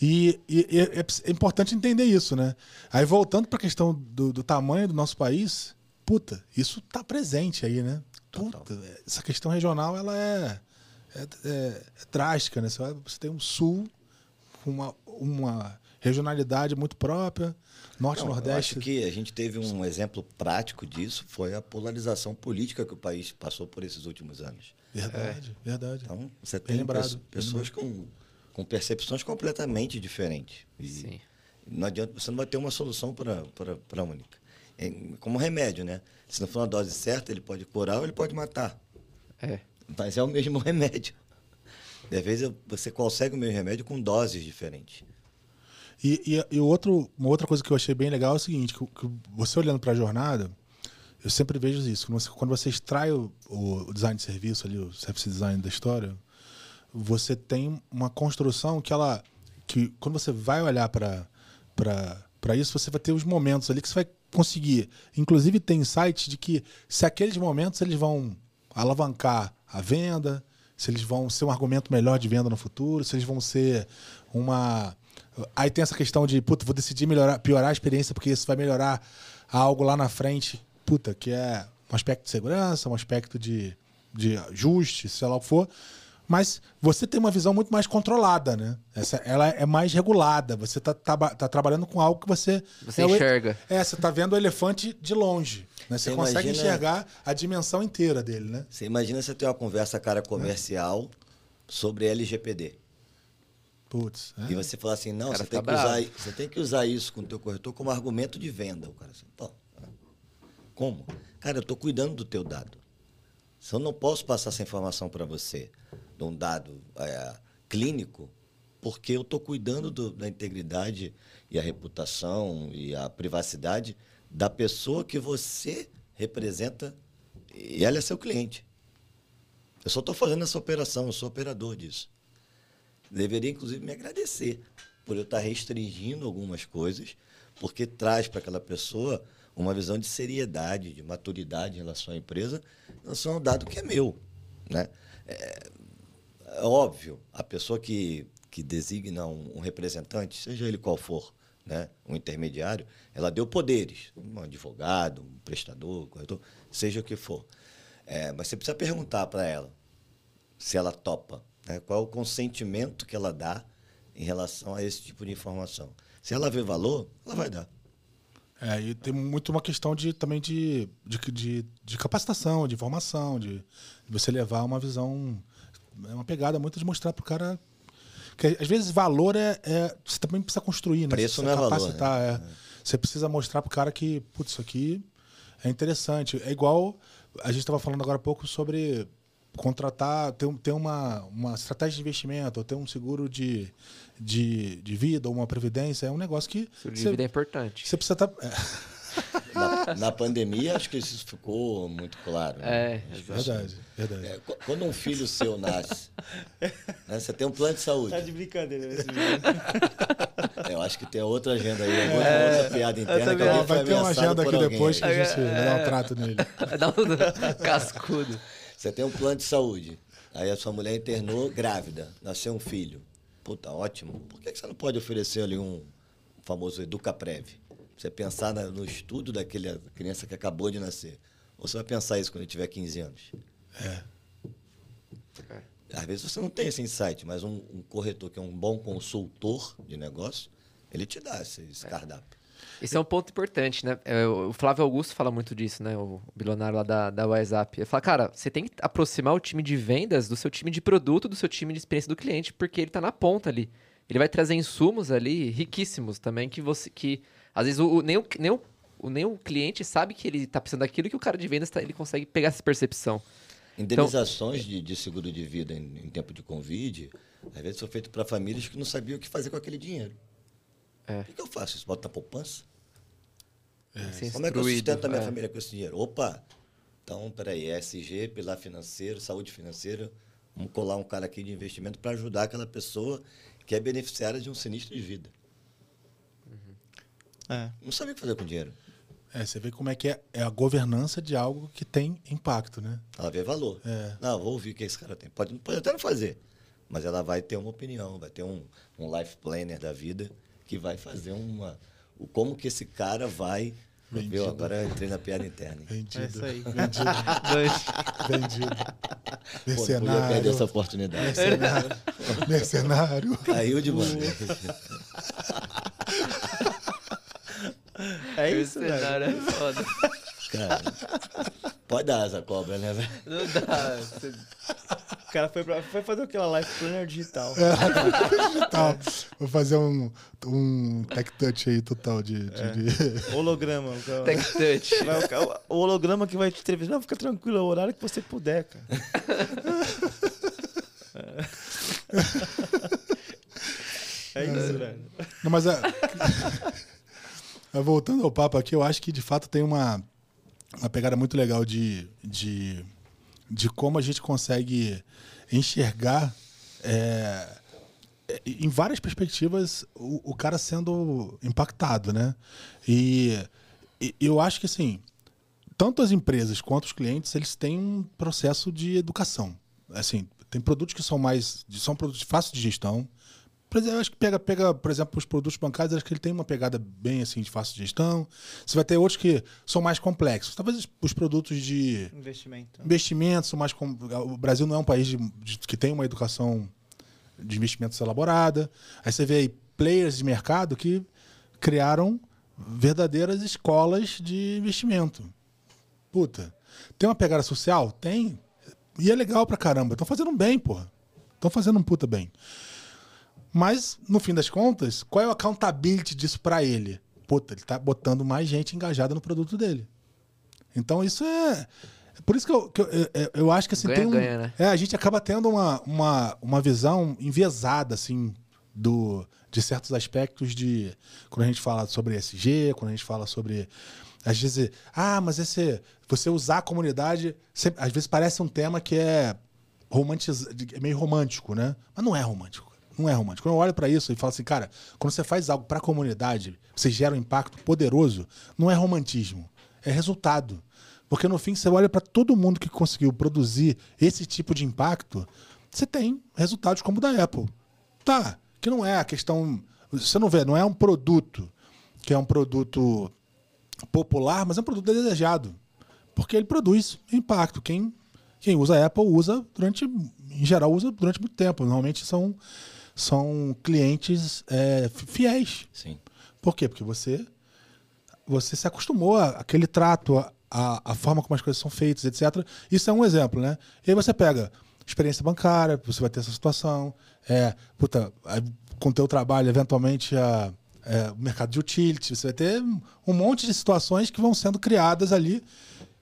E, e- e é, é importante entender isso, né? Aí voltando para a questão do, do tamanho do nosso país, puta, isso tá presente aí, né? Total. Puta, essa questão regional ela é, é, é- é drástica, né? Você, vai- você tem um sul com uma, uma regionalidade muito própria, norte Não, eu nordeste. acho que a gente teve um exemplo prático disso, foi a polarização política que o país passou por esses últimos anos. Verdade, verdade. Então, você tem lembrado, pessoas com, com percepções completamente diferentes. E Sim. Não adianta, você não vai ter uma solução para a única. É como remédio, né? Se não for uma dose certa, ele pode curar ou ele pode matar. É. Mas é o mesmo remédio. E às vezes você consegue o mesmo remédio com doses diferentes. E, e, e outro, uma outra coisa que eu achei bem legal é o seguinte: que, que você olhando para a jornada, eu sempre vejo isso. Quando você, quando você extrai o, o design de serviço ali, o service design da história, você tem uma construção que ela. que quando você vai olhar para para isso, você vai ter os momentos ali que você vai conseguir. Inclusive, tem insights de que se aqueles momentos eles vão alavancar a venda, se eles vão ser um argumento melhor de venda no futuro, se eles vão ser uma. Aí tem essa questão de, puta, vou decidir melhorar, piorar a experiência porque isso vai melhorar algo lá na frente, puta, que é um aspecto de segurança, um aspecto de, de ajuste, sei lá o que for. Mas você tem uma visão muito mais controlada, né? Essa, ela é mais regulada. Você está tá, tá trabalhando com algo que você. Você é o- enxerga. É, você está vendo o elefante de longe. Né? Você, Você consegue imagina- enxergar a dimensão inteira dele, né? Você imagina você ter uma conversa cara comercial sobre LGPD. Putz. é. E você falar assim, não, você tem, que usar, você tem que usar isso com o teu corretor como argumento de venda. O cara assim, pô, como? Cara, eu estou cuidando do teu dado. Se eu não posso passar essa informação para você, de um dado é, clínico, porque eu estou cuidando do- da integridade e a reputação e a privacidade da pessoa que você representa e ela é seu cliente. Eu só estou fazendo essa operação, eu sou operador disso. Deveria, inclusive, me agradecer por eu estar restringindo algumas coisas, porque traz para aquela pessoa uma visão de seriedade, de maturidade em relação à empresa, em relação ao dado que é meu. Né? É, é óbvio, a pessoa que, que designa um, um representante, seja ele qual for, né, um intermediário, ela deu poderes, um advogado, um prestador, um corretor, seja o que for. É, mas você precisa perguntar para ela se ela topa, né? qual o consentimento que ela dá em relação a esse tipo de informação. Se ela vê valor, ela vai dar. É, e tem muito uma questão de, também de, de, de, de capacitação, de formação, de, de você levar uma visão. É uma pegada muito de mostrar pro cara. Que às vezes valor é, é- Você também precisa construir, né? Preço não é valor, capacitar, é. Você precisa mostrar pro cara que, putz, isso aqui é interessante. É igual. A gente estava falando agora há pouco sobre contratar, ter, ter uma, uma estratégia de investimento, ou ter um seguro de, de, de vida, ou uma previdência. É um negócio que. Seguro de você- vida é importante. você precisa tá, estar. Na, na pandemia, acho que isso ficou muito claro. né? É, verdade, verdade. É, qu- quando um filho seu nasce, né, você tem um plano de saúde. Tá de brincadeira esse menino. Eu acho que tem outra agenda aí, outra, outra piada interna que Vai ter uma agenda aqui depois que aí. a gente vai dar um trato nele. Dá um cascudo. Você tem um plano de saúde. Aí a sua mulher internou grávida, nasceu um filho. Puta, ótimo. Por que você não pode oferecer ali um famoso Educaprev? Você pensar no estudo daquela criança que acabou de nascer. Ou você vai pensar isso quando ele tiver 15 anos? É. Às vezes você não tem esse insight, mas um, um corretor que é um bom consultor de negócio, ele te dá esse, esse cardápio. Esse é um ponto importante, né? É, O Flávio Augusto fala muito disso, né? O bilionário lá da, da WhatsApp. Ele fala, cara, você tem que aproximar o time de vendas do seu time de produto, do seu time de experiência do cliente, porque ele tá na ponta ali. Ele vai trazer insumos ali riquíssimos também, que você. que Às vezes o, o- nem, o, nem, o, nem o cliente sabe que ele tá precisando daquilo que o cara de vendas tá- ele consegue pegar essa percepção. Indenizações de, de seguro de vida em, em tempo de Covid, às vezes são feitas para famílias que não sabiam o que fazer com aquele dinheiro. É. O que, que eu faço? Isso bota na poupança? Ser Como é que eu sustento a minha é. família com esse dinheiro? Opa! Então, peraí, ESG, pilar financeiro, saúde financeira, vamos colar um cara aqui de investimento para ajudar aquela pessoa que é beneficiária de um sinistro de vida. É. Não sabia o que fazer com o dinheiro. É, você vê como é que é, é a governança de algo que tem impacto, né? Ela vê valor. É. Não, vou ouvir o que esse cara tem. Pode, pode até não fazer, mas ela vai ter uma opinião, vai ter um, um life planner da vida que vai fazer uma. O, como que esse cara vai. Vendido. Viu? Agora eu entrei na piada interna. hein? Vendido. É isso aí. Vendido. vendido. Pô, não podia perder essa Mercenário. oportunidade. Mercenário. Mercenário. Caiu de mano. É isso, velho. cenário é foda. Cara, pode dar asa cobra, né, velho? Não dá. Você- O cara foi, pra, foi fazer aquela live planner digital. Digital. Vou fazer um, um tech touch aí total de. de- de- Holograma. o cara- Tech touch. Vai, o, o holograma que vai te entrevistar. Não, fica tranquilo, é o horário que você puder, cara. É isso, velho. Não, mas é- Mas voltando ao papo aqui, eu acho que de fato tem uma, uma pegada muito legal de, de, de como a gente consegue enxergar é, é, em várias perspectivas, o, o cara sendo impactado, né? E, e eu acho que, assim, tanto as empresas quanto os clientes, eles têm um processo de educação. Assim, tem produtos que são mais, são produtos fáceis de gestão, eu acho que pega, pega, por exemplo, os produtos bancários, acho que ele tem uma pegada bem assim de fácil gestão. Você vai ter outros que são mais complexos. Talvez os produtos de investimento, investimento são mais com... o Brasil não é um país de, de, que tem uma educação de investimentos elaborada. Aí você vê aí players de mercado que criaram verdadeiras escolas de investimento. Puta, tem uma pegada social? Tem. E é legal pra caramba. Estão fazendo bem, porra. Estão fazendo um puta bem. Mas, no fim das contas, qual é o accountability disso para ele? Puta, ele tá botando mais gente engajada no produto dele. Então, isso é. Por isso que eu, que eu, eu, eu acho que assim, ganha, tem um. Ganha, né? É, a gente acaba tendo uma, uma, uma visão enviesada, assim, do, de certos aspectos de. Quando a gente fala sobre SG, quando a gente fala sobre. Às vezes, ah, mas esse. Você usar a comunidade. Sempre, às vezes parece um tema que é romantiz, é meio romântico, né? Mas não é romântico. Não é romântico. Quando eu olho para isso e falo assim, cara, quando você faz algo para a comunidade, você gera um impacto poderoso, não é romantismo, é resultado. Porque no fim você olha para todo mundo que conseguiu produzir esse tipo de impacto, você tem resultados como o da Apple. Tá, que não é a questão. Você não vê, não é um produto que é um produto popular, mas é um produto desejado. Porque ele produz impacto. Quem, quem usa Apple usa durante. Em geral, usa durante muito tempo. Normalmente são são clientes é, fiéis. Sim. Por quê? Porque você, você se acostumou àquele trato, à, a forma como as coisas são feitas, etc. Isso é um exemplo, né? E aí você pega experiência bancária, você vai ter essa situação. É, puta, com o teu trabalho, eventualmente, a, é, o mercado de utilities, você vai ter um monte de situações que vão sendo criadas ali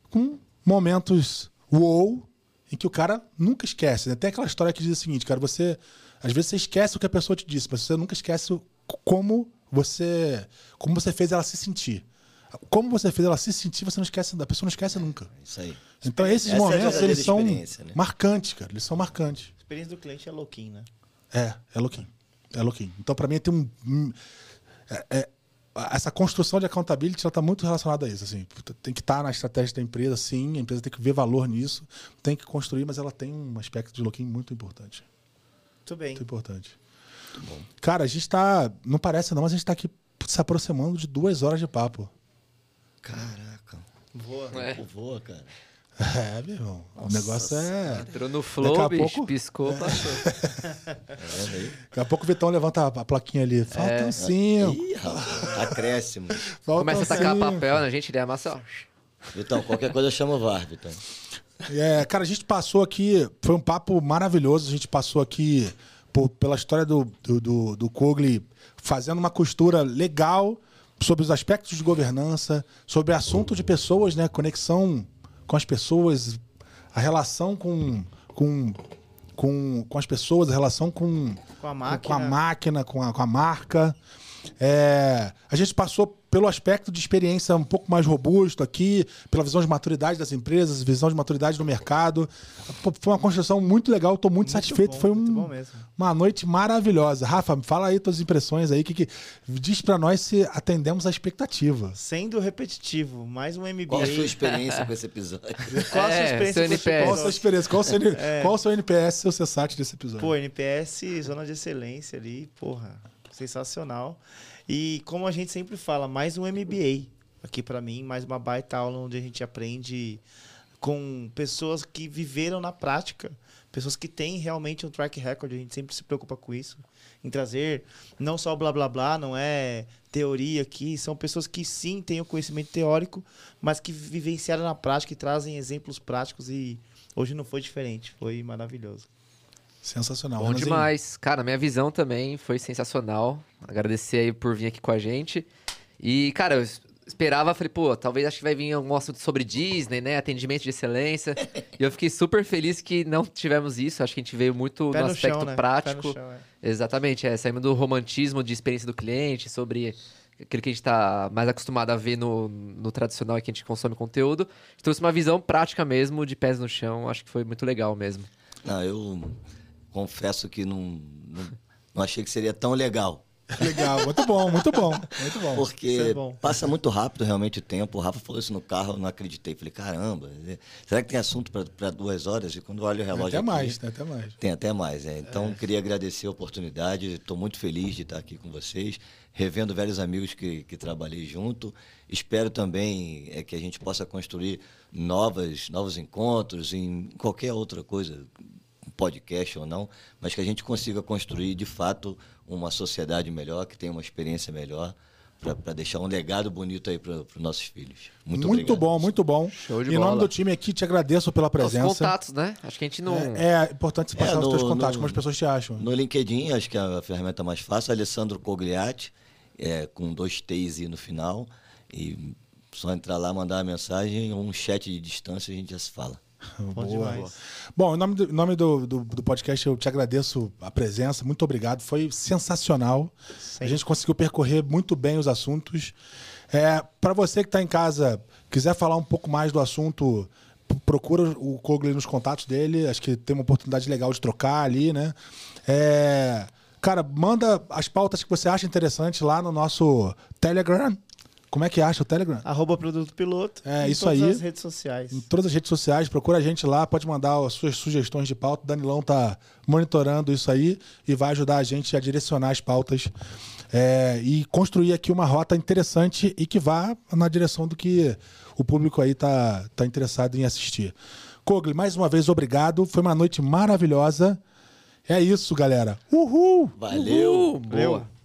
com momentos wow em que o cara nunca esquece. Né? Tem aquela história que diz o seguinte, cara, você às vezes você esquece o que a pessoa te disse, mas você nunca esquece como você, como você fez ela se sentir. Como você fez ela se sentir, você não esquece, a pessoa não esquece nunca. Isso aí. Então esses Essa momentos é eles são né? marcantes, cara. Eles são marcantes. A experiência do cliente é louquinho, né? É, é louquinho. É louquinho. Então para mim tem um é, é, essa construção de accountability ela está muito relacionada a isso. Assim, tem que estar tá na estratégia da empresa, sim. A empresa tem que ver valor nisso, tem que construir, mas ela tem um aspecto de louquinho muito importante. Muito bem. Muito importante. Muito bom. Cara, a gente tá. Não parece, não, mas a gente tá aqui se aproximando de duas horas de papo. Caraca. Voa. É. Voa, cara. É, meu irmão. Nossa, o negócio é. Entrou no flow, bicho, pouco... piscou, é. passou. É, Daqui a pouco o Vitão levanta a plaquinha ali. Faltam é. cinco. Ih, acréscimo. Começa a tacar papel na gente, ele amassa, ó. Vitão, qualquer coisa chama o VAR, Vitão. É, cara, a gente passou aqui, foi um papo maravilhoso. A gente passou aqui por, pela história do, do, do, do Kogli fazendo uma costura legal sobre os aspectos de governança, sobre assunto de pessoas, né? Conexão com as pessoas, a relação com, com, com, com as pessoas, a relação com, com a máquina, com a, máquina, com a, com a marca. É, a gente passou pelo aspecto de experiência um pouco mais robusto aqui, pela visão de maturidade das empresas, visão de maturidade do mercado. Foi uma construção muito legal, estou muito, muito, satisfeito. Bom, Foi um, uma noite maravilhosa. Rafa, fala aí tuas impressões aí, que, que diz para nós se atendemos a expectativa. Sendo repetitivo, mais um MBA. Qual a sua experiência com esse episódio? Qual a sua é, experiência com episódio? Qual a sua experiência? Qual o seu, é. qual o seu NPS, seu CSAT desse episódio? Pô, NPS, zona de excelência ali, porra, sensacional. E como a gente sempre fala, mais um MBA aqui para mim, mais uma baita aula onde a gente aprende com pessoas que viveram na prática, pessoas que têm realmente um track record, a gente sempre se preocupa com isso, em trazer não só blá blá blá, não é teoria aqui, são pessoas que sim têm o conhecimento teórico, mas que vivenciaram na prática e trazem exemplos práticos e hoje não foi diferente, foi maravilhoso. Sensacional. Bom demais. Cara, minha visão também foi sensacional. Agradecer aí por vir aqui com a gente. E, cara, eu esperava, falei, pô, talvez acho que vai vir algum assunto sobre Disney, né? Atendimento de excelência. e eu fiquei super feliz que não tivemos isso. Acho que a gente veio muito Pé no, no aspecto chão, né? prático. Chão, é. Exatamente, é. Saímos do romantismo de experiência do cliente, sobre aquilo que a gente está mais acostumado a ver no, no tradicional e que a gente consome conteúdo. A gente trouxe uma visão prática mesmo, de pés no chão. Acho que foi muito legal mesmo. Não, eu confesso que não, não, não achei que seria tão legal. Legal, muito bom, muito bom, muito bom. Porque é bom. passa muito rápido realmente o tempo. O Rafa falou isso no carro, eu não acreditei. Falei, caramba, é, será que tem assunto para duas horas? E quando olho o Tem relógio até aqui, mais, tem até mais. Tem até mais, é. Então, queria agradecer a oportunidade. Estou muito feliz de estar aqui com vocês, revendo velhos amigos que, que trabalhei junto. Espero também é, que a gente possa construir novas, novos encontros em qualquer outra coisa, podcast ou não, mas que a gente consiga construir, de fato, uma sociedade melhor, que tenha uma experiência melhor, para deixar um legado bonito aí para os nossos filhos. Muito, Muito, obrigado. bom, muito bom. Show de em nome bola. do time aqui, te agradeço pela Os presença. contatos, né? Acho que a gente não. É, é importante você passar É, os teus no- contatos, no- como as pessoas te acham. No LinkedIn, acho que é a ferramenta mais fácil, Alessandro Cogliatti, é, com dois T's e no final. E só entrar lá, mandar uma mensagem, um chat de distância, a gente já se fala. Bom demais. Bom, em nome, do, nome do, do, do podcast, eu te agradeço a presença, muito obrigado. Foi sensacional. A gente conseguiu percorrer muito bem os assuntos. É, Para você que está em casa, quiser falar um pouco mais do assunto, procura o Kogli nos contatos dele. Acho que tem uma oportunidade legal de trocar ali, né? É, cara, manda as pautas que você acha interessante lá no nosso Telegram. Como é que acha o Telegram? Arroba Produto Piloto. É, em isso todas aí. as redes sociais. Em todas as redes sociais, procura a gente lá, pode mandar as suas sugestões de pauta. O Danilão tá monitorando isso aí e vai ajudar a gente a direcionar as pautas é, e construir aqui uma rota interessante e que vá na direção do que o público aí tá, tá interessado em assistir. Kogli, mais uma vez, obrigado. Foi uma noite maravilhosa. É isso, galera. Uhul! Valeu! Uh, boa.